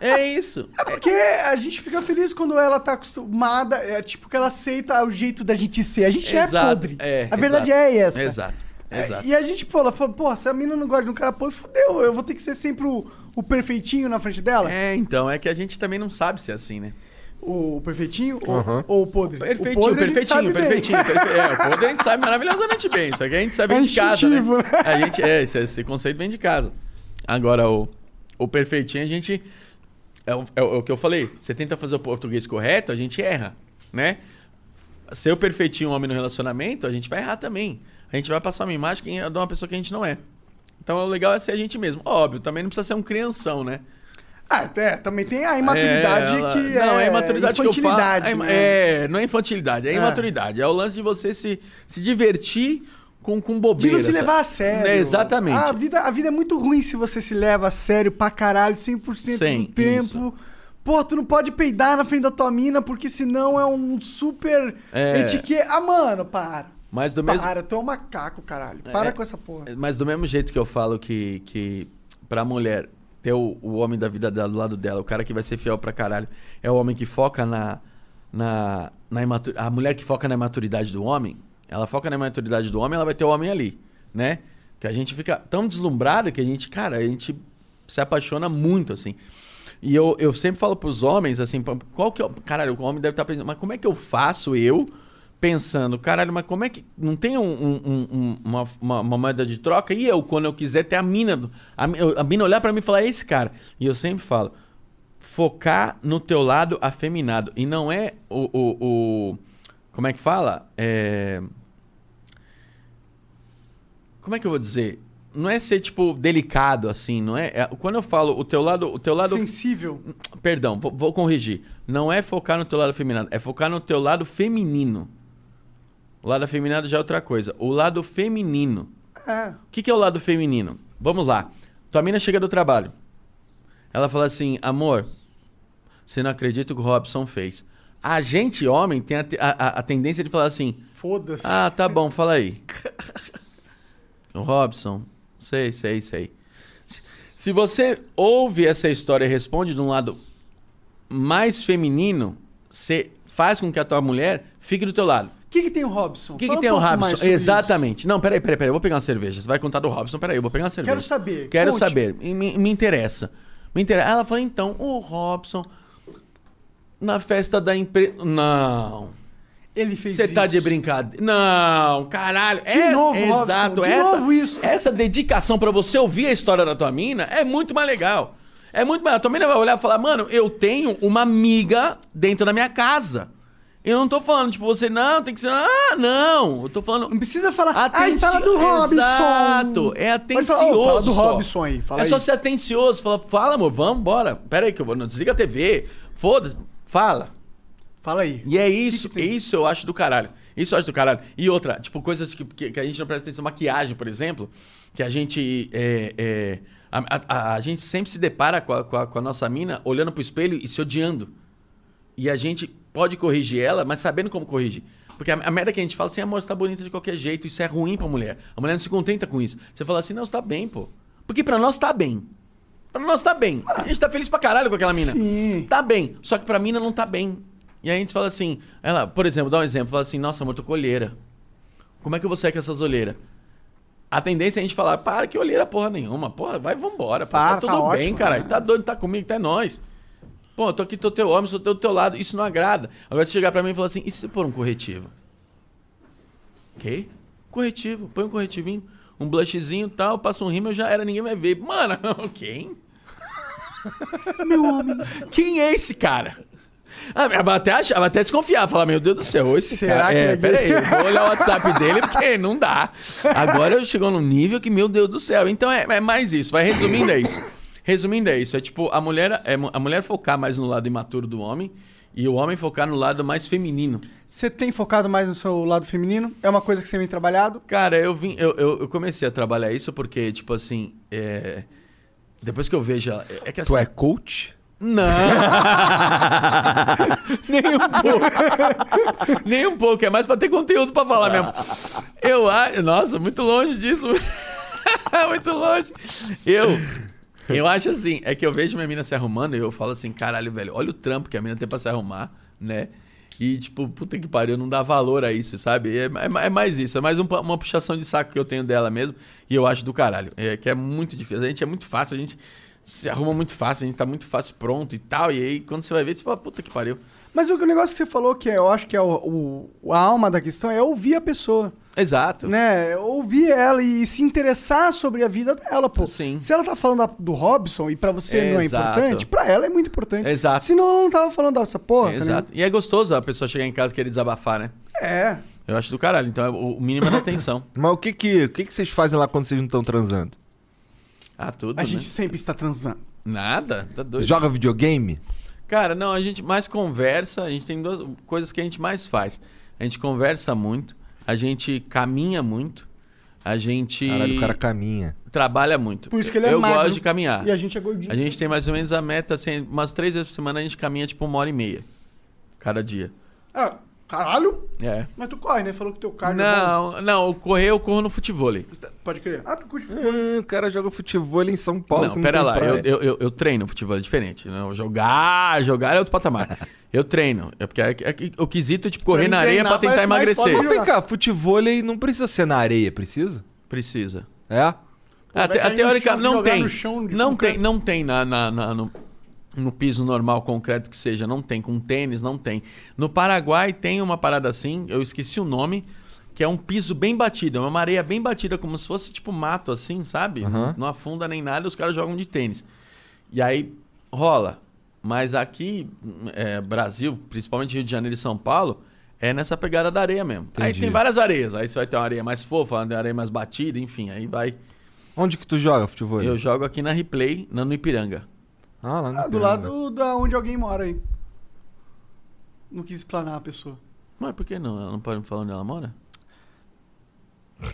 É isso. Porque a gente fica feliz quando ela tá acostumada, é tipo que ela aceita o jeito da gente ser. A gente é Exato, podre. é, a verdade exato. é essa. Exato. É, Exato. E a gente, pô, ela fala, pô, se a mina não gosta de um cara podre, fudeu, eu vou ter que ser sempre o, o perfeitinho na frente dela. É, então, é que a gente também não sabe ser assim, né? O perfeitinho ou- Aham. ou, o podre? Perfeitinho, o podre perfeitinho, perfeitinho, perfe- É, o podre a gente sabe maravilhosamente bem. Só que a gente sabe É bem de casa, né? né? A gente, é, esse, esse conceito vem de casa. Agora, o, o perfeitinho, a gente... É o, é o que eu falei. Você tenta fazer o português correto, a gente erra, né? Ser o perfeitinho homem no relacionamento, a gente vai errar também. A gente vai passar uma imagem que- de uma pessoa que a gente não é. Então, o legal é ser a gente mesmo. Óbvio, também não precisa ser um crianção, né? Ah, até, também tem a imaturidade É, ela- que não, é é a imaturidade que eu falo. infantilidade, É, né? é, não é infantilidade, é, É. imaturidade. É o lance de você se, se divertir com, com De bobeira. não se levar a sério. É, exatamente. A vida, a vida é muito ruim se você se leva a sério pra caralho 100% Sim, do tempo. isso. Pô, tu não pode peidar na frente da tua mina porque senão é um super É. etiqueta. Ah, mano, para. Mas do mesmo, Para, tu é um macaco, caralho. Para É. com essa porra. Mas do mesmo jeito que eu falo que, que pra mulher ter o, o homem da vida dela do lado dela, o cara que vai ser fiel pra caralho, é o homem que foca na. na, na imatu- a mulher que foca na imaturidade do homem, ela foca na imaturidade do homem, ela vai ter o homem ali, né? Que a gente fica tão deslumbrado que a gente, cara, a gente se apaixona muito, assim. E eu, eu sempre falo pros homens, assim, qual que é. Caralho, o homem deve estar pensando, mas como é que eu faço eu pensando, caralho, mas como é que. Não tem um- um- um- um- uma, uma, uma moeda de troca? E eu, quando eu quiser ter a mina. A, a mina olhar pra mim e falar, é esse cara. E eu sempre falo, focar no teu lado afeminado. E não é o. o, o- como é que fala? É. Como é que eu vou dizer? Não é ser, tipo, delicado, assim, não é? é- quando eu falo o teu lado. O teu lado Sensível. Perdão, vou, vou corrigir. Não é focar no teu lado feminino, é focar no teu lado feminino. O lado afeminado já é outra coisa. O lado feminino. É. O que, que é o lado feminino? Vamos lá. Tua mina chega do trabalho. Ela fala assim, amor, você não acredita o que o Robson fez. A gente, homem, tem a, a- a- tendência de falar assim, Foda-se. ah, tá bom, fala aí. O Robson, sei, sei, sei. Se, se você ouve essa história e responde de um lado mais feminino, você faz com que a tua mulher fique do teu lado. O que, que tem o Robson? O que, que tem um o Robson? Exatamente. Não, peraí, peraí, peraí. Eu vou pegar uma cerveja. Você vai contar do Robson. Peraí, eu vou pegar uma cerveja. Quero saber. Quero Conte. saber. Me, me interessa. Me interessa. Ela falou, então, o Robson, na festa da empresa... Não. isso. Ele fez Você isso. tá de brincadeira. Não, caralho. De novo, Robson, Exato. de essa, novo isso. Essa dedicação pra você ouvir a história da tua mina é muito mais legal. É muito mais. A tua mina vai olhar e falar, mano, eu tenho uma amiga dentro da minha casa. Eu não tô falando, tipo, você, não, tem que ser. Ah, não. Eu tô falando. Não precisa falar. Ah, Atenci- fala do Robson. Exato. É atencioso. "Ô, fala do só. Robson aí. Fala é só aí. ser atencioso. Fala, fala, amor, vamos, bora. Pera aí que eu vou. Não desliga a TV. Foda-se. Fala. Fala aí. E é isso, que tem? isso eu acho do caralho. Isso eu acho do caralho. E outra, tipo, coisas que, que, que a gente não presta atenção, maquiagem, por exemplo, que a gente. É, é, a, a- a gente sempre se depara com a, com, a, com a nossa mina olhando pro espelho e se odiando. E a gente pode corrigir ela, mas sabendo como corrigir. Porque a, a merda que a gente fala assim, amor, você tá bonita de qualquer jeito, isso é ruim pra mulher. A mulher não se contenta com isso. Você fala assim, não, você tá bem, pô. Porque pra nós tá bem. Pra nós tá bem. A gente tá feliz pra caralho com aquela mina. Sim. Tá bem. Só que pra mina não tá bem. E aí a gente fala assim, ela, por exemplo, dá um exemplo, fala assim, nossa, amor, tô com olheira. Como é que eu vou sair com essas olheiras? A tendência é a gente falar, para que olheira porra nenhuma. Porra, vai, vambora. Pô, Para, tá tudo tá bem, ótimo, cara. né? Tá doido, tá comigo, tá é nóis. Pô, eu tô aqui, tô teu homem, sou do teu lado. Isso não agrada. Agora, se chegar pra mim e falar assim, e se pôr um corretivo? Ok? Corretivo, põe um corretivinho, um blushzinho e tal, passa um rímel, já era, ninguém vai ver. Mano, quem? Meu homem. Quem é esse cara? Ah, vai até, achar, até desconfiar, falar, meu Deus do céu, esse Será cara. que é, é pera aí, gay? eu vou olhar o WhatsApp dele porque não dá. Agora eu chegou num nível que, meu Deus do céu. Então é, é mais isso, vai resumindo é isso. Resumindo é isso, é tipo, a mulher, é, a mulher focar mais no lado imaturo do homem e o homem focar no lado mais feminino. Você tem focado mais no seu lado feminino? É uma coisa que você vem trabalhado? Cara, eu vim, eu, eu, eu comecei a trabalhar isso porque, tipo assim, é, depois que eu vejo ela. É que assim. Tu é coach? Não! Nem um pouco. Nem um pouco. É mais pra ter conteúdo pra falar mesmo. Eu acho. Nossa, muito longe disso. muito longe. Eu. Eu acho assim, é que eu vejo minha mina se arrumando e eu falo assim, caralho, velho, olha o trampo que a mina tem pra se arrumar, né? E, tipo, puta que pariu, não dá valor a isso, sabe? É, é- é mais isso, é mais um uma puxação de saco que eu tenho dela mesmo. E eu acho do caralho. É que é muito difícil. A gente é muito fácil, a gente se arruma muito fácil, a gente tá muito fácil pronto e tal. E aí, quando você vai ver, você fala, puta que pariu. Mas o negócio que você falou, que eu acho que é o, o- a alma da questão, é ouvir a pessoa. Exato. Né? Ouvir ela e se interessar sobre a vida dela, pô. Sim. Se ela tá falando da- do Robson e pra você não é Exato. importante, pra ela é muito importante. Exato. Senão ela não tava falando dessa porra, tá Exato. E é gostoso a pessoa chegar em casa e querer desabafar, né? É. Eu acho do caralho. Então é o o mínimo da atenção. Mas o que que, o que que vocês fazem lá quando vocês não estão transando? Ah, tudo, A né? gente sempre está transando. Nada, tá doido. Joga videogame? Cara, não, a gente mais conversa, a gente tem duas coisas que a gente mais faz. A gente conversa muito, a gente caminha muito, A gente Caralho, o cara caminha. trabalha muito. Por isso que ele é Eu magro. gosto de caminhar. E a gente é gordinho. A gente tem mais ou menos a meta, assim, umas três vezes por semana a gente caminha tipo uma hora e meia. Cada dia. Ah, caralho? É. Mas tu corre, né? Falou que teu cardio é Não, não, o correr eu corro no futebol. Pode crer. Ah, tu curte Hum, o cara joga futebol em São Paulo. que Não, pera lá, eu, eu, eu, eu treino futebol, é diferente. Não, jogar, jogar é outro patamar. Eu treino. É porque é, é o quesito, tipo, correr na areia treinar pra tentar emagrecer. Mas vem cá, futebol não precisa ser na areia, precisa? Precisa. É? A, vai te- a cair no teórica não tem. no chão de não concreto. tem, não tem na, na- na- no, no piso normal, concreto que seja. Não tem. Com tênis, não tem. No Paraguai tem uma parada assim, eu esqueci o nome, que é um piso bem batido. É uma areia bem batida, como se fosse tipo mato assim, sabe? Aham. Não afunda nem nada, os caras jogam de tênis. E aí rola. Mas aqui, é, Brasil, principalmente Rio de Janeiro e São Paulo, é nessa pegada da areia mesmo. Aí Entendi. tem várias areias. Aí você vai ter uma areia mais fofa, uma areia mais batida, enfim, aí vai. Onde que tu joga futebol? Eu jogo aqui na Replay, na, no Ipiranga. Ah, lá no Ah, do lado da onde alguém mora aí. Não quis explanar a pessoa. Mas por que não? Ela não pode me falar onde ela mora?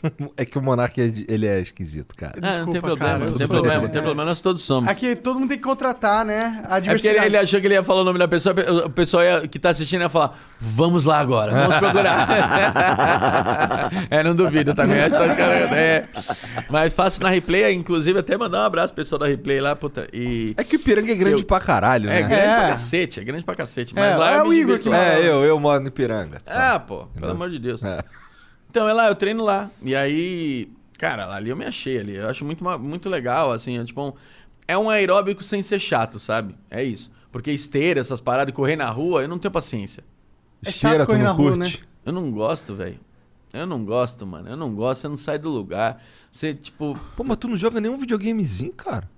É que o Monark, é- ele é esquisito, cara. Ah, não tem Desculpa, problema, cara, não tem problema, não tem é. problema, nós todos somos. Aqui todo mundo tem que contratar, né? A É porque ele, ele achou que ele ia falar o nome da pessoa, o pessoal ia- que tá assistindo ia falar, vamos lá agora, vamos procurar. é, não duvido também. tá é. Mas faço na replay, inclusive até mandar um abraço pro pessoal da replay lá, puta. E. É que o Ipiranga é grande Eu- pra caralho, É né? grande É. pra cacete, é grande pra cacete. Mas É, lá é eu o Igor que. É, eu, eu moro no Ipiranga. Ah, pô, pelo amor de Deus. É. Então é lá, eu treino lá. E aí, cara, lá ali eu me achei ali. Eu acho muito, muito legal, assim, é tipo um, é um aeróbico sem ser chato, sabe? É isso. Porque esteira, essas paradas, correr na rua, eu não tenho paciência. É Esteira, tu não rua, curte? Eu não gosto, velho. Eu não gosto, mano. Eu não gosto, você não sai do lugar. Você, tipo, Pô, mas tu não joga nenhum videogamezinho, cara?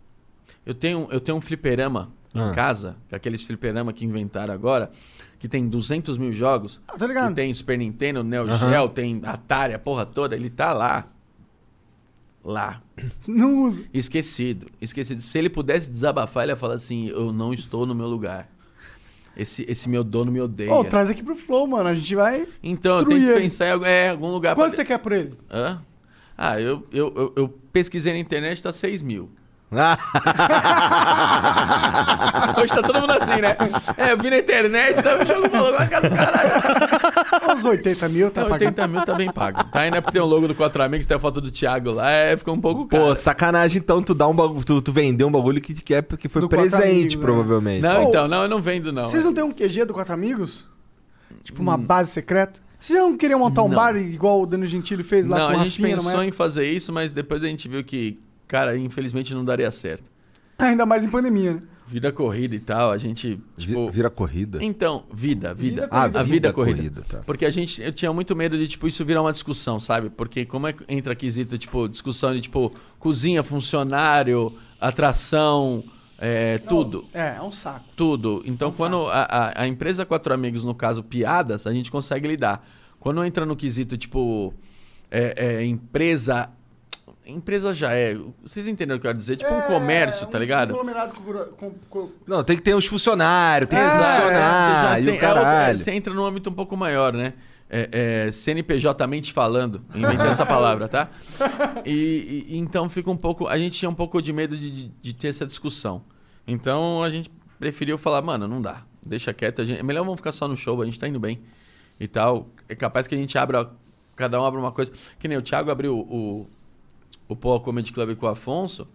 eu tenho, eu tenho um fliperama Ah. em casa, que é aqueles fliperama que inventaram agora, que tem 200 mil jogos. Ah, tá ligado? Que tem Super Nintendo, Neo. Geo, tem Atari, a porra toda. Ele tá lá. Lá. Não usa. Esquecido. Esquecido. Se ele pudesse desabafar, ele ia falar assim: Eu não estou no meu lugar. Esse, esse meu dono me odeia. Ô, traz aqui pro Flow, mano. A gente vai. então, eu tenho que ele. pensar em algum, é, algum lugar Quanto pra. você quer por ele? Hã? Ah, eu, eu, eu, eu pesquisei na internet, tá 6 mil. Hoje tá todo mundo assim, né? É, eu vi na internet, tá o jogo falando na casa do caralho. Uns 80 mil, tá Não, pagando. 80 mil tá bem pago. Tá ainda porque tem o logo do Quatro Amigos, tem a foto do Thiago lá, é, ficou um pouco caro. Pô, sacanagem então tu dá um bagulho, tu, tu vendeu um bagulho que, que é porque foi Do presente, Amigos, né? provavelmente. não, então, não, eu não vendo, não. Vocês não têm um QG do Quatro Amigos? Tipo uma base secreta? Vocês não queriam montar um Hum. Não. bar igual o Dano Gentili fez lá Não, com a a gente Rafinha, pensou em fazer isso, mas depois a gente viu que, cara, infelizmente não daria certo. Ainda mais em pandemia, né? Vida corrida e tal, a gente, tipo... Vira corrida. Então, vida, vida. Vida Ah, a vida, vida corrida. corrida, tá. Porque a gente, eu tinha muito medo de, tipo, isso virar uma discussão, sabe? Porque como é que entra quesito, tipo, discussão de, tipo, cozinha, funcionário, atração, é, tudo. É, é um saco. Tudo. Então, Um quando a, a, a empresa Quatro Amigos, no caso, piadas, a gente consegue lidar. Quando entra no quesito, tipo, é, é, empresa. Empresa já é. Vocês entenderam o que eu quero dizer? Tipo um É, comércio, tá um ligado? conglomerado com- com- com- Não, tem que ter os funcionários, tem que É, Você já funcionar e tem- o é caralho. Você entra num âmbito um pouco maior, né? É, é, CNPJ mente falando, inventei essa palavra, tá? E, e- então fica um pouco. A gente tinha um pouco de medo de, de- de ter essa discussão. Então a gente preferiu falar, mano, não dá. Deixa quieto. A gente, é melhor vamos ficar só no show, a gente tá indo bem. E tal. É capaz que a gente abra. Cada um abra uma coisa. Que nem o Thiago abriu o, o Paul Comedy Club com o Afonso.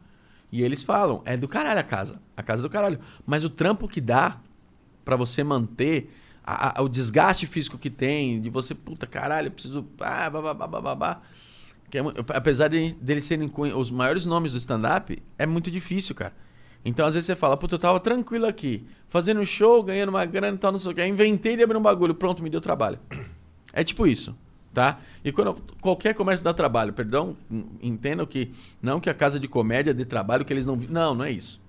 E eles falam, é do caralho a casa. A casa é do caralho. Mas o trampo que dá pra você manter a- a- o desgaste físico que tem, de você, puta caralho, eu preciso. Ah, babá, babá, babá. Que é mu- apesar de, deles serem os maiores nomes do stand-up, é muito difícil, cara. Então, às vezes você fala, puta, eu tava tranquilo aqui, fazendo show, ganhando uma grana e tal, não sei o que. Inventei de abrir um bagulho, pronto, me deu trabalho. É tipo isso, tá? E quando qualquer comércio dá trabalho, perdão, en- entendam que não que a casa de comédia dê trabalho que eles não não, não é isso.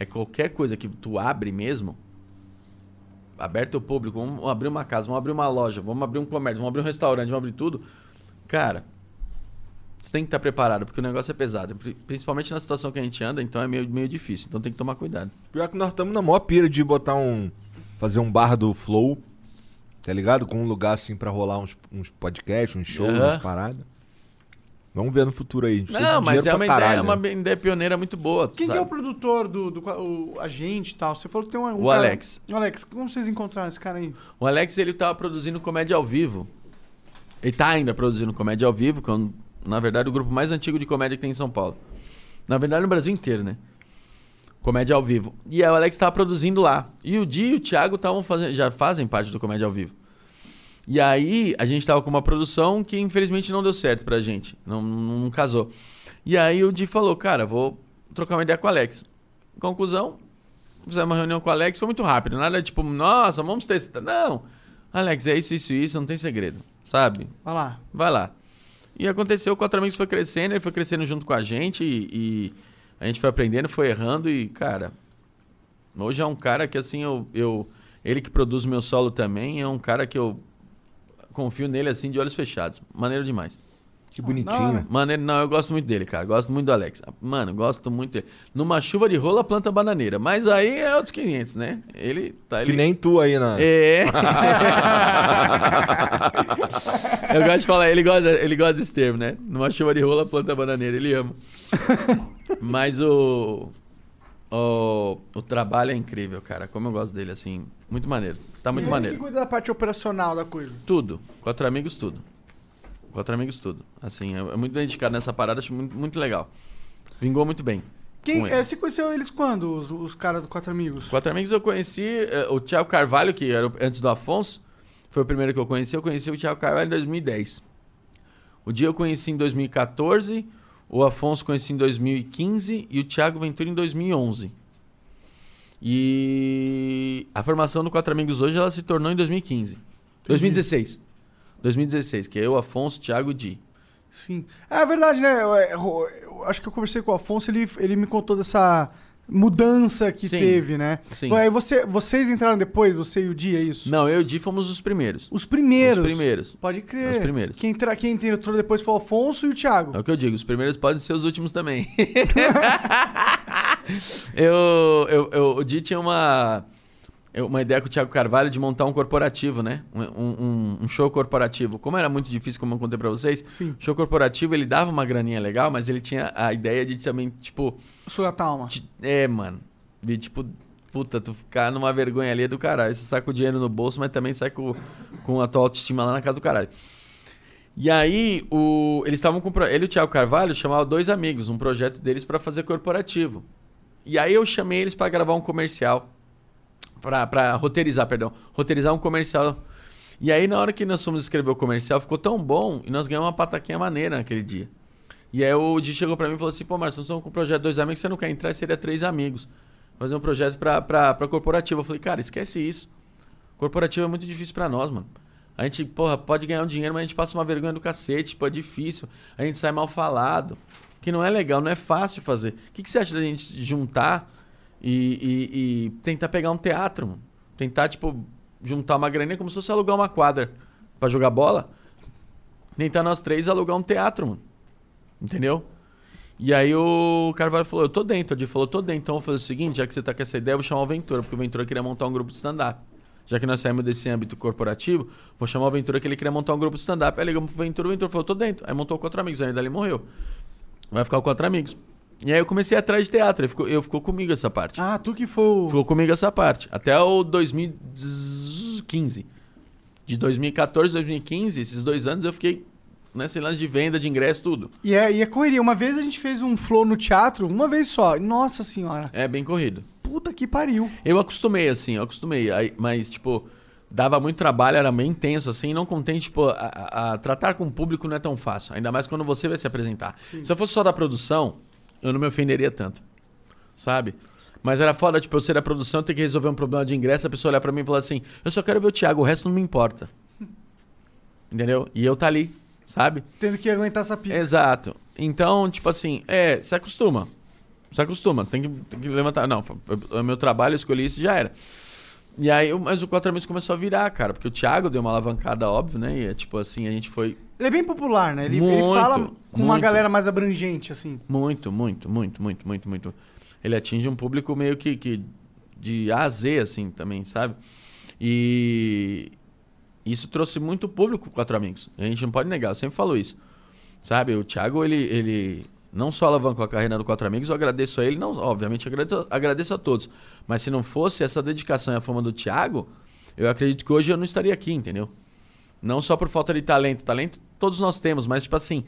É qualquer coisa que tu abre mesmo, aberto ao público, vamos abrir uma casa, vamos abrir uma loja, vamos abrir um comércio, vamos abrir um restaurante, vamos abrir tudo. Cara, você tem que estar preparado, porque o negócio é pesado. Pri- Principalmente na situação que a gente anda, então é meio, meio difícil. Então tem que tomar cuidado. Pior que nós estamos na maior pira de botar um. Fazer um bar do Flow, tá ligado? Com um lugar assim pra rolar uns, uns podcasts, uns shows, Aham. umas paradas. Vamos ver no futuro aí. A gente precisa Não, mas é uma, caralho, ideia, uma né? ideia pioneira muito boa. Quem que é o produtor do, do, o agente e tal? Você falou que tem um, um O cara- Alex. O Alex, como vocês encontraram esse cara aí? O Alex, ele tava produzindo comédia ao vivo. Ele tá ainda produzindo comédia ao vivo, que é, na verdade, o grupo mais antigo de comédia que tem em São Paulo. Na verdade, no Brasil inteiro, né? Comédia ao vivo. E aí o Alex tava produzindo lá. E o Di e o Thiago estavam fazendo, já fazem parte do comédia ao vivo. E aí a gente tava com uma produção que infelizmente não deu certo pra gente. Não, não, não casou. E aí o Di falou, cara, vou trocar uma ideia com o Alex. Conclusão, fizemos uma reunião com o Alex, foi muito rápido. Nada tipo, nossa, vamos testar. Não. Alex, é isso, isso, isso, não tem segredo. Sabe? Vai lá. Vai lá. E aconteceu, o Quatro Amigos foi crescendo, ele foi crescendo junto com a gente e, e a gente foi aprendendo, foi errando e, cara, hoje é um cara que assim, eu, eu ele que produz o meu solo também, é um cara que eu confio nele assim de olhos fechados. Maneiro demais. Que bonitinho. Maneiro, não, eu gosto muito dele, cara. Gosto muito do Alex. Mano, gosto muito dele. Numa chuva de rola, planta bananeira. Mas aí é outros 500, né? Ele tá. Que nem tu aí na. É. eu gosto de falar, ele gosta, ele gosta desse termo, né? Numa chuva de rola, planta bananeira, ele ama. Mas o, o. O trabalho é incrível, cara. Como eu gosto dele, assim. Muito maneiro. Tá muito E maneiro. que cuida da parte operacional da coisa. Tudo. Quatro amigos, tudo. Quatro amigos, tudo. Assim, é, é muito dedicado nessa parada, acho muito, muito legal. Vingou muito bem. Quem, é, você conheceu eles quando, os, os caras do Quatro Amigos? Quatro amigos eu conheci eh, o Thiago Carvalho, que era antes do Afonso, foi o primeiro que eu conheci. Eu conheci o Thiago Carvalho em 2010. O dia eu conheci em 2014, o Afonso conheci em 2015 e o Thiago Ventura em 2011. E a formação do Quatro Amigos hoje ela se tornou em 2015. 2016. 2016, que é eu, Afonso, Thiago e Di. Sim. É verdade, né? Eu, eu- eu acho que eu conversei com o Afonso, ele, ele me contou dessa mudança que Sim. teve, né? Sim. Aí você, vocês entraram depois, você e o Di, é isso? Não, eu e o Di fomos os primeiros. Os primeiros. Os primeiros. Pode crer. Os primeiros. Quem, entra, quem entrou depois foi o Afonso e o Thiago. É o que eu digo, os primeiros podem ser os últimos também. eu, eu, eu, o Di tinha uma, uma ideia com o Thiago Carvalho de montar um corporativo, né? Um, um- um show corporativo. Como era muito difícil, como eu contei pra vocês, Sim. show corporativo ele dava uma graninha legal, mas ele tinha a ideia de também, tipo, Sua Talma. de- é, mano, de tipo, puta, tu ficar numa vergonha ali é do caralho. Você sai com o dinheiro no bolso, mas também sai com, com a tua autoestima lá na casa do caralho. E aí, o, eles estavam com. Ele e o Thiago Carvalho chamavam dois amigos, um projeto deles pra fazer corporativo. E aí eu chamei eles pra gravar um comercial. Pra, pra roteirizar, perdão. Roteirizar um comercial. E aí, na hora que nós fomos escrever o comercial, ficou tão bom e nós ganhamos uma pataquinha maneira naquele dia. E aí o Di chegou pra mim e falou assim: pô, Marcelo, nós estamos com um projeto dois amigos, você não quer entrar? Seria três amigos. Fazer um projeto pra, pra, pra corporativo. Eu falei, cara, esquece isso. Corporativo é muito difícil pra nós, mano. A gente, porra, pode ganhar um dinheiro, mas a gente passa uma vergonha do cacete, tipo, é difícil. A gente sai mal falado. Que não é legal, não é fácil fazer. O que, que você acha da gente juntar e, e- e tentar pegar um teatro, mano? Tentar, tipo, juntar uma graninha como se fosse alugar uma quadra pra jogar bola. Tentar nós três alugar um teatro, mano. Entendeu? E aí o Carvalho falou, eu tô dentro. O falou, tô dentro. Então eu vou fazer o seguinte, já que você tá com essa ideia, eu vou chamar o Ventura, porque o Ventura queria montar um grupo de stand-up. Já que nós saímos desse âmbito corporativo, vou chamar o Ventura que ele queria montar um grupo de stand-up. Aí ligamos pro Ventura, o Ventura falou, tô dentro. Aí montou quatro amigos, aí dali morreu. Vai ficar com quatro amigos. E aí eu comecei atrás de teatro, ele ficou, eu ficou comigo essa parte. Ah, tu que foi o. Ficou comigo essa parte. Até o 2015. De 2014 2015, esses dois anos eu fiquei nesse lance de venda, de ingresso, tudo. E é, e é correria. Uma vez a gente fez um flow no teatro, uma vez só. Nossa senhora. É bem corrido. Puta que pariu. Eu acostumei, assim, eu acostumei. Aí, mas, tipo, dava muito trabalho, era bem intenso, assim, não contente, tipo, a, a- a tratar com o público não é tão fácil. Ainda mais quando você vai se apresentar. Se eu fosse só da produção, eu não me ofenderia tanto. Sabe? Mas era foda, tipo, eu ser da produção, ter que resolver um problema de ingresso, a pessoa olhar pra mim e falar assim, eu só quero ver o Thiago, o resto não me importa. Entendeu? E eu tá ali, sabe? Tendo que aguentar essa pica. Exato. Então, tipo assim, é, se acostuma. Se acostuma, tem que, tem que levantar. Não, é meu trabalho, eu escolhi isso e já era. E aí, mas o Quatro Amigos começou a virar, cara, porque o Thiago deu uma alavancada, óbvio, né? E é tipo assim, a gente foi Ele é bem popular, né? Ele, ele Muito, fala com uma muito. galera mais abrangente, assim. muito, muito, muito, muito, muito, muito. Ele atinge um público meio que, que de A a Z, assim, também, sabe? E isso trouxe muito público Quatro Amigos. A gente não pode negar, eu sempre falo isso. Sabe? O Thiago, ele, ele não só alavancou a carreira do Quatro Amigos, eu agradeço a ele, não, obviamente agradeço, agradeço a todos. Mas se não fosse essa dedicação e a fama do Thiago, eu acredito que hoje eu não estaria aqui, entendeu? Não só por falta de talento. Talento todos nós temos, mas tipo assim,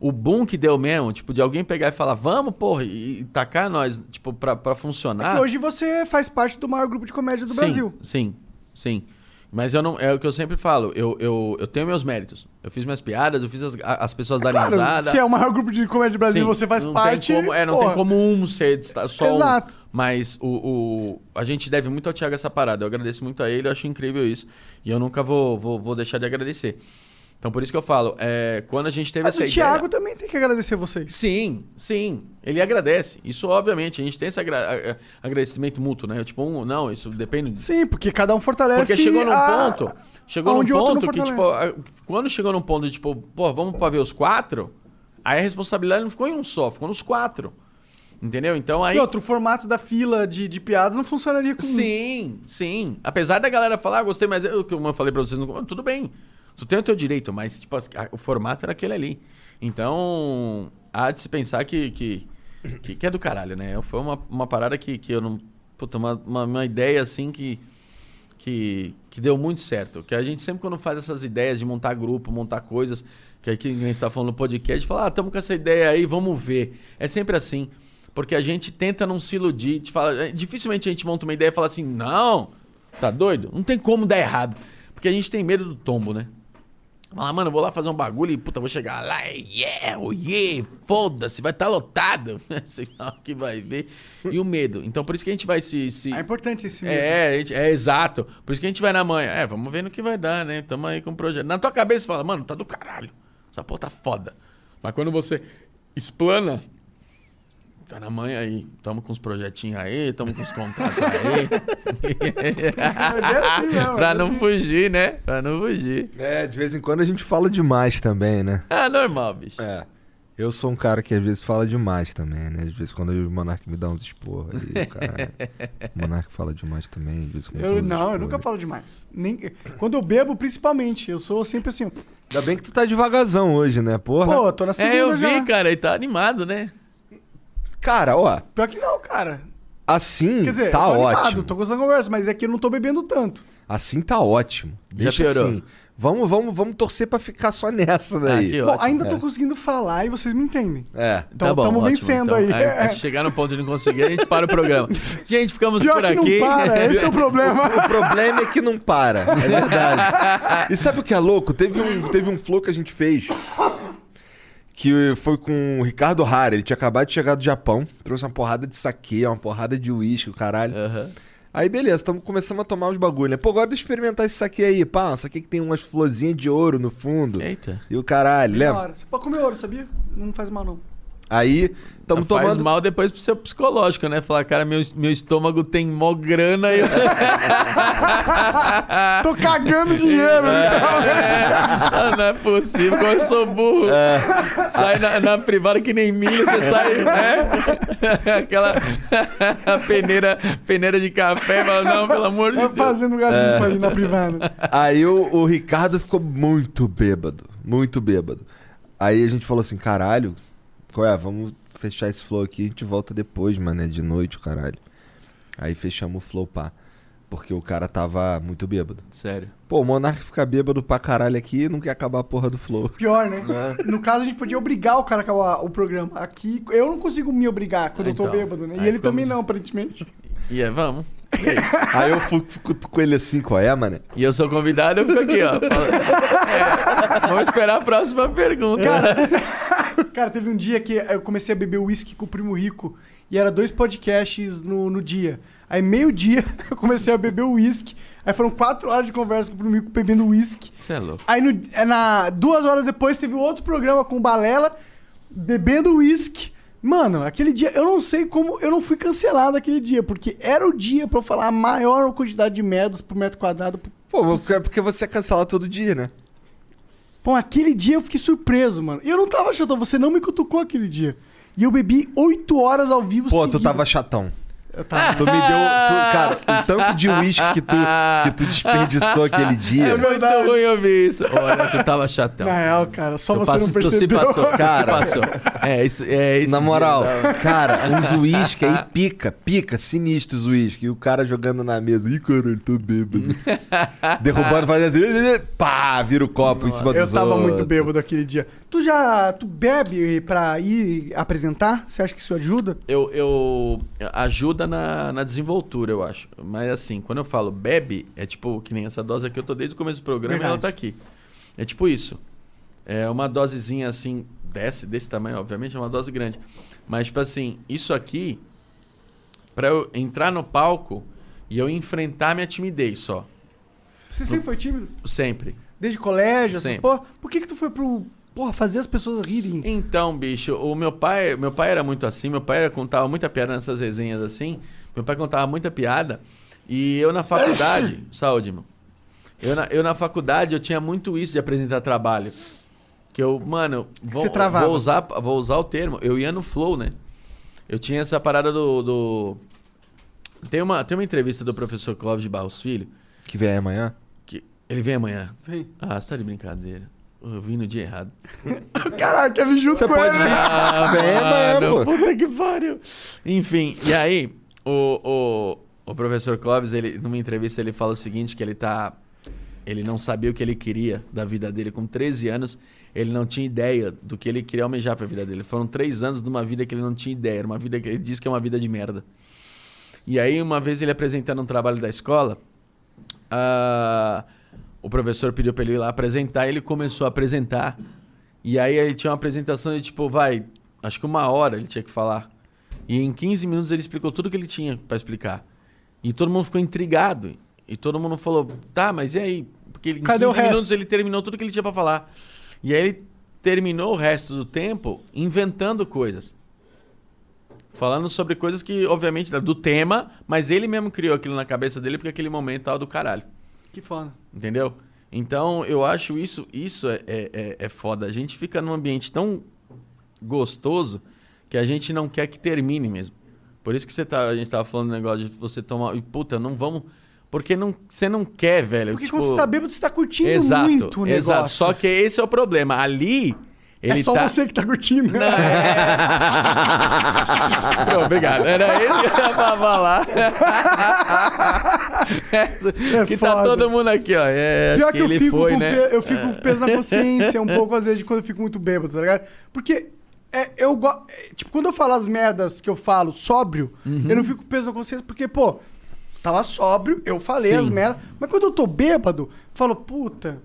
o boom que deu mesmo, tipo, de alguém pegar e falar, vamos, porra, e, e tacar nós, tipo, pra, pra funcionar. É hoje você faz parte do maior grupo de comédia do sim, Brasil. Sim, sim. Mas eu não, é o que eu sempre falo, eu, eu, eu tenho meus méritos. Eu fiz minhas piadas, eu fiz as, as pessoas darem Claro, risada. se é o maior grupo de comédia do Brasil Sim, você faz não parte. Tem como, é, não porra. tem como um ser só Exato. um. Mas o, o, a gente deve muito ao Thiago essa parada. Eu agradeço muito a ele, eu acho incrível isso. E eu nunca vou, vou, vou deixar de agradecer. Então por isso que eu falo, é, quando a gente teve Mas essa o ideia... Thiago também tem que agradecer vocês. Sim, sim. Ele agradece. Isso, obviamente, a gente tem esse agra- agradecimento mútuo, né? Tipo, um, não, isso depende de Sim, porque cada um fortalece. porque chegou num a- ponto. Chegou num o não ponto que, tipo, quando chegou num ponto de, tipo, pô, vamos pra ver os quatro, aí a responsabilidade não ficou em um só, ficou nos quatro. Entendeu? Então aí. E outro, o formato da fila de, de piadas não funcionaria com. Sim, sim. Apesar da galera falar, ah, gostei, mas eu, como eu falei pra vocês, no- tudo bem. Tu tem o teu direito, mas tipo, o formato era aquele ali. Então, há de se pensar que, que, que, que é do caralho, né? Foi uma, uma parada que, que eu não. Puta, uma, uma, uma ideia assim que, que, que deu muito certo. Que a gente sempre, quando faz essas ideias de montar grupo, montar coisas, que aqui a está falando no podcast, fala, ah, estamos com essa ideia aí, vamos ver. É sempre assim. Porque a gente tenta não se iludir. Fala, é, dificilmente a gente monta uma ideia e fala assim, não, tá doido? Não tem como dar errado. Porque a gente tem medo do tombo, né? Fala, mano, eu vou lá fazer um bagulho e, puta, vou chegar lá e, yeah, oh yeah, foda-se, vai estar lotado. Sei lá o que vai ver. E o medo. Então, por isso que a gente vai se... se... É importante esse medo. É, a gente- é exato. Por isso que a gente vai na manhã. É, vamos ver no que vai dar, né? Tamo aí com o projeto. Na tua cabeça você fala, mano, tá do caralho. Essa porra tá foda. Mas quando você explana, tá na manhã aí. Tamo com os projetinhos aí, tamo com os contratos aí. assim mesmo, pra é não assim. fugir, né? Pra não fugir. É, de vez em quando a gente fala demais também, né? Ah, normal, bicho. É. Eu sou um cara que às vezes fala demais também, né? Às vezes quando o Monark me dá uns esporros ali, caralho. O Monark fala demais também, às vezes com Eu, não, eu nunca falo demais. Nem, quando eu bebo, principalmente. Eu sou sempre assim. Ainda bem que tu tá devagarzão hoje, né? Porra. Pô, tô na segunda É, eu vi, já. cara, ele tá animado, né? Cara, ó, Pior que não, cara. assim Quer dizer, tá eu tô animado, ótimo. tô gostando da conversa, mas é que eu não tô bebendo tanto. Assim tá ótimo. Deixa piorou? assim. Vamos, vamos, vamos torcer pra ficar só nessa daí. Ah, que Bom, ótimo. ainda tô É. conseguindo falar e vocês me entendem. É. Então tá bom, tamo ótimo. vencendo Então, aí. é, é chegar no ponto de não conseguir, a gente para o programa. Gente, ficamos Pior por que aqui. não para, esse é o problema. O problema é que não para. É verdade. E sabe o que é louco? Teve um, teve um flow que a gente fez que foi com o Ricardo Hara. Ele tinha acabado de chegar do Japão, trouxe uma porrada de saque, uma porrada de uísque, o caralho. Aham. Aí beleza, tamo começando a tomar os bagulho, né? Pô, agora deixa eu experimentar esse saque aí, pá. Isso aqui que tem umas florzinhas de ouro no fundo. Eita. E o caralho, lembra? Você pode comer ouro, sabia? Não faz mal, não. Aí, tamo Faz tomando. mal depois pro seu psicológico, né? Falar, cara, meu, meu estômago tem mó grana e eu... Tô cagando dinheiro. Ah, não é possível, como eu sou burro. Sai na, na privada que nem milho, você sai, né? Aquela peneira, peneira de café, fala, não, pelo amor de Vai Deus. fazendo garimpo aí na privada. Aí o, o Ricardo ficou muito bêbado. Muito bêbado. Aí a gente falou assim, caralho, qual é? Vamos fechar esse flow aqui, a gente volta depois, mano, é de noite, o caralho. Aí fechamos o flow, pá. Porque o cara tava muito bêbado. Sério. Pô, o Monark fica bêbado pra caralho aqui e não quer acabar a porra do flow. Pior, né? No caso, a gente podia obrigar o cara a acabar o programa. Aqui, eu não consigo me obrigar quando Ah, eu tô então. bêbado, né? E ele também não, aparentemente. E é, vamos. Aí eu fui, fico com ele assim, qual é, mano? E eu sou convidado, eu fico aqui, ó. É, vamos esperar a próxima pergunta. Cara, teve um dia que eu comecei a beber uísque com o Primo Rico e era dois podcasts no, no dia. Aí, meio-dia, eu comecei a beber uísque. Aí foram quatro horas de conversa com o Primo Rico bebendo uísque. Você é louco. Aí, no, é na, duas horas depois, teve outro programa com o Balela, bebendo uísque. Mano, aquele dia, eu não sei como eu não fui cancelado aquele dia, porque era o dia pra eu falar a maior quantidade de merdas por metro quadrado. Pô, porque- porque você cancela todo dia, né? Pô, aquele dia eu fiquei surpreso, mano. Eu não tava chatão, você não me cutucou aquele dia. E eu bebi oito horas ao vivo Pô, tu seguidas. tava chatão. Eu tava. Tu me deu. tu- cara, o tanto de uísque que tu, que tu desperdiçou aquele dia. É muito ruim ouvir isso. Olha, tu tava chatão. Na real, cara, só Tu você passo- não tu se percebeu. passou, tu Cara. se passou. É, isso, é isso. Na moral, dia, cara, uns uísque aí pica, pica, sinistros uísque. E o cara jogando na mesa. Ih, caralho, tô bêbado. Derrubando, fazendo assim, pá, vira o copo em cima Eu dos tava muito bêbado aquele dia. Tu já. Tu bebe pra ir apresentar? Você acha que isso ajuda? Eu, eu ajuda na, na desenvoltura, eu acho. Mas assim, quando eu falo bebe, é tipo que nem essa dose aqui, eu tô desde o começo do programa e ela Verdade. tá aqui. É tipo isso. É uma dosezinha assim, desse, desse tamanho, obviamente, é uma dose grande. Mas, tipo assim, isso aqui, pra eu entrar no palco e eu enfrentar minha timidez só. Você sempre foi tímido? Sempre. Desde colégio? Assim, Sempre. pô, por que que tu foi pro. Porra, fazer as pessoas rirem? Então, bicho, o meu pai, meu pai era muito assim, meu pai era, contava muita piada nessas resenhas assim. Meu pai contava muita piada e eu na faculdade, saúde, irmão. Eu na, eu na faculdade eu tinha muito isso de apresentar trabalho. Que eu, mano, vou, vou usar, vou usar o termo, eu ia no flow, né? Eu tinha essa parada do, do... Tem uma, tem uma entrevista do professor Clóvis de Barros Filho, Que vem amanhã? que ele vem amanhã. Vem. Ah, você tá de brincadeira. Eu vim no dia errado. Caralho, quer vir junto Você com pode ele? vir. Ah, amanhã, mano, pô. Puta que pariu. Enfim, e aí, o, o, o professor Clóvis, ele, numa entrevista, ele fala o seguinte, que ele tá... Ele não sabia o que ele queria da vida dele. Com 13 anos, ele não tinha ideia do que ele queria almejar pra vida dele. Foram três anos de uma vida que ele não tinha ideia. Era uma vida que ele diz que é uma vida de merda. E aí, uma vez ele apresentando um trabalho da escola, ah, o professor pediu pra ele ir lá apresentar, e ele começou a apresentar. E aí ele tinha uma apresentação de tipo, vai, acho que uma hora ele tinha que falar. E em 15 minutos ele explicou tudo que ele tinha pra explicar. E todo mundo ficou intrigado. E todo mundo falou, tá, mas e aí? Porque ele- em Cadê o 15 minutos ele terminou tudo que ele tinha pra falar. E aí ele terminou o resto do tempo inventando coisas. Falando sobre coisas que, obviamente, do tema, mas ele mesmo criou aquilo na cabeça dele porque aquele momento tava do caralho. Que foda. Entendeu? Então, eu acho isso, isso é, é, é- é foda. A gente fica num ambiente tão gostoso que a gente não quer que termine mesmo. Por isso que você tá, a gente tava falando do negócio de você tomar. e, Puta, não vamos. Porque não, você não quer, velho. Porque tipo, quando você tá bêbado, você tá curtindo exato, muito o negócio. Exato. Só que esse é o problema. Ali. Ele é só tá... você que tá curtindo. Não, é... Pronto, obrigado. Era ele que era pra falar. que tá foda. todo mundo aqui, ó. É, Pior que, que, eu fico, foi, com né? pe- eu fico com peso na consciência um pouco, às vezes, de quando eu fico muito bêbado, tá ligado? Porque é, eu go- é, Tipo, quando eu falo as merdas que eu falo sóbrio, Uhum. eu não fico com peso na consciência, porque, pô, tava sóbrio, eu falei Sim. as merdas. Mas quando eu tô bêbado, eu falo, puta.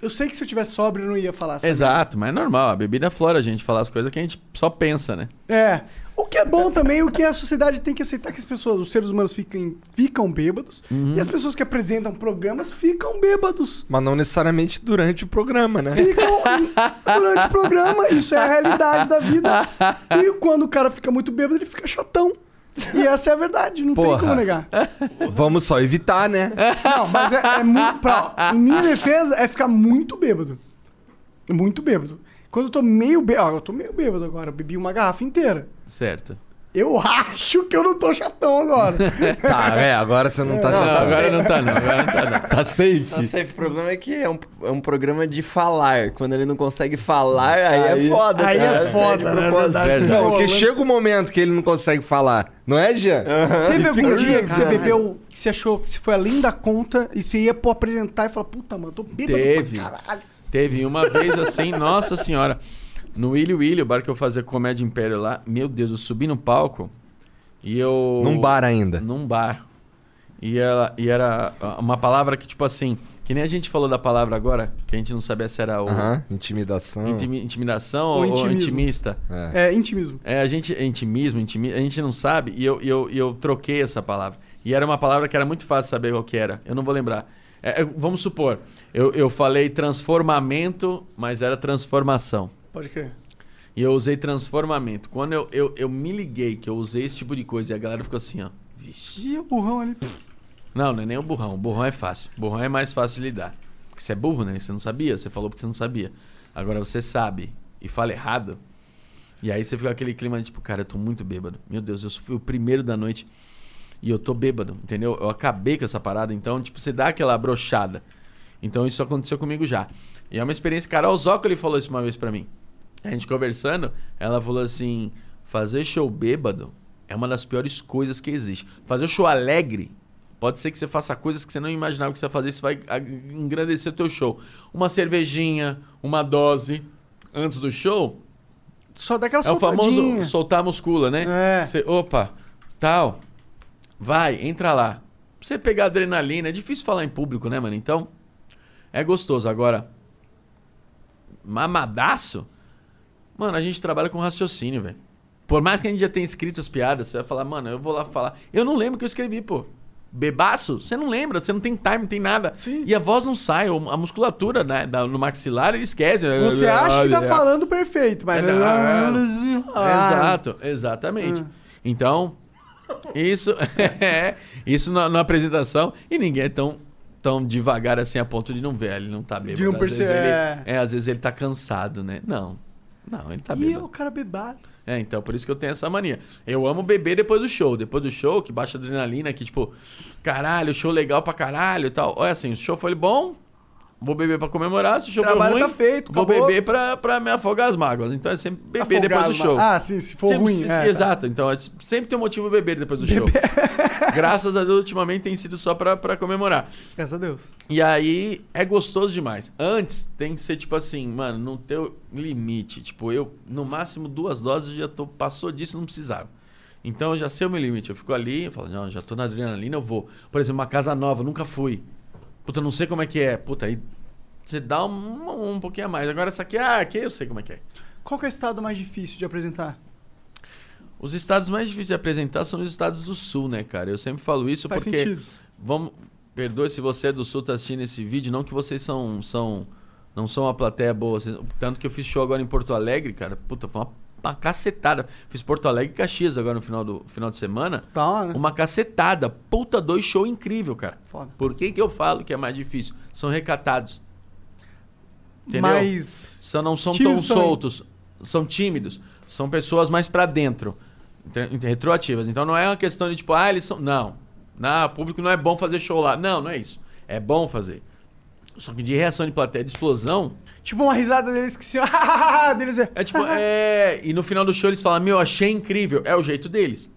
Eu sei que se eu tivesse sóbrio, eu não ia falar essa Exato, mas é normal. A bebida flora a gente falar as coisas que a gente só pensa, né? É. O que é bom também, o que a sociedade tem que aceitar que as pessoas, os seres humanos fiquem, ficam bêbados Uhum. e as pessoas que apresentam programas ficam bêbados. Mas não necessariamente durante o programa, né? Ficam durante o programa, isso é a realidade da vida. E quando o cara fica muito bêbado, ele fica chatão. E essa é a verdade, não tem Porra. como negar. Vamos só evitar, né? Não, mas é, é muito. pra- em minha defesa, é ficar muito bêbado. Muito bêbado. Quando eu tô meio bêbado. Ó, eu tô meio bêbado agora, eu bebi uma garrafa inteira. Certo. Eu acho que eu não tô chatão agora. Tá, é, agora você não tá Não, tá, agora não tá, não. Agora não tá, não. tá safe. Tá safe. O problema é que é um, é um programa de falar. Quando ele não consegue falar, aí, Aí- é foda. aí tá é foda, né? propósito. Verdade. Verdade. Não, porque Rolando. chega o momento que ele não consegue falar. Não é, Jean? Teve algum dia que você bebeu, que você achou que você foi além da conta e você ia pô apresentar e falar, puta, mano, tô bêbado Teve. pra caralho. Teve uma vez assim, nossa senhora. No Willy Willy, o bar que eu fazia comédia império lá, meu Deus, eu subi no palco e eu. Num bar ainda. Num bar. E, ela, e era uma palavra que, tipo assim, que nem a gente falou da palavra agora, que a gente não sabia se era o intimidação. intimi- intimidação Ou ou, intimista. É. É, intimismo. É, a gente, é intimismo, intimi, a gente não sabe, e eu, e eu, e eu troquei essa palavra. E era uma palavra que era muito fácil saber qual que era. Eu não vou lembrar. É, é, vamos supor, eu, eu falei transformamento, mas era transformação. Pode crer. E eu usei transformamento. Quando eu, eu, eu me liguei que eu usei esse tipo de coisa e a galera ficou assim, ó. Vixe. E o burrão ali. Não, não é nem o burrão. O burrão é fácil. O burrão é mais fácil de lidar. Porque você é burro, né? Você não sabia. Você falou porque você não sabia. Agora você sabe e fala errado. E aí você fica aquele clima de tipo, cara, eu tô muito bêbado. Meu Deus, eu fui o primeiro da noite e eu tô bêbado, entendeu? Eu acabei com essa parada, então, tipo, você dá aquela brochada. Então isso aconteceu comigo já. E é uma experiência, cara, o Zócoli falou isso uma vez pra mim. A gente conversando, ela falou assim: fazer show bêbado é uma das piores coisas que existe. Fazer show alegre, pode ser que você faça coisas que você não imaginava que você ia fazer, isso vai engrandecer o teu show. Uma cervejinha, uma dose antes do show, Só dá aquela é o famoso soltar a muscula, né? É. Você, opa, tal. Vai, entra lá. Pra você pegar adrenalina, é difícil falar em público, né, mano? Então, é gostoso. Agora, mamadaço, mano, a gente trabalha com raciocínio, velho. Por mais que a gente já tenha escrito as piadas, você vai falar, mano, eu vou lá falar. Eu não lembro o que eu escrevi, pô. Bebaço? Você não lembra, você não tem time, não tem nada. Sim. E a voz não sai, a musculatura né, no maxilar, ele esquece. Você acha que tá É. falando perfeito, mas... É, Ah. Exato, exatamente. Então, isso é isso na, na apresentação e ninguém é tão, tão devagar assim a ponto de não ver. Ele não tá bêbado. De não às, vezes perceber, ele, é. é, às vezes ele tá cansado, né? Não. Não, ele tá E bêbado. o cara bebaço. É, então, por isso que eu tenho essa mania. Eu amo beber depois do show. Depois do show, que baixa adrenalina, que tipo, caralho, show legal pra caralho e tal. Olha assim, o show foi bom, vou beber pra comemorar. Se o show Trabalho foi ruim, tá feito, vou acabou. beber pra, pra me afogar as mágoas. Então é sempre beber depois do show. Ah, sim, se for Sempre- ruim. se- é, tá. exato. Então, é- sempre tem um motivo beber depois do show. Graças a Deus, ultimamente tem sido só pra, pra comemorar. Graças a Deus. E aí, é gostoso demais. Antes, tem que ser tipo assim, mano, no teu limite. Tipo, eu, no máximo duas doses, eu já tô, passou disso, não precisava. Então, eu já sei o meu limite. Eu fico ali, eu falo, não, já tô na adrenalina, eu vou. Por exemplo, uma casa nova, nunca fui. Puta, não sei como é que é. Puta, aí você dá um, um pouquinho a mais. Agora, essa aqui, ah, aqui eu sei como é que é. Qual que é o estado mais difícil de apresentar? Os estados mais difíceis de apresentar são os estados do sul, né, cara? Eu sempre falo isso Faz porque. sentido. Vamos. Perdoe se você é do sul tá assistindo esse vídeo, não que vocês são. são não são uma plateia boa. Tanto que eu fiz show agora em Porto Alegre, cara. Puta, foi uma, uma cacetada. Fiz Porto Alegre e Caxias agora no final do final de semana. Hora. Uma cacetada. Puta, dois show incrível, cara. Foda. Por que, que eu falo que é mais difícil? São recatados. Entendeu? Mas... São, não são tão soltos, são tímidos, são pessoas mais pra dentro, retroativas. Então não é uma questão de tipo, ah, eles são. Não. Não, o público não é bom fazer show lá. Não, não é isso. É bom fazer. Só que de reação de plateia, de explosão, Tipo uma risada deles que se... deles é... é tipo, é. E no final do show eles falam, meu, achei incrível. É o jeito deles.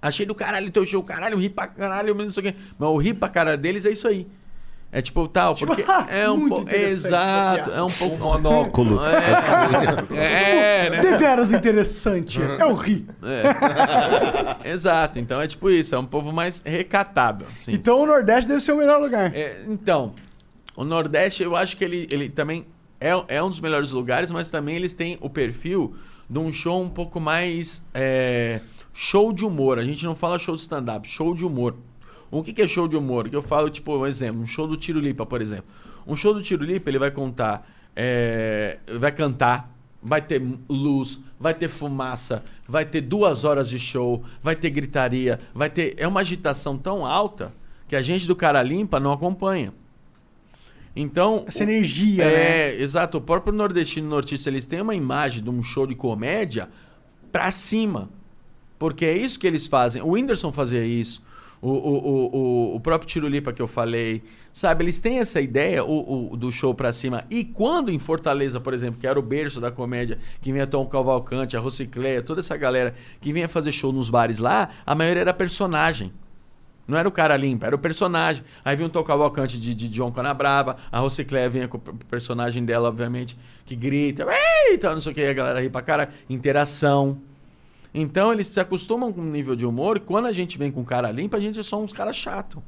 Achei do caralho teu show, caralho, ri pra caralho, mas não sei o quê. Mas o ri pra caralho deles é isso aí. É tipo tal, Tipo, porque ah, é um pouco. essa Exato, é um pouco. Monóculo. É, é, né? Deveras interessante. É o ri. É. Exato, então é tipo isso, é um povo mais recatado. assim. Então o Nordeste deve ser o melhor lugar. É, então, o Nordeste eu acho que ele, ele também é, é um dos melhores lugares, mas também eles têm o perfil de um show um pouco mais é, show de humor. A gente não fala show de stand-up, show de humor. O que, que é show de humor? Que eu falo, tipo, um exemplo, um show do Tiro Lipa, por exemplo. Um show do Tiro Lipa, ele vai contar, é, vai cantar, vai ter luz, vai ter fumaça, vai ter duas horas de show, vai ter gritaria, vai ter. É uma agitação tão alta que a gente do Cara Limpa não acompanha. Então. Essa energia, né? É, exato. O próprio nordestino e nortista, eles têm uma imagem de um show de comédia pra cima. Porque é isso que eles fazem. O Whindersson fazia isso. O, o, o, o, próprio Tirulipa que eu falei. Sabe, eles têm essa ideia o, o- do show pra cima. E quando em Fortaleza, por exemplo, que era o berço da comédia, que vinha Tom Cavalcante, a Rocicléia, toda essa galera que vinha fazer show nos bares lá, a maioria era personagem. Não era o cara limpo, era o personagem. Aí vinha um Tom Cavalcante de, de John Canabrava, a Rocicléia vinha com o personagem dela, obviamente, que grita, eita, não sei o que, a galera ri pra cara. Interação. Então eles se acostumam com o nível de humor e quando a gente vem com cara limpa, a gente é só uns caras chato.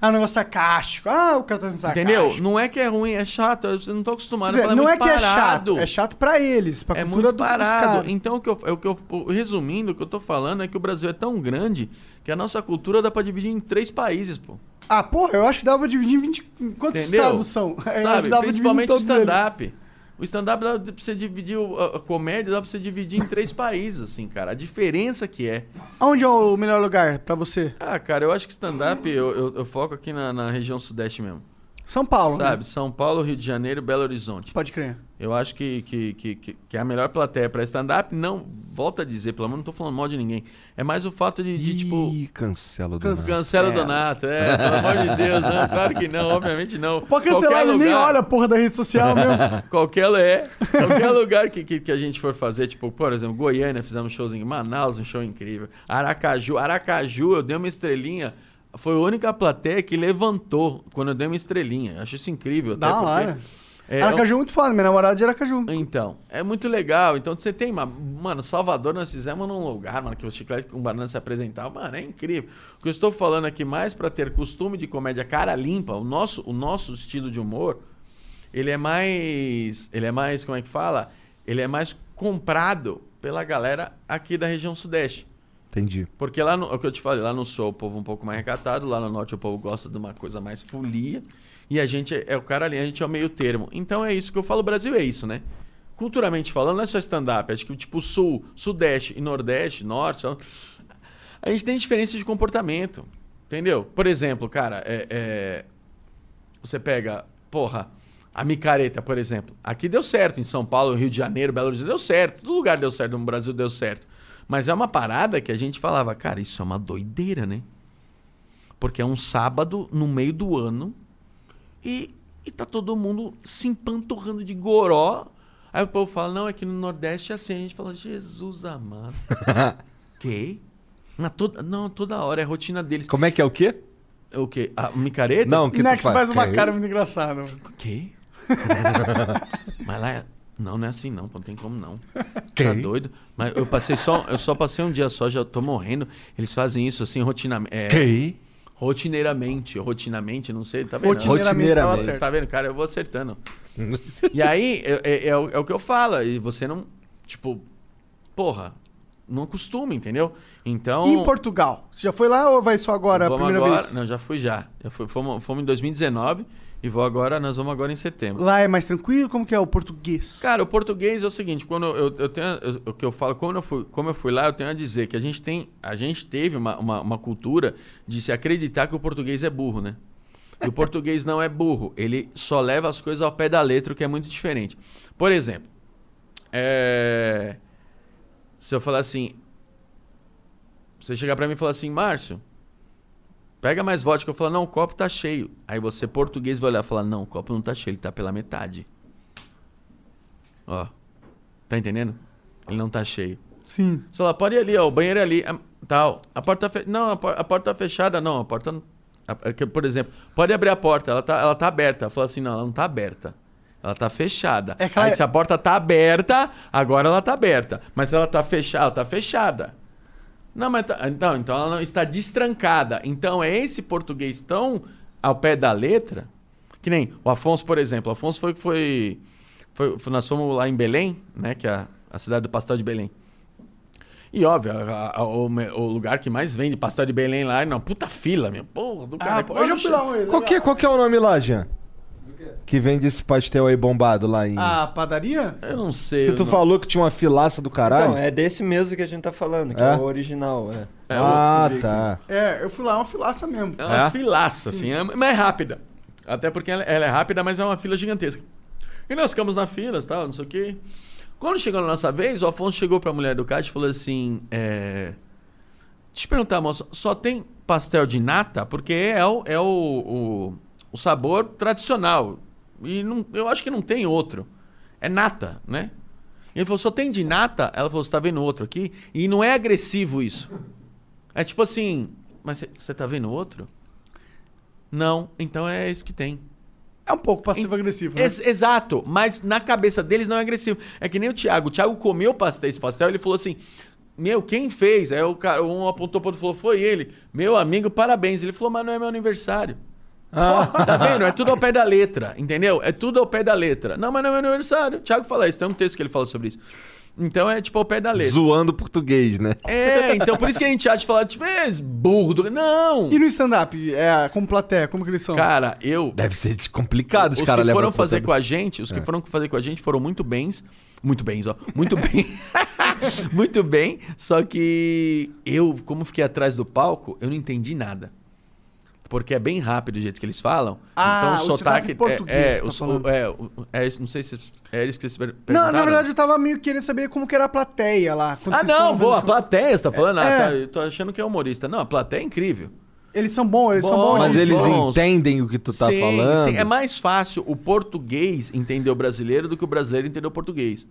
Ah, um negócio sarcástico. Ah, o cara tá sendo sarcástico. Entendeu? Não é que é ruim, é chato. Eu não tô acostumado dizer, falar não é muito que é parado. chato. É chato pra eles, pra É cultura muito parado. Então, o que eu, é o que eu, resumindo, o que eu tô falando é que o Brasil é tão grande que a nossa cultura dá pra dividir em três países, pô. Ah, porra, eu acho que dava pra dividir em 20... Quantos Entendeu? estados são? Sabe? Principalmente o stand-up. O stand-up dá pra você dividir a comédia, dá pra você dividir em três países, assim, cara. A diferença que é. Onde é o melhor lugar pra você? Ah, cara, eu acho que stand-up eu, eu, eu foco aqui na, na região sudeste mesmo. São Paulo, né? Sabe? São Paulo, Rio de Janeiro, Belo Horizonte. Pode crer. Eu acho que, que, que, que, é a melhor plateia pra stand-up. Não, volta a dizer, pelo menos não tô falando mal de ninguém. É mais o fato de, de, tipo. Ih, cancela o Donato. Cancela o Donato, é, pelo amor de Deus, não, claro que não, obviamente não. Pode cancelar, Qualquer ele nem lugar- olha a porra da rede social mesmo. Qualquer, é, qualquer lugar que, que, que a gente for fazer, tipo, por exemplo, Goiânia, fizemos shows em Manaus, um show incrível. Aracaju, Aracaju, eu dei uma estrelinha. Foi a única plateia que levantou quando eu dei uma estrelinha. Eu acho isso incrível. até Da porque- hora. É, Aracaju é muito foda, minha namorada é de Aracaju. então, é muito legal. Então você tem, ma- mano, Salvador nós fizemos num lugar, mano, que o Chiclete com Banana se apresentava, mano, é incrível. O que eu estou falando aqui mais pra ter costume de comédia cara limpa, o nosso, o nosso estilo de humor, ele é mais, ele é mais, como é que fala? Ele é mais comprado pela galera aqui da região sudeste. Entendi. Porque lá no, é o que eu te falei, lá no sul é o povo um pouco mais recatado, lá no norte o povo gosta de uma coisa mais folia. E a gente é, é o cara ali, a gente é o meio termo. Então é isso que eu falo, o Brasil é isso, né? Culturalmente falando, não é só stand-up, acho que tipo sul, sudeste e nordeste, norte, a gente tem diferença de comportamento. Entendeu? Por exemplo, cara, é, é, você pega, porra, a micareta, por exemplo. Aqui deu certo, em São Paulo, Rio de Janeiro, Belo Horizonte, deu certo. Todo lugar deu certo, no Brasil deu certo. Mas é uma parada que a gente falava, cara, isso é uma doideira, né? Porque é um sábado no meio do ano e, e tá todo mundo se empanturrando de goró. Aí o povo fala, não, é que no Nordeste é assim. A gente fala, Jesus amado. que? Na toda, não, toda hora, é a rotina deles. Como é que é o quê? O quê? A micareta? Não, que Nex tu faz uma Que? cara muito engraçada. O quê? Mas lá é... Não, não é assim não, pô, não tem como não. Que? Tá doido? Mas eu passei só, eu só passei um dia só, já tô morrendo. Eles fazem isso assim rotinamente, é, Que? rotineiramente, rotineiramente, não sei, tá vendo? Rotineiramente Rotineiramente. Tá vendo, cara? Eu vou acertando. e aí, é, é- é o, é o que eu falo. E você não, tipo, porra, não acostuma, entendeu? Então... E em Portugal? Você já foi lá ou vai só agora, a primeira agora... vez? Não, já fui já. já fui, fomos, fomos em 2019 e vou agora, nós vamos agora em setembro. Lá é mais tranquilo? Como que é o português? Cara, o português é o seguinte, quando eu, eu tenho, o que eu falo, como eu, fui, como eu fui lá, eu tenho a dizer que a gente tem, a gente teve uma, uma, uma cultura de se acreditar que o português é burro, né? E o português não é burro, ele só leva as coisas ao pé da letra, o que é muito diferente. Por exemplo, é, se eu falar assim, você chegar pra mim e falar assim, Márcio, pega mais vodka, eu falar, não, o copo tá cheio. Aí você, português, vai olhar e falar, não, o copo não tá cheio, ele tá pela metade. Ó. Tá entendendo? Ele não tá cheio. Sim. Você fala, pode ir ali, ó, o banheiro é ali. ah, Tal. A porta tá fe... Não, a, por- a porta tá fechada. Não, a porta. é Por exemplo, pode abrir a porta, ela tá, ela tá aberta. Ela fala assim, não, ela não tá aberta. Ela tá fechada. É ela Aí é- se a porta tá aberta, agora ela tá aberta. Mas se ela tá fechada, ela tá fechada. Não, mas tá- então, então ela não está destrancada. Então é esse português tão ao pé da letra, que nem o Afonso, por exemplo. O Afonso foi que foi, foi, foi- nós fomos lá em Belém, né, que é a, a cidade do pastel de Belém. E óbvio, a- a- o, o lugar que mais vende pastel de Belém lá é uma puta fila, meu. Porra, do Ah, cara. pô, eu já fui lá um Qual que, é- qual que é o nome lá, Jean? Que vende esse pastel aí bombado lá em. A padaria? Eu não sei. que tu não- falou que tinha uma filaça do caralho? Então, é desse mesmo que a gente tá falando, que É? é, o original, é. É, ah, tá. É, eu fui lá, uma filaça mesmo. É uma É? filaça, assim, é, mas é rápida. Até porque ela, ela é rápida, mas é uma fila gigantesca. E nós ficamos na fila, tal, não sei o quê. Quando chegou na nossa vez, o Afonso chegou pra mulher do caixa e falou assim: é... Deixa eu te perguntar, moça, só tem pastel de nata? Porque é o, é o, o, o sabor tradicional. E não, eu acho que não tem outro. É nata, né? E ele falou: só tem de nata? Ela falou: você tá vendo outro aqui? E não é agressivo isso. É tipo assim, mas você tá vendo outro? Não, então é esse que tem. É um pouco passivo-agressivo, né? Ex- exato, mas na cabeça deles não é agressivo. É que nem o Thiago. O Thiago comeu pastel, esse pastel, ele falou assim: Meu, quem fez? Aí o cara, um apontou pro outro e falou: Foi ele. Meu amigo, parabéns. Ele falou: Mas não é meu aniversário. Tá vendo? É tudo ao pé da letra, entendeu? É tudo ao pé da letra. Não, mas não é meu aniversário. O Thiago fala isso, tem um texto que ele fala sobre isso. Então é tipo ao pé da letra. Zoando português, né? É, então por isso que a gente acha de falar, tipo, é burro do. Não! E no stand-up, é, como plateia, como que eles são? Cara, eu. Deve ser complicado os Os caras que foram fazer com a gente, os que foram fazer com a gente foram muito bens. Muito bens, ó. Muito bem. muito bem. Só que eu, como fiquei atrás do palco, eu não entendi nada. Porque é bem rápido o jeito que eles falam. Ah, então o o sotaque. é, você tá o- é, o- é isso, não sei se é isso que vocês per- Não, perguntaram. na verdade eu tava meio querendo saber como que era a plateia lá. Ah, vocês não, boa, a plateia, você tá falando? Ah, É. tá, eu tô achando que é humorista. Não, a plateia é incrível. Eles são bons, eles são Bom, bons. Mas eles bons. entendem o que tu tá sim, falando. sim, é mais fácil o português entender o brasileiro do que o brasileiro entender o português.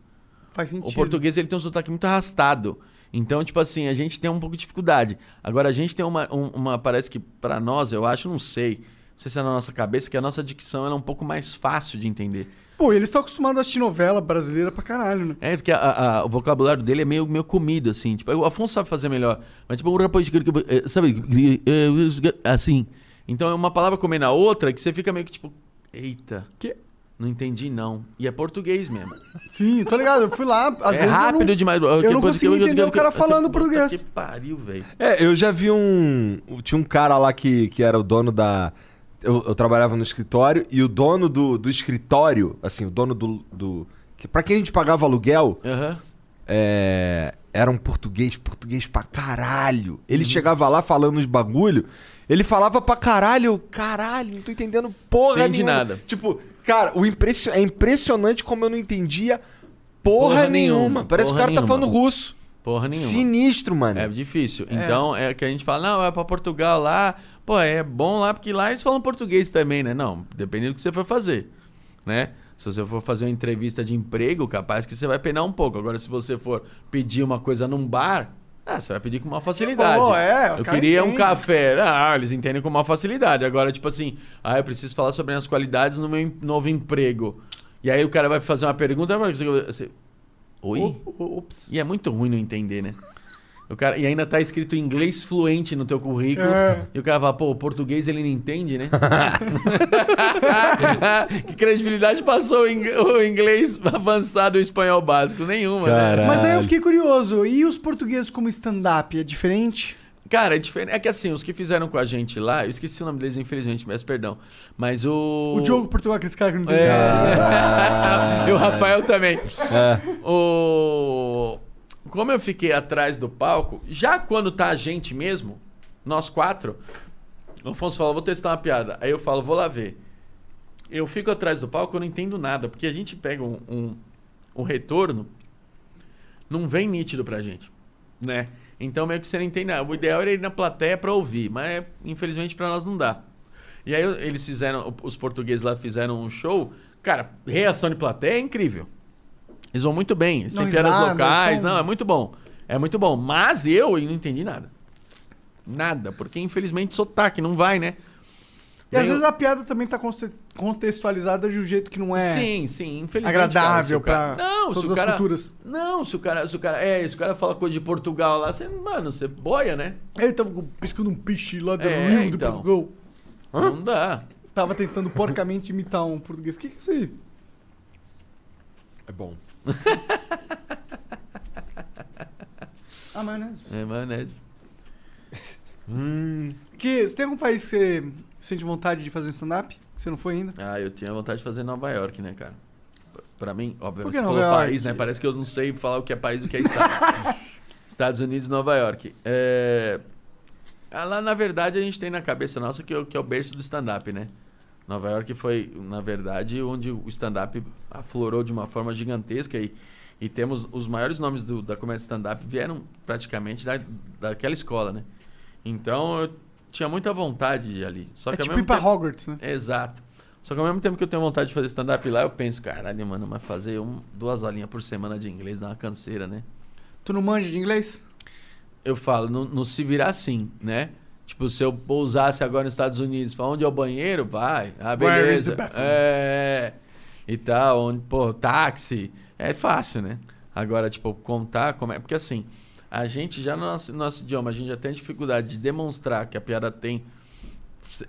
Faz sentido. O português ele tem um sotaque muito arrastado. Então, tipo assim, a gente tem um pouco de dificuldade. Agora, a gente tem uma. um- uma parece que pra nós, eu acho, não sei. Não sei se é na nossa cabeça, que a nossa dicção é um pouco mais fácil de entender. Pô, eles estão acostumados a assistir novela brasileira pra caralho, né? É, porque a- a- o vocabulário dele é meio, meio comido, assim. Tipo, o Afonso sabe fazer melhor. Mas, tipo, o rapaz... eh, Sabe? eh, Assim. Então, é uma palavra comendo a outra que você fica meio que, tipo... Eita. Que? Não entendi, não. E é português mesmo. Sim, tô ligado. Eu fui lá, às é vezes rápido eu não... demais. eu não consegui entender o cara falando português. Que pariu, velho. É, eu já vi um. Tinha um cara lá que, que era o dono da. Eu, eu trabalhava no escritório e o dono do, do escritório, assim, o dono do. do que, pra quem a gente pagava aluguel, Aham. é, era um português, português pra caralho. Ele Uhum. chegava lá falando os bagulho, ele falava pra caralho, caralho, não tô entendendo porra Entendi nenhuma. nada. Tipo, cara, o impression... é impressionante como eu não entendia porra, Porra nenhuma. nenhuma, Parece que o porra cara tá nenhuma. falando russo. Porra nenhuma. Sinistro, mano. É difícil. Então, é que a gente fala, não, é pra Portugal lá. Pô, é bom lá, porque lá eles falam português também, né? Não, dependendo do que você for fazer, né? Se você for fazer uma entrevista de emprego, capaz que você vai penar um pouco. Agora, se você for pedir uma coisa num bar, ah, você vai pedir com uma facilidade. bom, é, eu queria um entende. café. Ah, eles entendem com uma facilidade. Agora, tipo assim, ah, eu preciso falar sobre as qualidades no meu novo emprego. E aí o cara vai fazer uma pergunta, você- você- Oi? Ops. E é muito ruim não entender, né? O cara, e ainda tá escrito inglês fluente no teu currículo. É. E o cara fala, pô, o português ele não entende, né? que credibilidade passou o ing- o inglês avançado e o espanhol básico? Nenhuma, né? Caralho. Mas daí eu fiquei curioso. E os portugueses como stand-up? É diferente? Cara, é diferente. É que assim, os que fizeram com a gente lá, eu esqueci o nome deles, infelizmente, peço perdão. Mas o. O Diogo Portugal, aqueles caras que não tem É. e o Rafael também. É. O... Como eu fiquei atrás do palco, já quando tá a gente mesmo, nós quatro, o Afonso fala, vou testar uma piada. Aí eu falo, vou lá ver. Eu fico atrás do palco, eu não entendo nada, porque a gente pega um, um, um retorno, não vem nítido pra gente, né? Então meio que você não entende nada. O ideal era ir na plateia pra ouvir, mas infelizmente pra nós não dá. E aí eles fizeram, os portugueses lá fizeram um show, cara, reação de plateia é incrível. Eles vão muito bem, eles Não têm piadas locais, são- não, é muito bom. É muito bom. Mas eu, eu não entendi nada. Nada, porque infelizmente sotaque não vai, né? E às Vem o- vezes a piada também tá contextualizada de um jeito que não é Sim, sim, infelizmente. agradável cara, o pra cara- Não, se todas o as cara. culturas. Não, se o cara. Se o cara. É, se o cara fala coisa de Portugal lá, você. Mano, você boia, né? Ele tava piscando um peixe lá do É, Rio de então. Portugal. Não dá. Tava tentando porcamente imitar um português. O que, que é isso aí? É bom. Ah, maionese. É maionese. Hum. Que, você tem algum país que você sente vontade de fazer um stand-up? Que você não foi ainda? Ah, eu tinha vontade de fazer Nova York, né, cara? Pra mim, obviamente, Por que você Nova falou York? país, né? Parece que eu não sei falar o que é país e o que é estado. Estados Unidos e Nova York. É... ah, Lá, na verdade, a gente tem na cabeça nossa que, é o- que é o berço do stand-up, né? Nova York foi, na verdade, onde o stand-up aflorou de uma forma gigantesca e, e temos os maiores nomes do- da comédia stand-up vieram praticamente da, daquela escola, né? Então, eu tinha muita vontade de ir ali. Só é que ao tipo ir pra tempo- Hogwarts, né? Exato. Só que ao mesmo tempo que eu tenho vontade de fazer stand-up lá, eu penso, caralho, mano, mas fazer um, duas horinhas por semana de inglês dá uma canseira, né? Tu não manja de inglês? Eu falo, não, não se virar assim, né? Tipo, se eu pousasse agora nos Estados Unidos, falar onde é o banheiro, vai. Ah, beleza. bathroom? É. E tal, onde, pô, táxi. É fácil, né? Agora, tipo, contar como é. Porque assim, a gente já no nosso, no nosso idioma, a gente já tem dificuldade de demonstrar que a piada tem.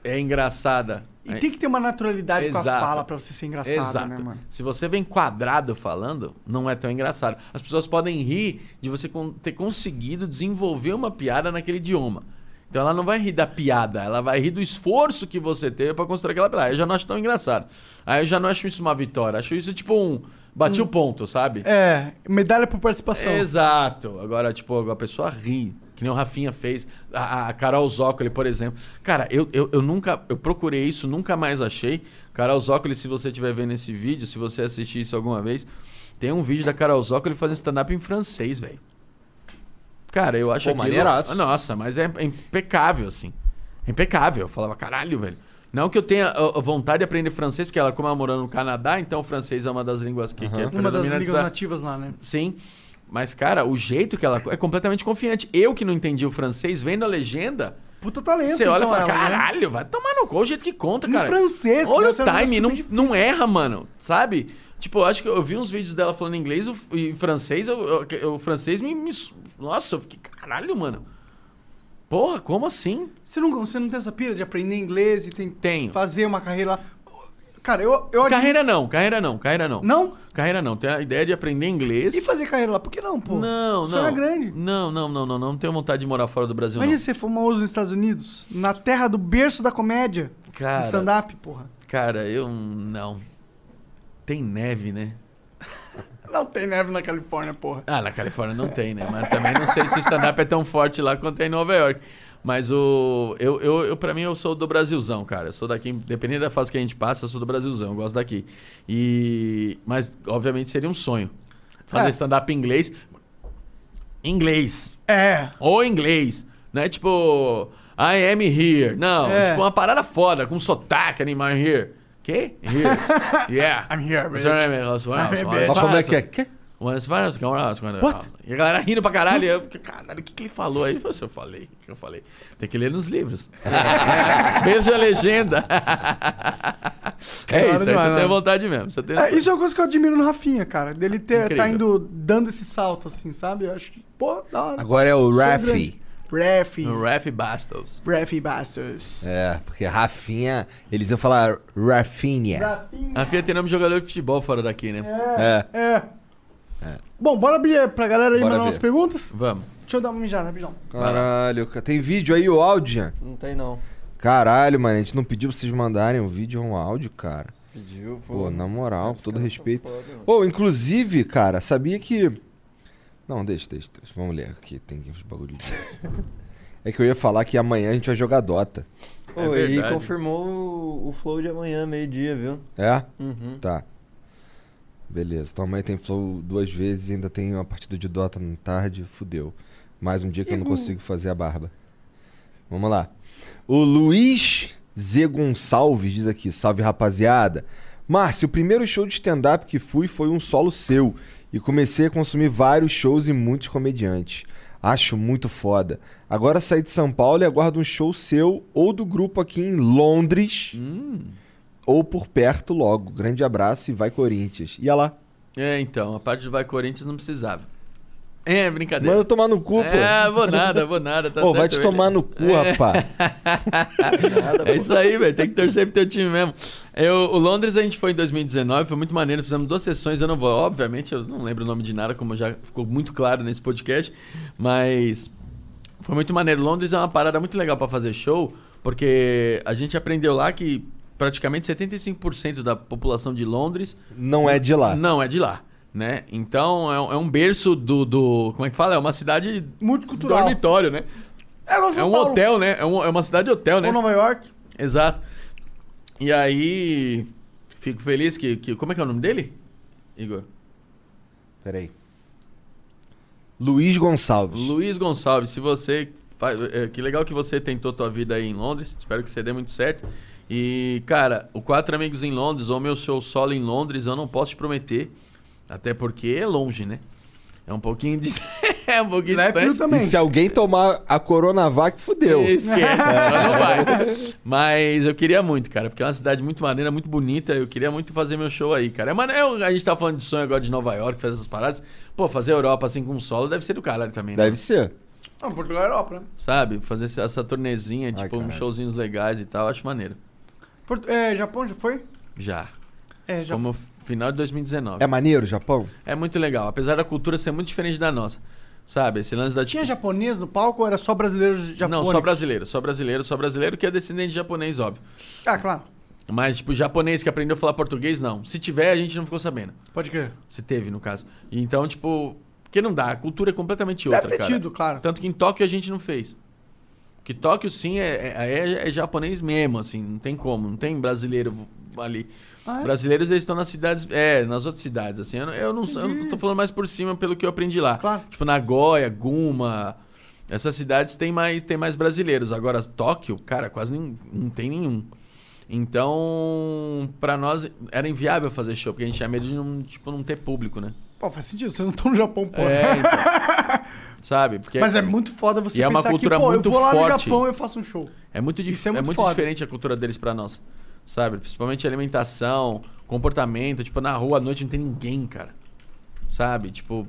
É engraçada. E É- tem que ter uma naturalidade com a Exato. fala pra você ser engraçado, Exato. né, mano? Se você vem quadrado falando, não é tão engraçado. As pessoas podem rir de você ter conseguido desenvolver uma piada naquele idioma. Então ela não vai rir da piada, ela vai rir do esforço que você teve pra construir aquela piada. Eu já não acho tão engraçado. Aí eu já não acho isso uma vitória. Acho isso tipo um. Bati o ponto, sabe? É, medalha por participação. Exato. Agora, tipo, a pessoa ri. Que nem o Rafinha fez. A, a Carol Zócoli, por exemplo. Cara, eu, eu, eu nunca. Eu procurei isso, nunca mais achei. Carol Zócoli, se você estiver vendo esse vídeo, se você assistir isso alguma vez, tem um vídeo da Carol Zócoli fazendo stand-up em francês, velho. Cara, eu acho Pô, aquilo... maneiraço. Nossa, mas é, impecável, assim. É impecável. Eu falava, caralho, velho. Não que eu tenha a, vontade de aprender francês, porque ela, como ela morando no Canadá, então o francês é uma das línguas que, que é Uma das línguas da- nativas lá, né? Sim. Mas, cara, o jeito que ela é completamente confiante. Eu que não entendi o francês, vendo a legenda, Puta talento. você olha e então, fala, ela, né? caralho, vai tomar no cu o jeito que conta, Em cara. francês, Olha cara, o time, não, não erra, mano. Sabe? Tipo, eu acho que eu vi uns vídeos dela falando inglês e francês, eu- eu- o francês me, me- Nossa, eu fiquei, caralho, mano. Porra, como assim? Você não, você não tem essa pira de aprender inglês e tem, Tenho. fazer uma carreira lá? Cara, eu, eu admiro- Carreira não, carreira não, carreira não. Não? Carreira não. Tem a ideia de aprender inglês. E fazer carreira lá? Por que não, pô? Não, Isso não. é grande. Não, não, não, não, não. Não tenho vontade de morar fora do Brasil, Imagina não. ser famoso nos Estados Unidos, na terra do berço da comédia. Cara. stand-up, porra. Cara, eu não. Tem neve, né? Não tem neve na Califórnia, porra. Ah, na Califórnia não tem, né? Mas também não sei se o stand-up é tão forte lá quanto é em Nova York. Mas o. Eu, eu, eu, pra mim, eu sou do Brasilzão, cara. Eu sou daqui, dependendo da fase que a gente passa, eu sou do Brasilzão, eu gosto daqui. E. Mas, obviamente, seria um sonho. Fazer É. stand-up em inglês. Inglês. É. Ou inglês. Não é tipo. I am here. Não, É. tipo uma parada foda, com sotaque, animar here. Quê? Here. Yeah. I'm here, bitch. Sorry, I'm here, Mas como é que é? Quê? Várias câmeras. What? E a galera rindo pra caralho. E eu, caralho, o que, que ele falou aí? Eu eu falei, o que eu falei? Tem que ler nos livros. Veja a legenda. é isso, aí demais, você né? tem vontade mesmo. Você tem É, isso é uma coisa que eu admiro no Rafinha, cara. Dele ter, Incrível. tá indo dando esse salto, assim, sabe? Eu acho que, pô, da hora. Agora é o Sou Rafi. Ref Bastos. Rafi Bastos. É, porque Rafinha, eles iam falar Rafinha. Rafinha. A FIA tem nome de jogador de futebol fora daqui, né? É. É. Bom, bora abrir pra galera aí Bora mandar ver. umas perguntas? Vamos. Deixa eu dar uma mijada rapidão. Caralho, ca- tem vídeo aí, o áudio? Não tem não. Caralho, mano, a gente não pediu pra vocês mandarem um vídeo ou um áudio, cara. Pediu, pô. Pô, na moral, com todo respeito. são foda, mano. Ô, inclusive, cara, sabia que. Não, deixa, deixa, deixa. Vamos ler aqui, tem uns bagulho. é que eu ia falar que amanhã a gente vai jogar Dota. Pô, É e confirmou o, o flow de amanhã, meio-dia, viu? É? Uhum. Tá. Beleza. Então amanhã tem Flow duas vezes e ainda tem uma partida de Dota na tarde. Fudeu. Mais um dia que eu não consigo fazer a barba. Vamos lá. O Luiz Z Gonçalves diz aqui: Salve rapaziada. Márcio, o primeiro show de stand-up que fui foi um solo seu. E comecei a consumir vários shows e muitos comediantes. Acho muito foda. Agora saí de São Paulo e aguardo um show seu ou do grupo aqui em Londres ou por perto logo. Grande abraço e vai Corinthians. Ia lá. É, então, a parte do Vai Corinthians não precisava. É, brincadeira. Manda tomar no cu, pô. É, vou nada, vou nada. Tá Ô, vai te ele. tomar no cu, rapaz. É isso aí, velho. Tem que torcer pro teu time mesmo. Eu, o Londres a gente foi em 2019, foi muito maneiro. Fizemos duas sessões. Eu não vou, obviamente, eu não lembro o nome de nada, como já ficou muito claro nesse podcast. Mas foi muito maneiro. Londres é uma parada muito legal pra fazer show, porque a gente aprendeu lá que praticamente 75% da população de Londres Não é de lá. não é de lá. Né? Então é um, é um berço do, do. Como é que fala? É uma cidade Multicultural. dormitório, né? É, É um Paulo. hotel, né? É, um- é uma cidade hotel, né? Ou Nova York. Exato. E aí, fico feliz que, que. Como é que é o nome dele? Igor? Peraí. Luiz Gonçalves. Luiz Gonçalves, se você. Faz, é, que legal que você tentou tua vida aí em Londres. Espero que você dê muito certo. E, cara, o Quatro Amigos em Londres, ou meu show solo em Londres, eu não posso te prometer. Até porque é longe, né? É um pouquinho de. é um pouquinho Lá é também. E se alguém tomar a Coronavac, fudeu. Esquece, ela não vai. Mas eu queria muito, cara, porque é uma cidade muito maneira, muito bonita. Eu queria muito fazer meu show aí, cara. É maneiro, a gente tá falando de sonho agora de Nova York, fazer essas paradas. Pô, fazer Europa assim com solo deve ser do caralho também, né? Deve ser. Não, Portugal é Europa, né? Sabe? Fazer essa- turnezinha, tipo, uns caralho. showzinhos legais e tal, acho maneiro. Porto- É, Japão já foi? Já. É, já. Como final de 2019. É maneiro, Japão? É muito legal, apesar da cultura ser muito diferente da nossa. Sabe? Esse lance da Tinha japonês no palco ou era só brasileiro japonês? Não, só brasileiro, só brasileiro, só brasileiro que é descendente de japonês, óbvio. Ah, claro. Mas, tipo, japonês que aprendeu a falar português, não. Se tiver, a gente não ficou sabendo. Pode crer. Se teve, no caso. E Então, tipo, Porque não dá, a cultura é completamente Deve outra, ter cara. tido, claro. Tanto que em Tóquio a gente não fez. Que Tóquio, sim, é, é, é- é japonês mesmo, assim, não tem como, não tem brasileiro ali. Ah, é? Brasileiros, eles estão nas cidades, é, nas outras cidades, assim. Eu, não- eu não, eu não tô falando mais por cima pelo que eu aprendi lá. Claro. Tipo, Nagoya, Guma, essas cidades tem mais, tem mais brasileiros. Agora, Tóquio, cara, quase nem, não tem nenhum. Então, pra nós era inviável fazer show, porque a gente tinha medo de não, tipo, não ter público, né? Pô, faz sentido, você não tá no Japão, pô. É, então. Sabe? Porque Mas é muito foda você E é uma pensar cultura que, pô, muito eu vou lá forte. no Japão e eu faço um show. É muito, dif- é é muito diferente a cultura deles pra nós. Sabe? Principalmente alimentação, comportamento. Tipo, na rua à noite não tem ninguém, cara. Sabe? Tipo,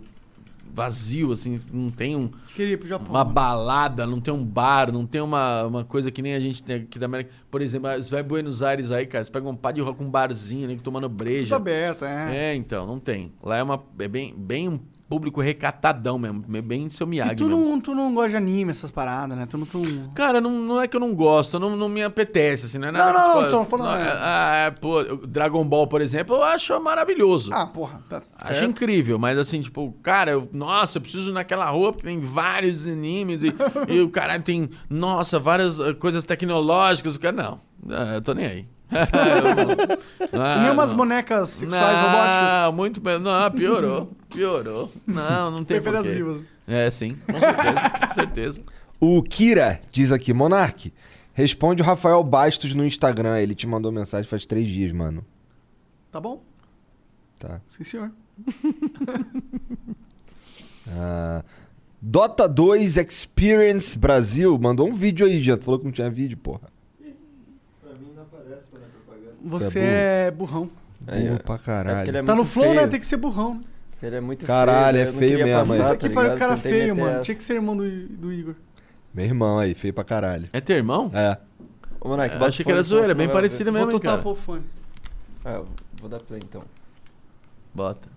vazio, assim. Não tem um, Queria ir pro Japão. uma mano. balada, não tem um bar, não tem uma, uma coisa que nem a gente tem aqui da América. Por exemplo, você vai em Buenos Aires aí, cara. Você pega um pá de rock, um barzinho, né? tomando Tudo breja. aberto, é. É, então, não tem. Lá é, uma, é bem, bem um público recatadão mesmo. Bem seu E Miyagi tu mesmo. não, tu não gosta de anime, essas paradas, né? Tu não... Tu... Cara, não, não é que eu não gosto, não, não me apetece, assim, não é nada Não, não, não, tô falando, não, é. ah, é, pô, Dragon Ball, por exemplo, eu acho maravilhoso. Ah, porra. Tá Acho certo. incrível, mas assim, tipo, cara, eu, nossa, eu preciso ir naquela rua porque tem vários animes e, e o caralho tem, nossa, várias eh, coisas tecnológicas. O cara, não, ah, eu tô nem aí. Eu não- E ah, nem umas não. bonecas sexuais robóticas. Não, muito bem. Não, piorou. Piorou. Não, não tem Prefere as vivas. É, sim, com certeza, com certeza. O Kira diz aqui, Monark, responde o Rafael Bastos no Instagram. Ele te mandou mensagem faz três dias, mano. Tá bom? Tá. Sim, senhor. Ah, Dota 2 Experience Brasil mandou um vídeo aí, já. Tu falou que não tinha vídeo, porra. Você é é burrão. Aí, Burro pra É caralho. é Tá no flow, feio. né? Tem que ser burrão. Ele é muito Caralho, feio. é eu não feio mesmo, passar, aí. tá que pariu, cara Tentei feio, mano. essa. Tinha que ser irmão do, do Igor. Meu irmão aí, feio pra caralho. É teu irmão? É. Ô, Monark, Eu bota achei que era zoeira, você bem parecido mesmo, Vou hein, cara. tocar o fone. Ah, vou dar play então. Bota.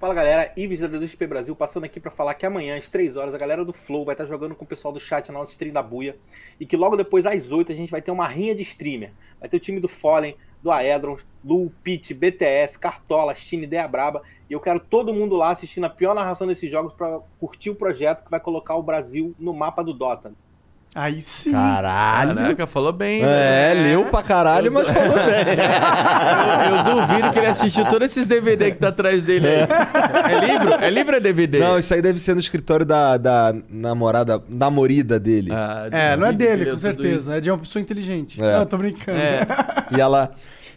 Fala galera, Ives da XP Brasil passando aqui pra falar que amanhã às 3 horas a galera do Flow vai estar jogando com o pessoal do chat na nossa stream da Buia e que logo depois às 8 a gente vai ter uma rinha de streamer. Vai ter o time do Fallen, do Aedron, Lu, Pit, BTS, Cartola, Stine, Ideia Braba e eu quero todo mundo lá assistindo a pior narração desses jogos pra curtir o projeto que vai colocar o Brasil no mapa do Dota. Aí sim. Caralho. Caraca, falou bem. É, né? leu pra caralho, mas falou bem. Eu, eu duvido que ele assistiu todos esses DVD que tá atrás dele aí. É livro? É livro ou é DVD? Não, isso aí deve ser no escritório da, da namorada, namorida dele. Ah, É, não é dele, ele com certeza. É de uma pessoa inteligente. É. Não, tô brincando. É. E ela.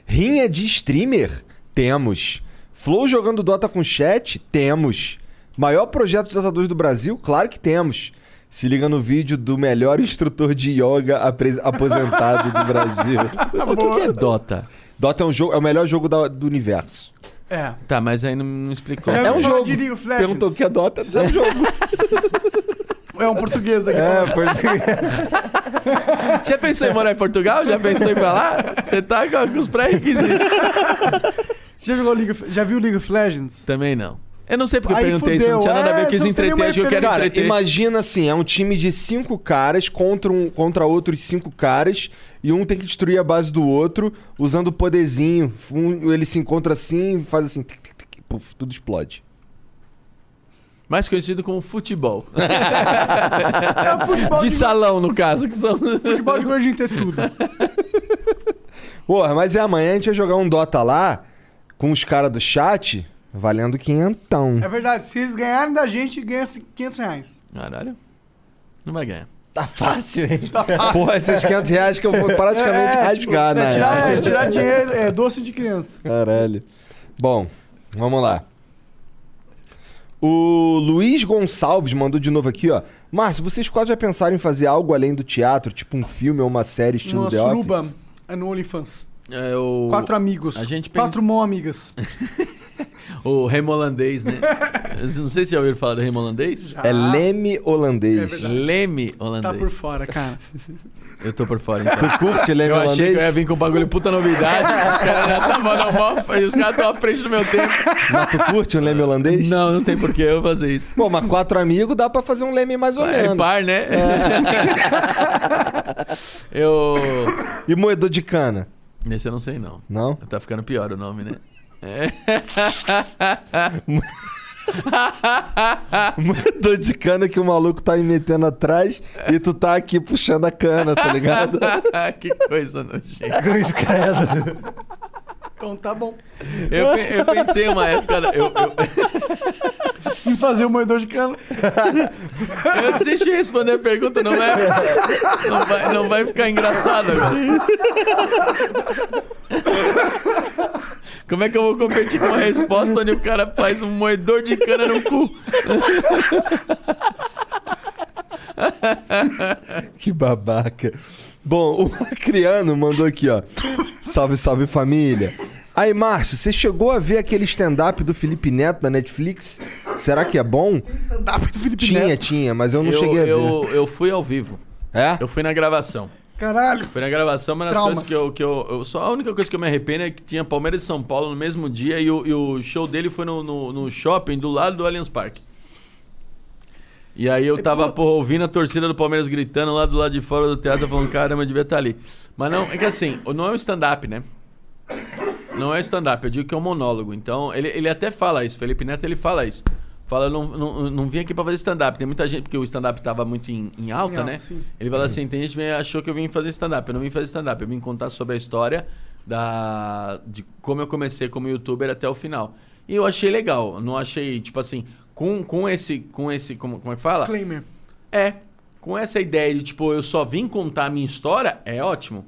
Rinha de streamer? Temos. Flow jogando Dota com chat? Temos. Maior projeto de Dota 2 do Brasil? Claro que temos. Se liga no vídeo do melhor instrutor de yoga aposentado do Brasil. O que, que é Dota? Dota é, um jogo, é o melhor jogo da- do universo. É. Tá, mas aí não, não explicou. Já é um jogo. de League of Legends? Perguntou o que é Dota, é um jogo. É um português aqui. É, falando. pois Já pensou em morar em Portugal? Já pensou em ir pra lá? Você tá com, com os pré-requisitos. Você já jogou League of... Já viu League of Legends? Também não. Eu não sei porque eu perguntei isso, não tinha nada a ver. É, Eu quis tem entreter, nenhuma acho que eu quero Cara, entreter. imagina assim, é um time de cinco caras contra, um, contra outros cinco caras e um tem que destruir a base do outro usando o poderzinho. Um, ele se encontra assim, faz assim, tic, tic, tic, puf, tudo explode. Mais conhecido como futebol. É futebol De de, salão, no caso. Que são... futebol de gordinho ter tudo. Porra, mas é amanhã a gente vai jogar um Dota lá com os caras do chat valendo quinhentão. É verdade, se eles ganharem da gente, ganha 500 reais. Caralho. Não vai ganhar. Tá fácil, hein? Porra, esses 500 reais que eu vou praticamente É, rasgar, tipo, é, né? tirar, é, tirar dinheiro, é doce de criança. Caralho. Bom, vamos lá. O Luiz Gonçalves mandou de novo aqui, ó. Márcio, vocês quase já pensaram em fazer algo além do teatro, tipo um filme ou uma série estilo No The Suruba, Office? é no OnlyFans. É o... Quatro amigos. a gente pensa- Quatro mão amigas. O remolandês, né? Eu não sei se já ouviram falar do remolandês. É leme holandês. Leme Tá holandês. por fora, cara. Eu tô por fora, então. tu curte leme Eu achei holandês? que eu ia vir com um bagulho puta novidade. os caras já estavam mó... Os caras estão à frente do meu tempo. Mas tu curte um leme holandês? Não, não tem por que eu fazer isso. Pô, mas quatro amigos dá pra fazer um leme mais ou É menos. par, né? eu... E moedor de cana? Esse eu não sei, não. Não? Tá ficando pior o nome, né? É. Moedor de cana que o maluco tá me metendo atrás e tu tá aqui puxando a cana, tá ligado? que coisa nojenta. Cruz credo. Então tá bom. Eu, eu pensei uma época. Eu, eu, Em fazer o moedor de cana. eu desisti de responder a pergunta, não é? Não vai, não vai ficar engraçado agora. Como é que eu vou competir com uma resposta onde o cara faz um moedor de cana no cu? Que babaca. Bom, o Acriano mandou aqui, ó. Salve, salve família. Aí, Márcio, você chegou a ver aquele stand-up do Felipe Neto na Netflix? Será que é bom? Stand-up do Felipe Tinha, Neto. tinha, mas eu não eu, cheguei a ver. eu, eu fui ao vivo. É? Eu fui na gravação. Caralho. Foi na gravação, mas nas Traumas. coisas que eu, que eu, eu- Só a única coisa que eu me arrependo é que tinha Palmeiras e São Paulo no mesmo dia e o, e o show dele foi no, no, no shopping do lado do Allianz Parque. E aí eu tava, porra, ouvindo a torcida do Palmeiras gritando lá do lado de fora do teatro, falando, caramba, eu devia estar ali. Mas não, é que assim, não é um stand-up, né? Não é stand-up, eu digo que é um monólogo. Então, ele, ele até fala isso, Felipe Neto, ele fala isso. Fala, eu não, não, não vim aqui pra fazer stand-up. Tem muita gente, porque o stand-up tava muito em, em alta, Em alta, né? sim. Ele fala assim, tem gente que achou que eu vim fazer stand-up. Eu não vim fazer stand-up, eu vim contar sobre a história da, de como eu comecei como youtuber até o final. E eu achei legal, não achei, tipo assim, com, com esse, com esse, como, como é que fala? Disclaimer. É, com essa ideia de, tipo, eu só vim contar a minha história, é ótimo.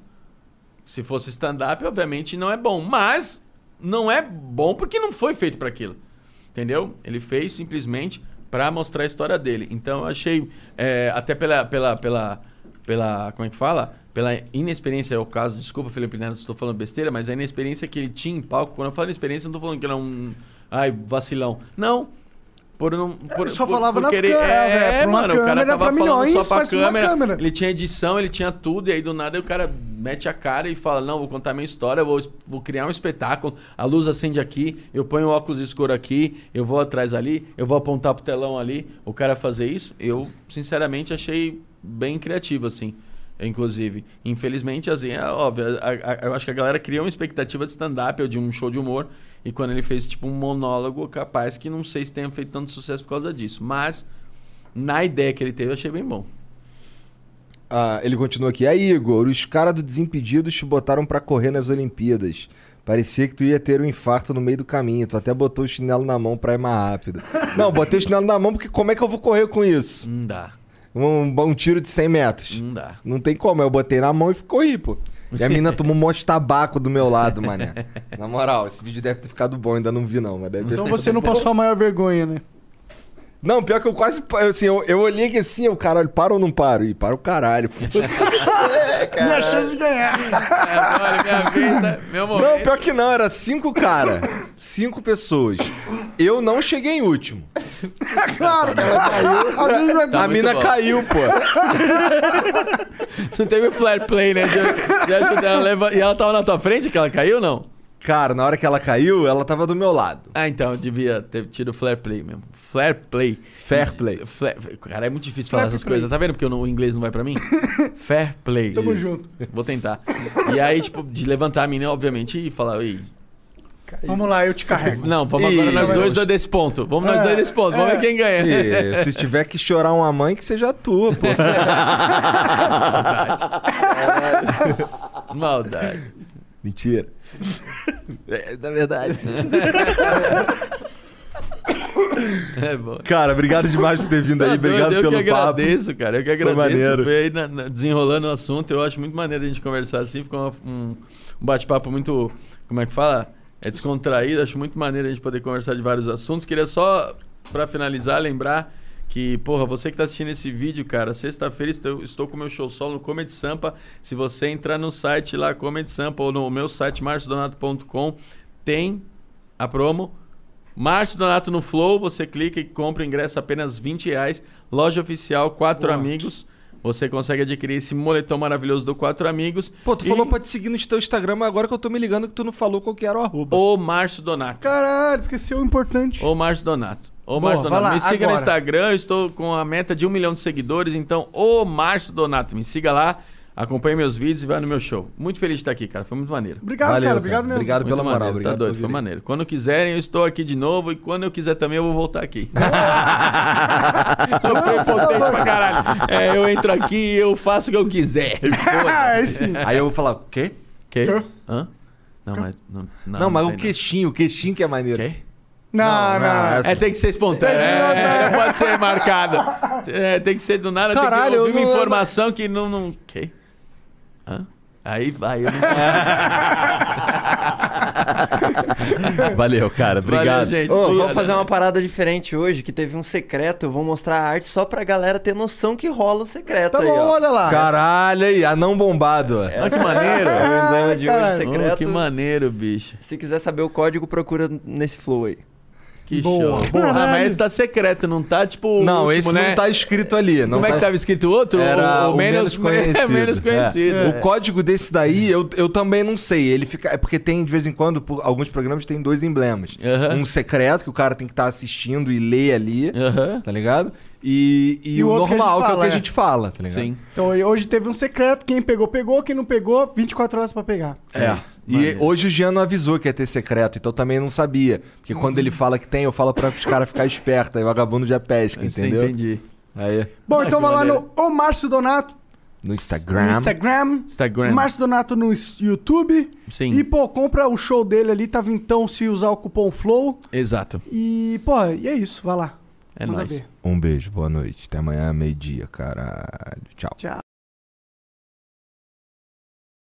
Se fosse stand-up, obviamente não é bom. Mas não é bom porque não foi feito para aquilo. Entendeu? Ele fez simplesmente para mostrar a história dele. Então eu achei, é, até pela, pela, pela, pela. Como é que fala? Pela inexperiência, é o caso, desculpa, Felipe Neto, estou falando besteira, mas a inexperiência que ele tinha em palco, quando eu falo inexperiência, eu não tô falando que ele é um. Ai, vacilão. Não. Por não. Por, só por- falava por nas querer- câmeras, É, é, mano, o cara câmera, tava pra falando milhões, só pra câmera, câmera. Ele tinha edição, ele tinha tudo, e aí do nada o cara mete a cara e fala: Não, vou contar minha história, vou, vou criar um espetáculo. A luz acende aqui, eu ponho o óculos escuro aqui, eu vou atrás ali, eu vou apontar pro telão ali. O cara fazer isso, eu sinceramente achei bem criativo, assim. Inclusive, infelizmente, assim, é óbvio, a- a- eu acho que a galera cria uma expectativa de stand-up ou de um show de humor, e quando ele fez tipo um monólogo, capaz que não sei se tenha feito tanto sucesso por causa disso, mas na ideia que ele teve, eu achei bem bom. Ah, ele continua aqui. Aí, Igor, os caras do Desimpedidos te botaram pra correr nas Olimpíadas. Parecia que tu ia ter um infarto no meio do caminho. Tu até botou o chinelo na mão pra ir mais rápido. Não, botei o chinelo na mão porque como é que eu vou correr com isso? Não dá, Um, um tiro de 100 metros. não dá. Não tem como. Eu botei na mão e corri, pô. E a mina tomou um monte de tabaco do meu lado, mané. Na moral, esse vídeo deve ter ficado bom. Ainda não vi, não. Mas deve ter Então você não passou a maior vergonha, né? Não, pior que eu quase. Assim, eu, eu olhei que assim, eu, caralho, paro ou não paro? E para o caralho. Minha chance de ganhar. É, agora, minha vez, né? Meu momento. Não, pior que não, era cinco cara. Cinco pessoas. Eu não cheguei em último. Claro, ela caiu. A mina vai- Tá a mina bom. caiu, pô. Não teve flare play, né? De- de ajudar ela a leva- E ela tava na tua frente que ela caiu ou não? Cara, na hora que ela caiu, ela tava do meu lado. Ah, então, eu devia ter tido flare play mesmo. Flare play. Fair play. Fla- Cara, é muito difícil falar essas play. coisas. Tá vendo porque não- o inglês não vai pra mim? Fair play. Tamo Isso. junto. Vou tentar. E aí, tipo, de levantar a mina, obviamente, e falar, ei. Vamos lá, eu te carrego. Não, vamos agora nós dois longe. desse ponto. Vamos nós É, dois desse ponto. Vamos é. ver quem ganha. E, se tiver que chorar uma mãe, que seja a tua, pô. Maldade. Mentira. É, na verdade. É bom. Cara, obrigado demais por ter vindo aí. Tá Obrigado doido, eu pelo que papo. agradeço, cara. Eu que Foi agradeço. maneiro. Foi aí na- na- desenrolando o assunto. Eu acho muito maneiro a gente conversar assim. Ficou uma- um, um bate-papo muito. Como é que fala? É descontraído. Acho muito maneiro a gente poder conversar de vários assuntos. Queria só, pra finalizar, lembrar que, porra, você que tá assistindo esse vídeo, cara, sexta-feira estou, estou com o meu show solo no Comedy Sampa. Se você entrar no site lá, Comedy Sampa, ou no meu site, marciodonato.com, tem a promo. Márcio Donato no Flow, você clica e compra o ingresso apenas 20 reais. Loja oficial, quatro Boa. amigos. Você consegue adquirir esse moletom maravilhoso do Quatro Amigos. Pô, tu E falou pra te seguir no teu Instagram, mas agora que eu tô me ligando que tu não falou qual que era o arroba. O Márcio Donato. Caralho, esqueceu o importante. O Márcio Donato. Boa, Márcio Donato. lá, me siga no agora. Instagram, eu estou com a meta de um milhão de seguidores. Então, o Márcio Donato, me siga lá. Acompanhe meus vídeos e vai no meu show. Muito feliz de estar aqui, cara. Foi muito maneiro. Obrigado, Valeu, cara. Obrigado cara. mesmo. Obrigado. pela Muito moral, maneiro, obrigado Tá doido, foi maneiro. Quando quiserem, eu estou aqui de novo. E quando eu quiser também, eu vou voltar aqui. eu tô potente pra caralho. É, eu entro aqui e eu faço o que eu quiser. Aí eu vou falar, o quê? Quê? Quê? Hã? Não, mas. Não, não, Não, mas o queixinho, o queixinho que é maneiro. Quê? Não, Não, não. não, É, tem que ser espontâneo. Ser É, não pode ser marcado. É, tem que ser do nada. Caralho, tem que ouvir eu uma não- informação que não. não... Quê? Hã? Aí vai, eu não Valeu, cara. Obrigado. Valeu, gente. Ô, Obrigado, vamos fazer uma parada diferente hoje, que teve um secreto. Eu vou mostrar a arte só pra galera ter noção que rola o secreto Tá aí, bom, ó. olha lá. Caralho aí, anão bombado. Olha que maneiro. É o emblema de hoje secreto. Oh, que maneiro, bicho. Se quiser saber o código, procura nesse flow aí. Que Boa, show. boa. Ah, mas esse tá secreto, não tá tipo. o Não, último, esse né? não tá escrito ali. Não Como é tá... que tava escrito o outro? Era o, menos conhecido. menos conhecido. É. é. O código desse daí, eu, eu também não sei. Ele fica. É porque tem, de vez em quando, alguns programas tem dois emblemas. Aham. Um secreto, que o cara tem que estar assistindo e ler ali, Aham. tá ligado? E, e, E o o outro que a normal, gente que é o que fala, a é. gente fala, tá ligado? Sim. Então hoje teve um secreto. Quem pegou, pegou. Quem não pegou, 24 horas pra pegar. É. isso. E Maneiro. hoje o Jean não avisou que ia ter secreto, então também não sabia. Porque quando ele fala que tem, eu falo pra os caras ficarem espertos. Aí o vagabundo já pesca, Sim, entendeu? entendi. Aí, Bom, Ah, então vai lá no O Márcio Donato no no Instagram. Instagram. Instagram. Márcio Donato no YouTube. Sim. E, pô, compra o show dele ali, tá vintão se usar o cupom FLOW. Exato. E, pô, e é isso, vai lá. É Manda nóis. ver. Um beijo, boa noite. Até amanhã, meio-dia, caralho. Tchau. Tchau.